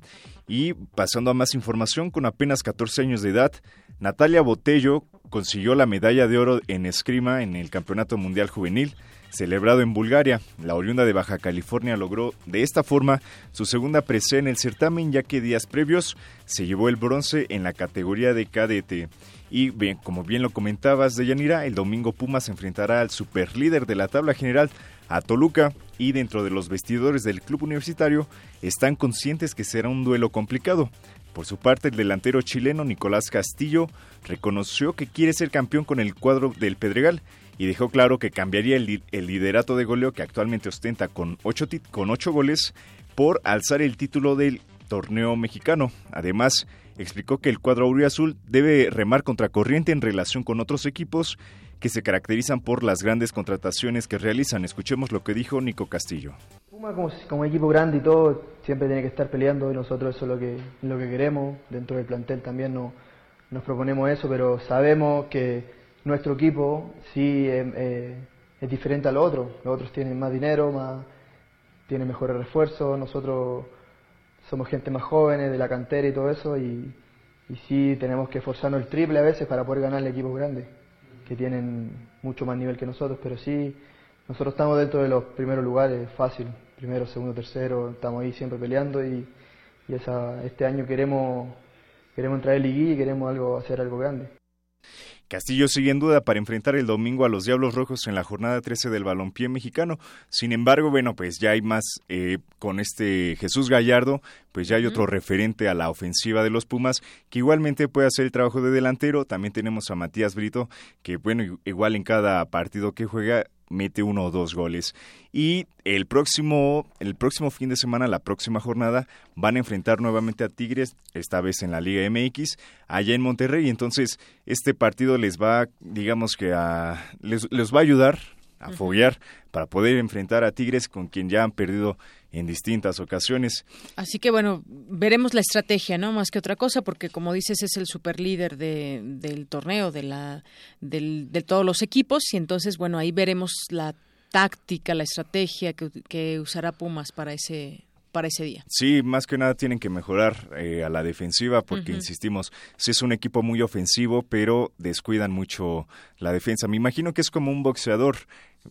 Y pasando a más información, con apenas 14 años de edad, Natalia Botello consiguió la medalla de oro en esgrima en el Campeonato Mundial Juvenil celebrado en Bulgaria. La oriunda de Baja California logró de esta forma su segunda presea en el certamen, ya que días previos se llevó el bronce en la categoría de cadete. Y bien, como bien lo comentabas, Deyanira, el domingo Pumas enfrentará al superlíder de la tabla general, a Toluca, y dentro de los vestidores del club universitario están conscientes que será un duelo complicado. Por su parte, el delantero chileno Nicolás Castillo reconoció que quiere ser campeón con el cuadro del Pedregal y dejó claro que cambiaría el, liderato de goleo que actualmente ostenta con ocho, con ocho goles por alzar el título del torneo mexicano. Además, explicó que el cuadro azul debe remar contracorriente en relación con otros equipos que se caracterizan por las grandes contrataciones que realizan. Escuchemos lo que dijo Nico Castillo. Puma como, equipo grande y todo, siempre tiene que estar peleando y nosotros eso es lo que, lo que queremos. Dentro del plantel también no, nos proponemos eso, pero sabemos que nuestro equipo sí eh, eh, es diferente a los otros. Los otros tienen más dinero, más tienen mejores refuerzos, nosotros somos gente más jóvenes de la cantera y todo eso y, y sí tenemos que esforzarnos el triple a veces para poder ganarle equipos grandes que tienen mucho más nivel que nosotros, pero sí nosotros estamos dentro de los primeros lugares, fácil, primero, segundo, tercero, estamos ahí siempre peleando y, y esa, este año queremos queremos entrar en liguilla y queremos algo hacer algo grande. Castillo sigue en duda para enfrentar el domingo a los Diablos Rojos en la jornada 13 del balompié mexicano. Sin embargo, bueno, pues ya hay más eh, con este Jesús Gallardo, pues ya hay otro referente a la ofensiva de los Pumas que igualmente puede hacer el trabajo de delantero. También tenemos a Matías Brito, que bueno, igual en cada partido que juega mete uno o dos goles. Y el próximo, el próximo fin de semana, la próxima jornada, van a enfrentar nuevamente a Tigres, esta vez en la Liga MX, allá en Monterrey. Entonces, este partido les va, digamos que a, les, les va a ayudar a foguear para poder enfrentar a Tigres con quien ya han perdido en distintas ocasiones. Así que bueno, veremos la estrategia, ¿no? Más que otra cosa, porque como dices es el superlíder de, del torneo, de la, del, de todos los equipos, y entonces bueno ahí veremos la táctica, la estrategia que, que usará Pumas para ese para ese día. Sí, más que nada tienen que mejorar eh, a la defensiva porque, insistimos, sí es un equipo muy ofensivo, pero descuidan mucho la defensa. Me imagino que es como un boxeador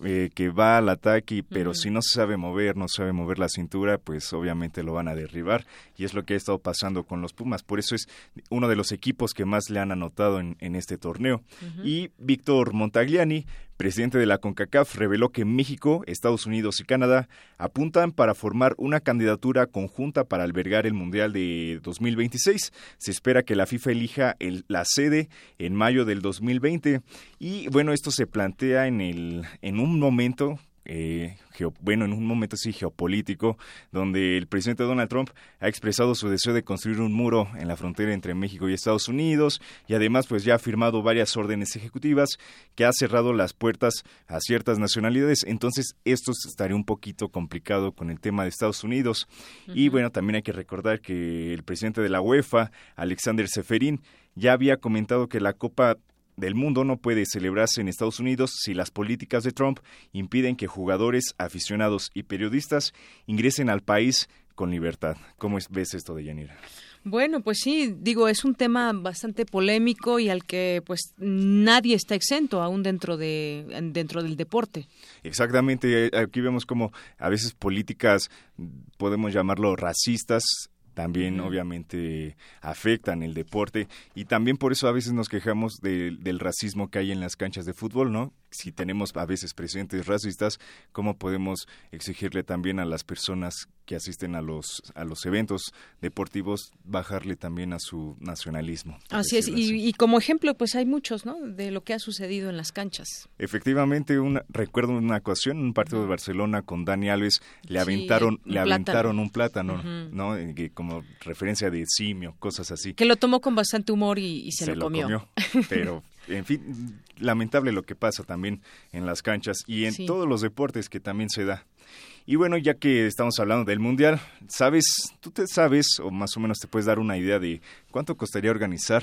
eh, que va al ataque, pero si no se sabe mover, no sabe mover la cintura, pues obviamente lo van a derribar. Y es lo que ha estado pasando con los Pumas. Por eso es uno de los equipos que más le han anotado en, en este torneo. Y Víctor Montagliani, presidente de la CONCACAF, reveló que México, Estados Unidos y Canadá apuntan para formar una candidatura conjunta para albergar el Mundial de 2026. Se espera que la FIFA elija el, la sede en mayo del 2020. Y bueno, esto se plantea en, el, en un momento eh, bueno, en un momento así geopolítico, donde el presidente Donald Trump ha expresado su deseo de construir un muro en la frontera entre México y Estados Unidos y además pues ya ha firmado varias órdenes ejecutivas que ha cerrado las puertas a ciertas nacionalidades. Entonces esto estaría un poquito complicado con el tema de Estados Unidos. Y bueno, también hay que recordar que el presidente de la UEFA, Alexander Seferin, ya había comentado que la Copa del mundo no puede celebrarse en Estados Unidos si las políticas de Trump impiden que jugadores, aficionados y periodistas ingresen al país con libertad. ¿Cómo ves esto de Yanira? Bueno, pues sí, digo, es un tema bastante polémico y al que pues nadie está exento aún dentro de dentro del deporte. Exactamente, aquí vemos como a veces políticas podemos llamarlo racistas también obviamente afectan el deporte y también por eso a veces nos quejamos del racismo que hay en las canchas de fútbol, ¿no? Si tenemos a veces presidentes racistas, ¿cómo podemos exigirle también a las personas que asisten a los a los eventos deportivos bajarle también a su nacionalismo? Así es, y, como ejemplo pues hay muchos, ¿no? De lo que ha sucedido en las canchas. Efectivamente, una, recuerdo una ocasión, un partido de Barcelona con Dani Alves, le aventaron, le aventaron un plátano, ¿no? Como referencia de simio, cosas así. Que lo tomó con bastante humor y, se, lo, comió. Pero, en fin, lamentable lo que pasa también en las canchas y en todos los deportes que también se da. Y bueno, ya que estamos hablando del Mundial, ¿sabes, tú te sabes o más o menos te puedes dar una idea de cuánto costaría organizar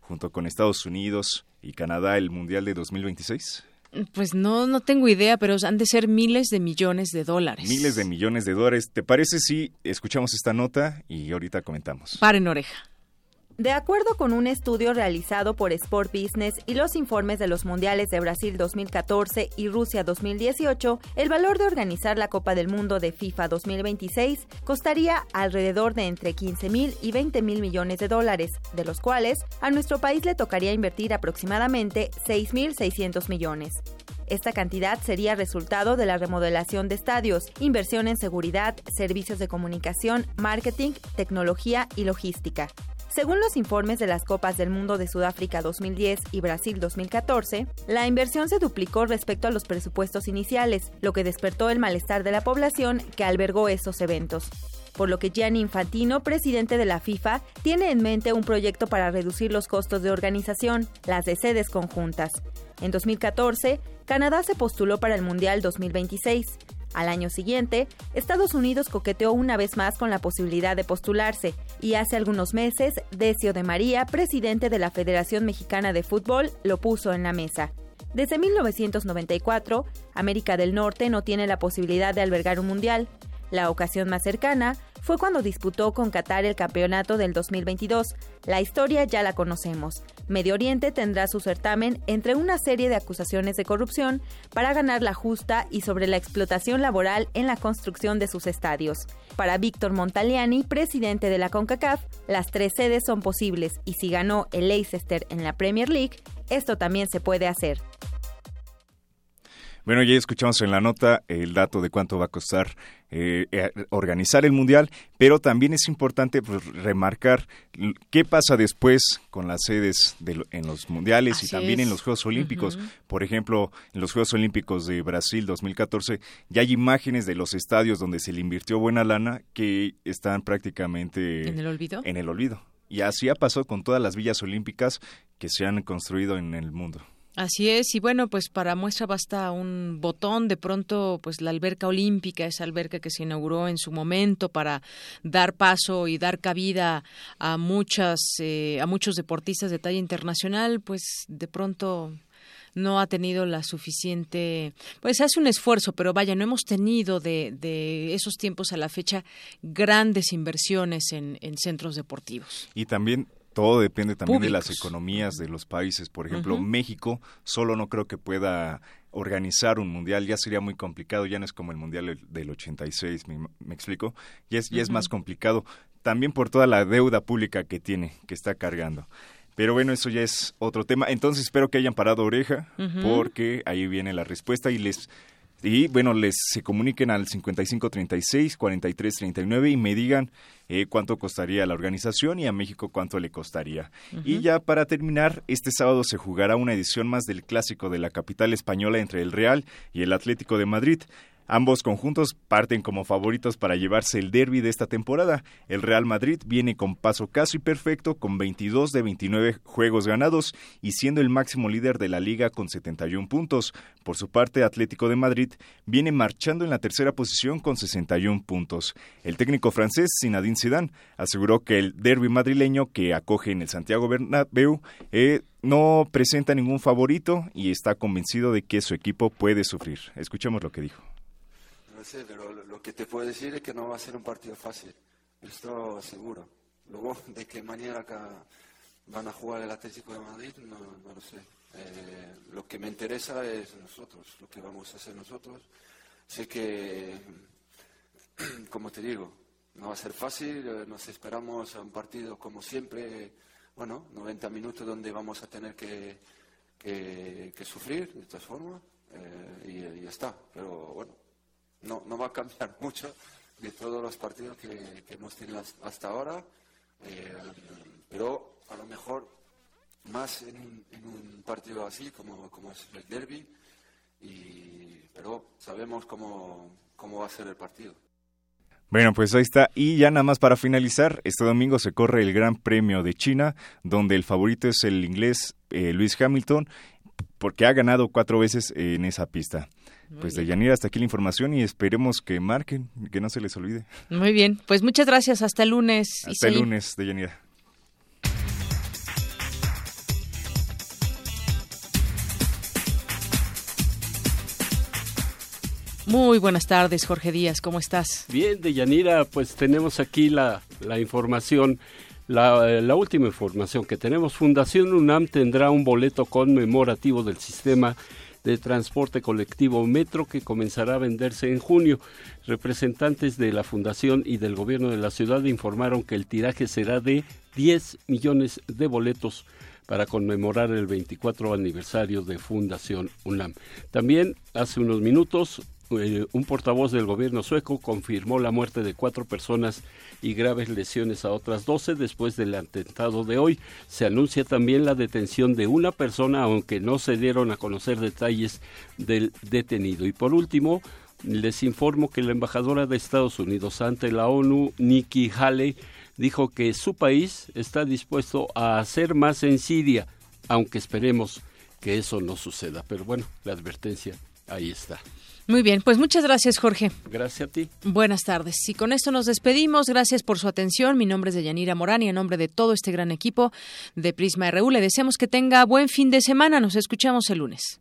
junto con Estados Unidos y Canadá el Mundial de 2026? Pues no, no tengo idea, pero han de ser miles de millones de dólares. Miles de millones de dólares. ¿Te parece si escuchamos esta nota y ahorita comentamos? Paren oreja. De acuerdo con un estudio realizado por Sport Business y los informes de los Mundiales de Brasil 2014 y Rusia 2018, el valor de organizar la Copa del Mundo de FIFA 2026 costaría alrededor de entre 15 mil y 20 mil millones de dólares, de los cuales a nuestro país le tocaría invertir aproximadamente 6.600 millones. Esta cantidad sería resultado de la remodelación de estadios, inversión en seguridad, servicios de comunicación, marketing, tecnología y logística. Según los informes de las Copas del Mundo de Sudáfrica 2010 y Brasil 2014, la inversión se duplicó respecto a los presupuestos iniciales, lo que despertó el malestar de la población que albergó estos eventos. Por lo que Gianni Infantino, presidente de la FIFA, tiene en mente un proyecto para reducir los costos de organización, las de sedes conjuntas. En 2014, Canadá se postuló para el Mundial 2026. Al año siguiente, Estados Unidos coqueteó una vez más con la posibilidad de postularse y hace algunos meses, Decio de María, presidente de la Federación Mexicana de Fútbol, lo puso en la mesa. Desde 1994, América del Norte no tiene la posibilidad de albergar un mundial. La ocasión más cercana fue cuando disputó con Qatar el campeonato del 2022. La historia ya la conocemos. Medio Oriente tendrá su certamen entre una serie de acusaciones de corrupción para ganar la justa y sobre la explotación laboral en la construcción de sus estadios. Para Víctor Montaliani, presidente de la CONCACAF, las tres sedes son posibles y si ganó el Leicester en la Premier League, esto también se puede hacer. Bueno, ya escuchamos en la nota el dato de cuánto va a costar eh, eh, organizar el Mundial, pero también es importante pues, remarcar qué pasa después con las sedes en los Mundiales y también en los Juegos Olímpicos. Por ejemplo, en los Juegos Olímpicos de Brasil 2014 ya hay imágenes de los estadios donde se le invirtió buena lana que están prácticamente en el olvido. En el olvido. Y así ha pasado con todas las villas olímpicas que se han construido en el mundo. Así es, y bueno, pues para muestra basta un botón, de pronto pues la alberca olímpica, esa alberca que se inauguró en su momento para dar paso y dar cabida a muchas eh, a muchos deportistas de talla internacional, pues de pronto no ha tenido la suficiente, pues hace un esfuerzo, pero vaya, no hemos tenido de, de esos tiempos a la fecha grandes inversiones en, en centros deportivos. Y también todo depende también de las economías de los países. Por ejemplo, México solo no creo que pueda organizar un mundial, ya sería muy complicado, ya no es como el mundial del 86, me, me explico, ya es, ya es más complicado, también por toda la deuda pública que tiene, que está cargando. Pero bueno, eso ya es otro tema. Entonces espero que hayan parado oreja, porque ahí viene la respuesta y les y bueno, les se comuniquen al 5536-4339 y me digan eh, cuánto costaría la organización y a México cuánto le costaría. Y ya para terminar, este sábado se jugará una edición más del clásico de la capital española entre el Real y el Atlético de Madrid. Ambos conjuntos parten como favoritos para llevarse el derby de esta temporada. El Real Madrid viene con paso casi perfecto con 22 de 29 juegos ganados y siendo el máximo líder de la liga con 71 puntos. Por su parte, Atlético de Madrid viene marchando en la tercera posición con 61 puntos. El técnico francés Zinedine Zidane aseguró que el derby madrileño que acoge en el Santiago Bernabéu eh, no presenta ningún favorito y está convencido de que su equipo puede sufrir. Escuchemos lo que dijo no sé, pero lo, que te puedo decir es que no va a ser un partido fácil, esto seguro. Luego, de qué manera van a jugar el Atlético de Madrid, no, lo sé. Eh, lo que me interesa es nosotros, lo que vamos a hacer nosotros. Sé que, como te digo, no va a ser fácil, eh, nos esperamos a un partido como siempre, bueno, 90 minutos donde vamos a tener que, sufrir de todas formas eh, y, y ya está. Pero bueno, no, no va a cambiar mucho de todos los partidos que, hemos tenido hasta ahora, eh, pero a lo mejor más en un, partido así como, como, es el derby, y, pero sabemos cómo, cómo va a ser el partido. Bueno, pues ahí está. Y ya nada más para finalizar, este domingo se corre el Gran Premio de China, donde el favorito es el inglés eh, Luis Hamilton, porque ha ganado cuatro veces en esa pista pues de Yanira, hasta aquí la información y esperemos que marquen, que no se les olvide. Muy bien, pues muchas gracias, hasta el lunes. Hasta el lunes, de Yanira. Muy buenas tardes, Jorge Díaz, ¿cómo estás? Bien, de Yanira, pues tenemos aquí la, la información. La, la, última información que tenemos, Fundación UNAM tendrá un boleto conmemorativo del sistema de transporte colectivo Metro que comenzará a venderse en junio. Representantes de la Fundación y del Gobierno de la ciudad informaron que el tiraje será de 10 millones de boletos para conmemorar el 24 aniversario de Fundación UNAM. También hace unos minutos eh, un portavoz del gobierno sueco confirmó la muerte de cuatro personas y graves lesiones a otras doce después del atentado de hoy. Se anuncia también la detención de una persona, aunque no se dieron a conocer detalles del detenido. Y por último, les informo que la embajadora de Estados Unidos ante la ONU, Nikki Haley, dijo que su país está dispuesto a hacer más en Siria, aunque esperemos que eso no suceda. Pero bueno, la advertencia ahí está. Muy bien, pues muchas gracias, Jorge. Gracias a ti. Buenas tardes. Y con esto nos despedimos. Gracias por su atención. Mi nombre es Deyanira Morán y en nombre de todo este gran equipo de Prisma RU le deseamos que tenga buen fin de semana. Nos escuchamos el lunes.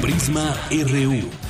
Prisma RU.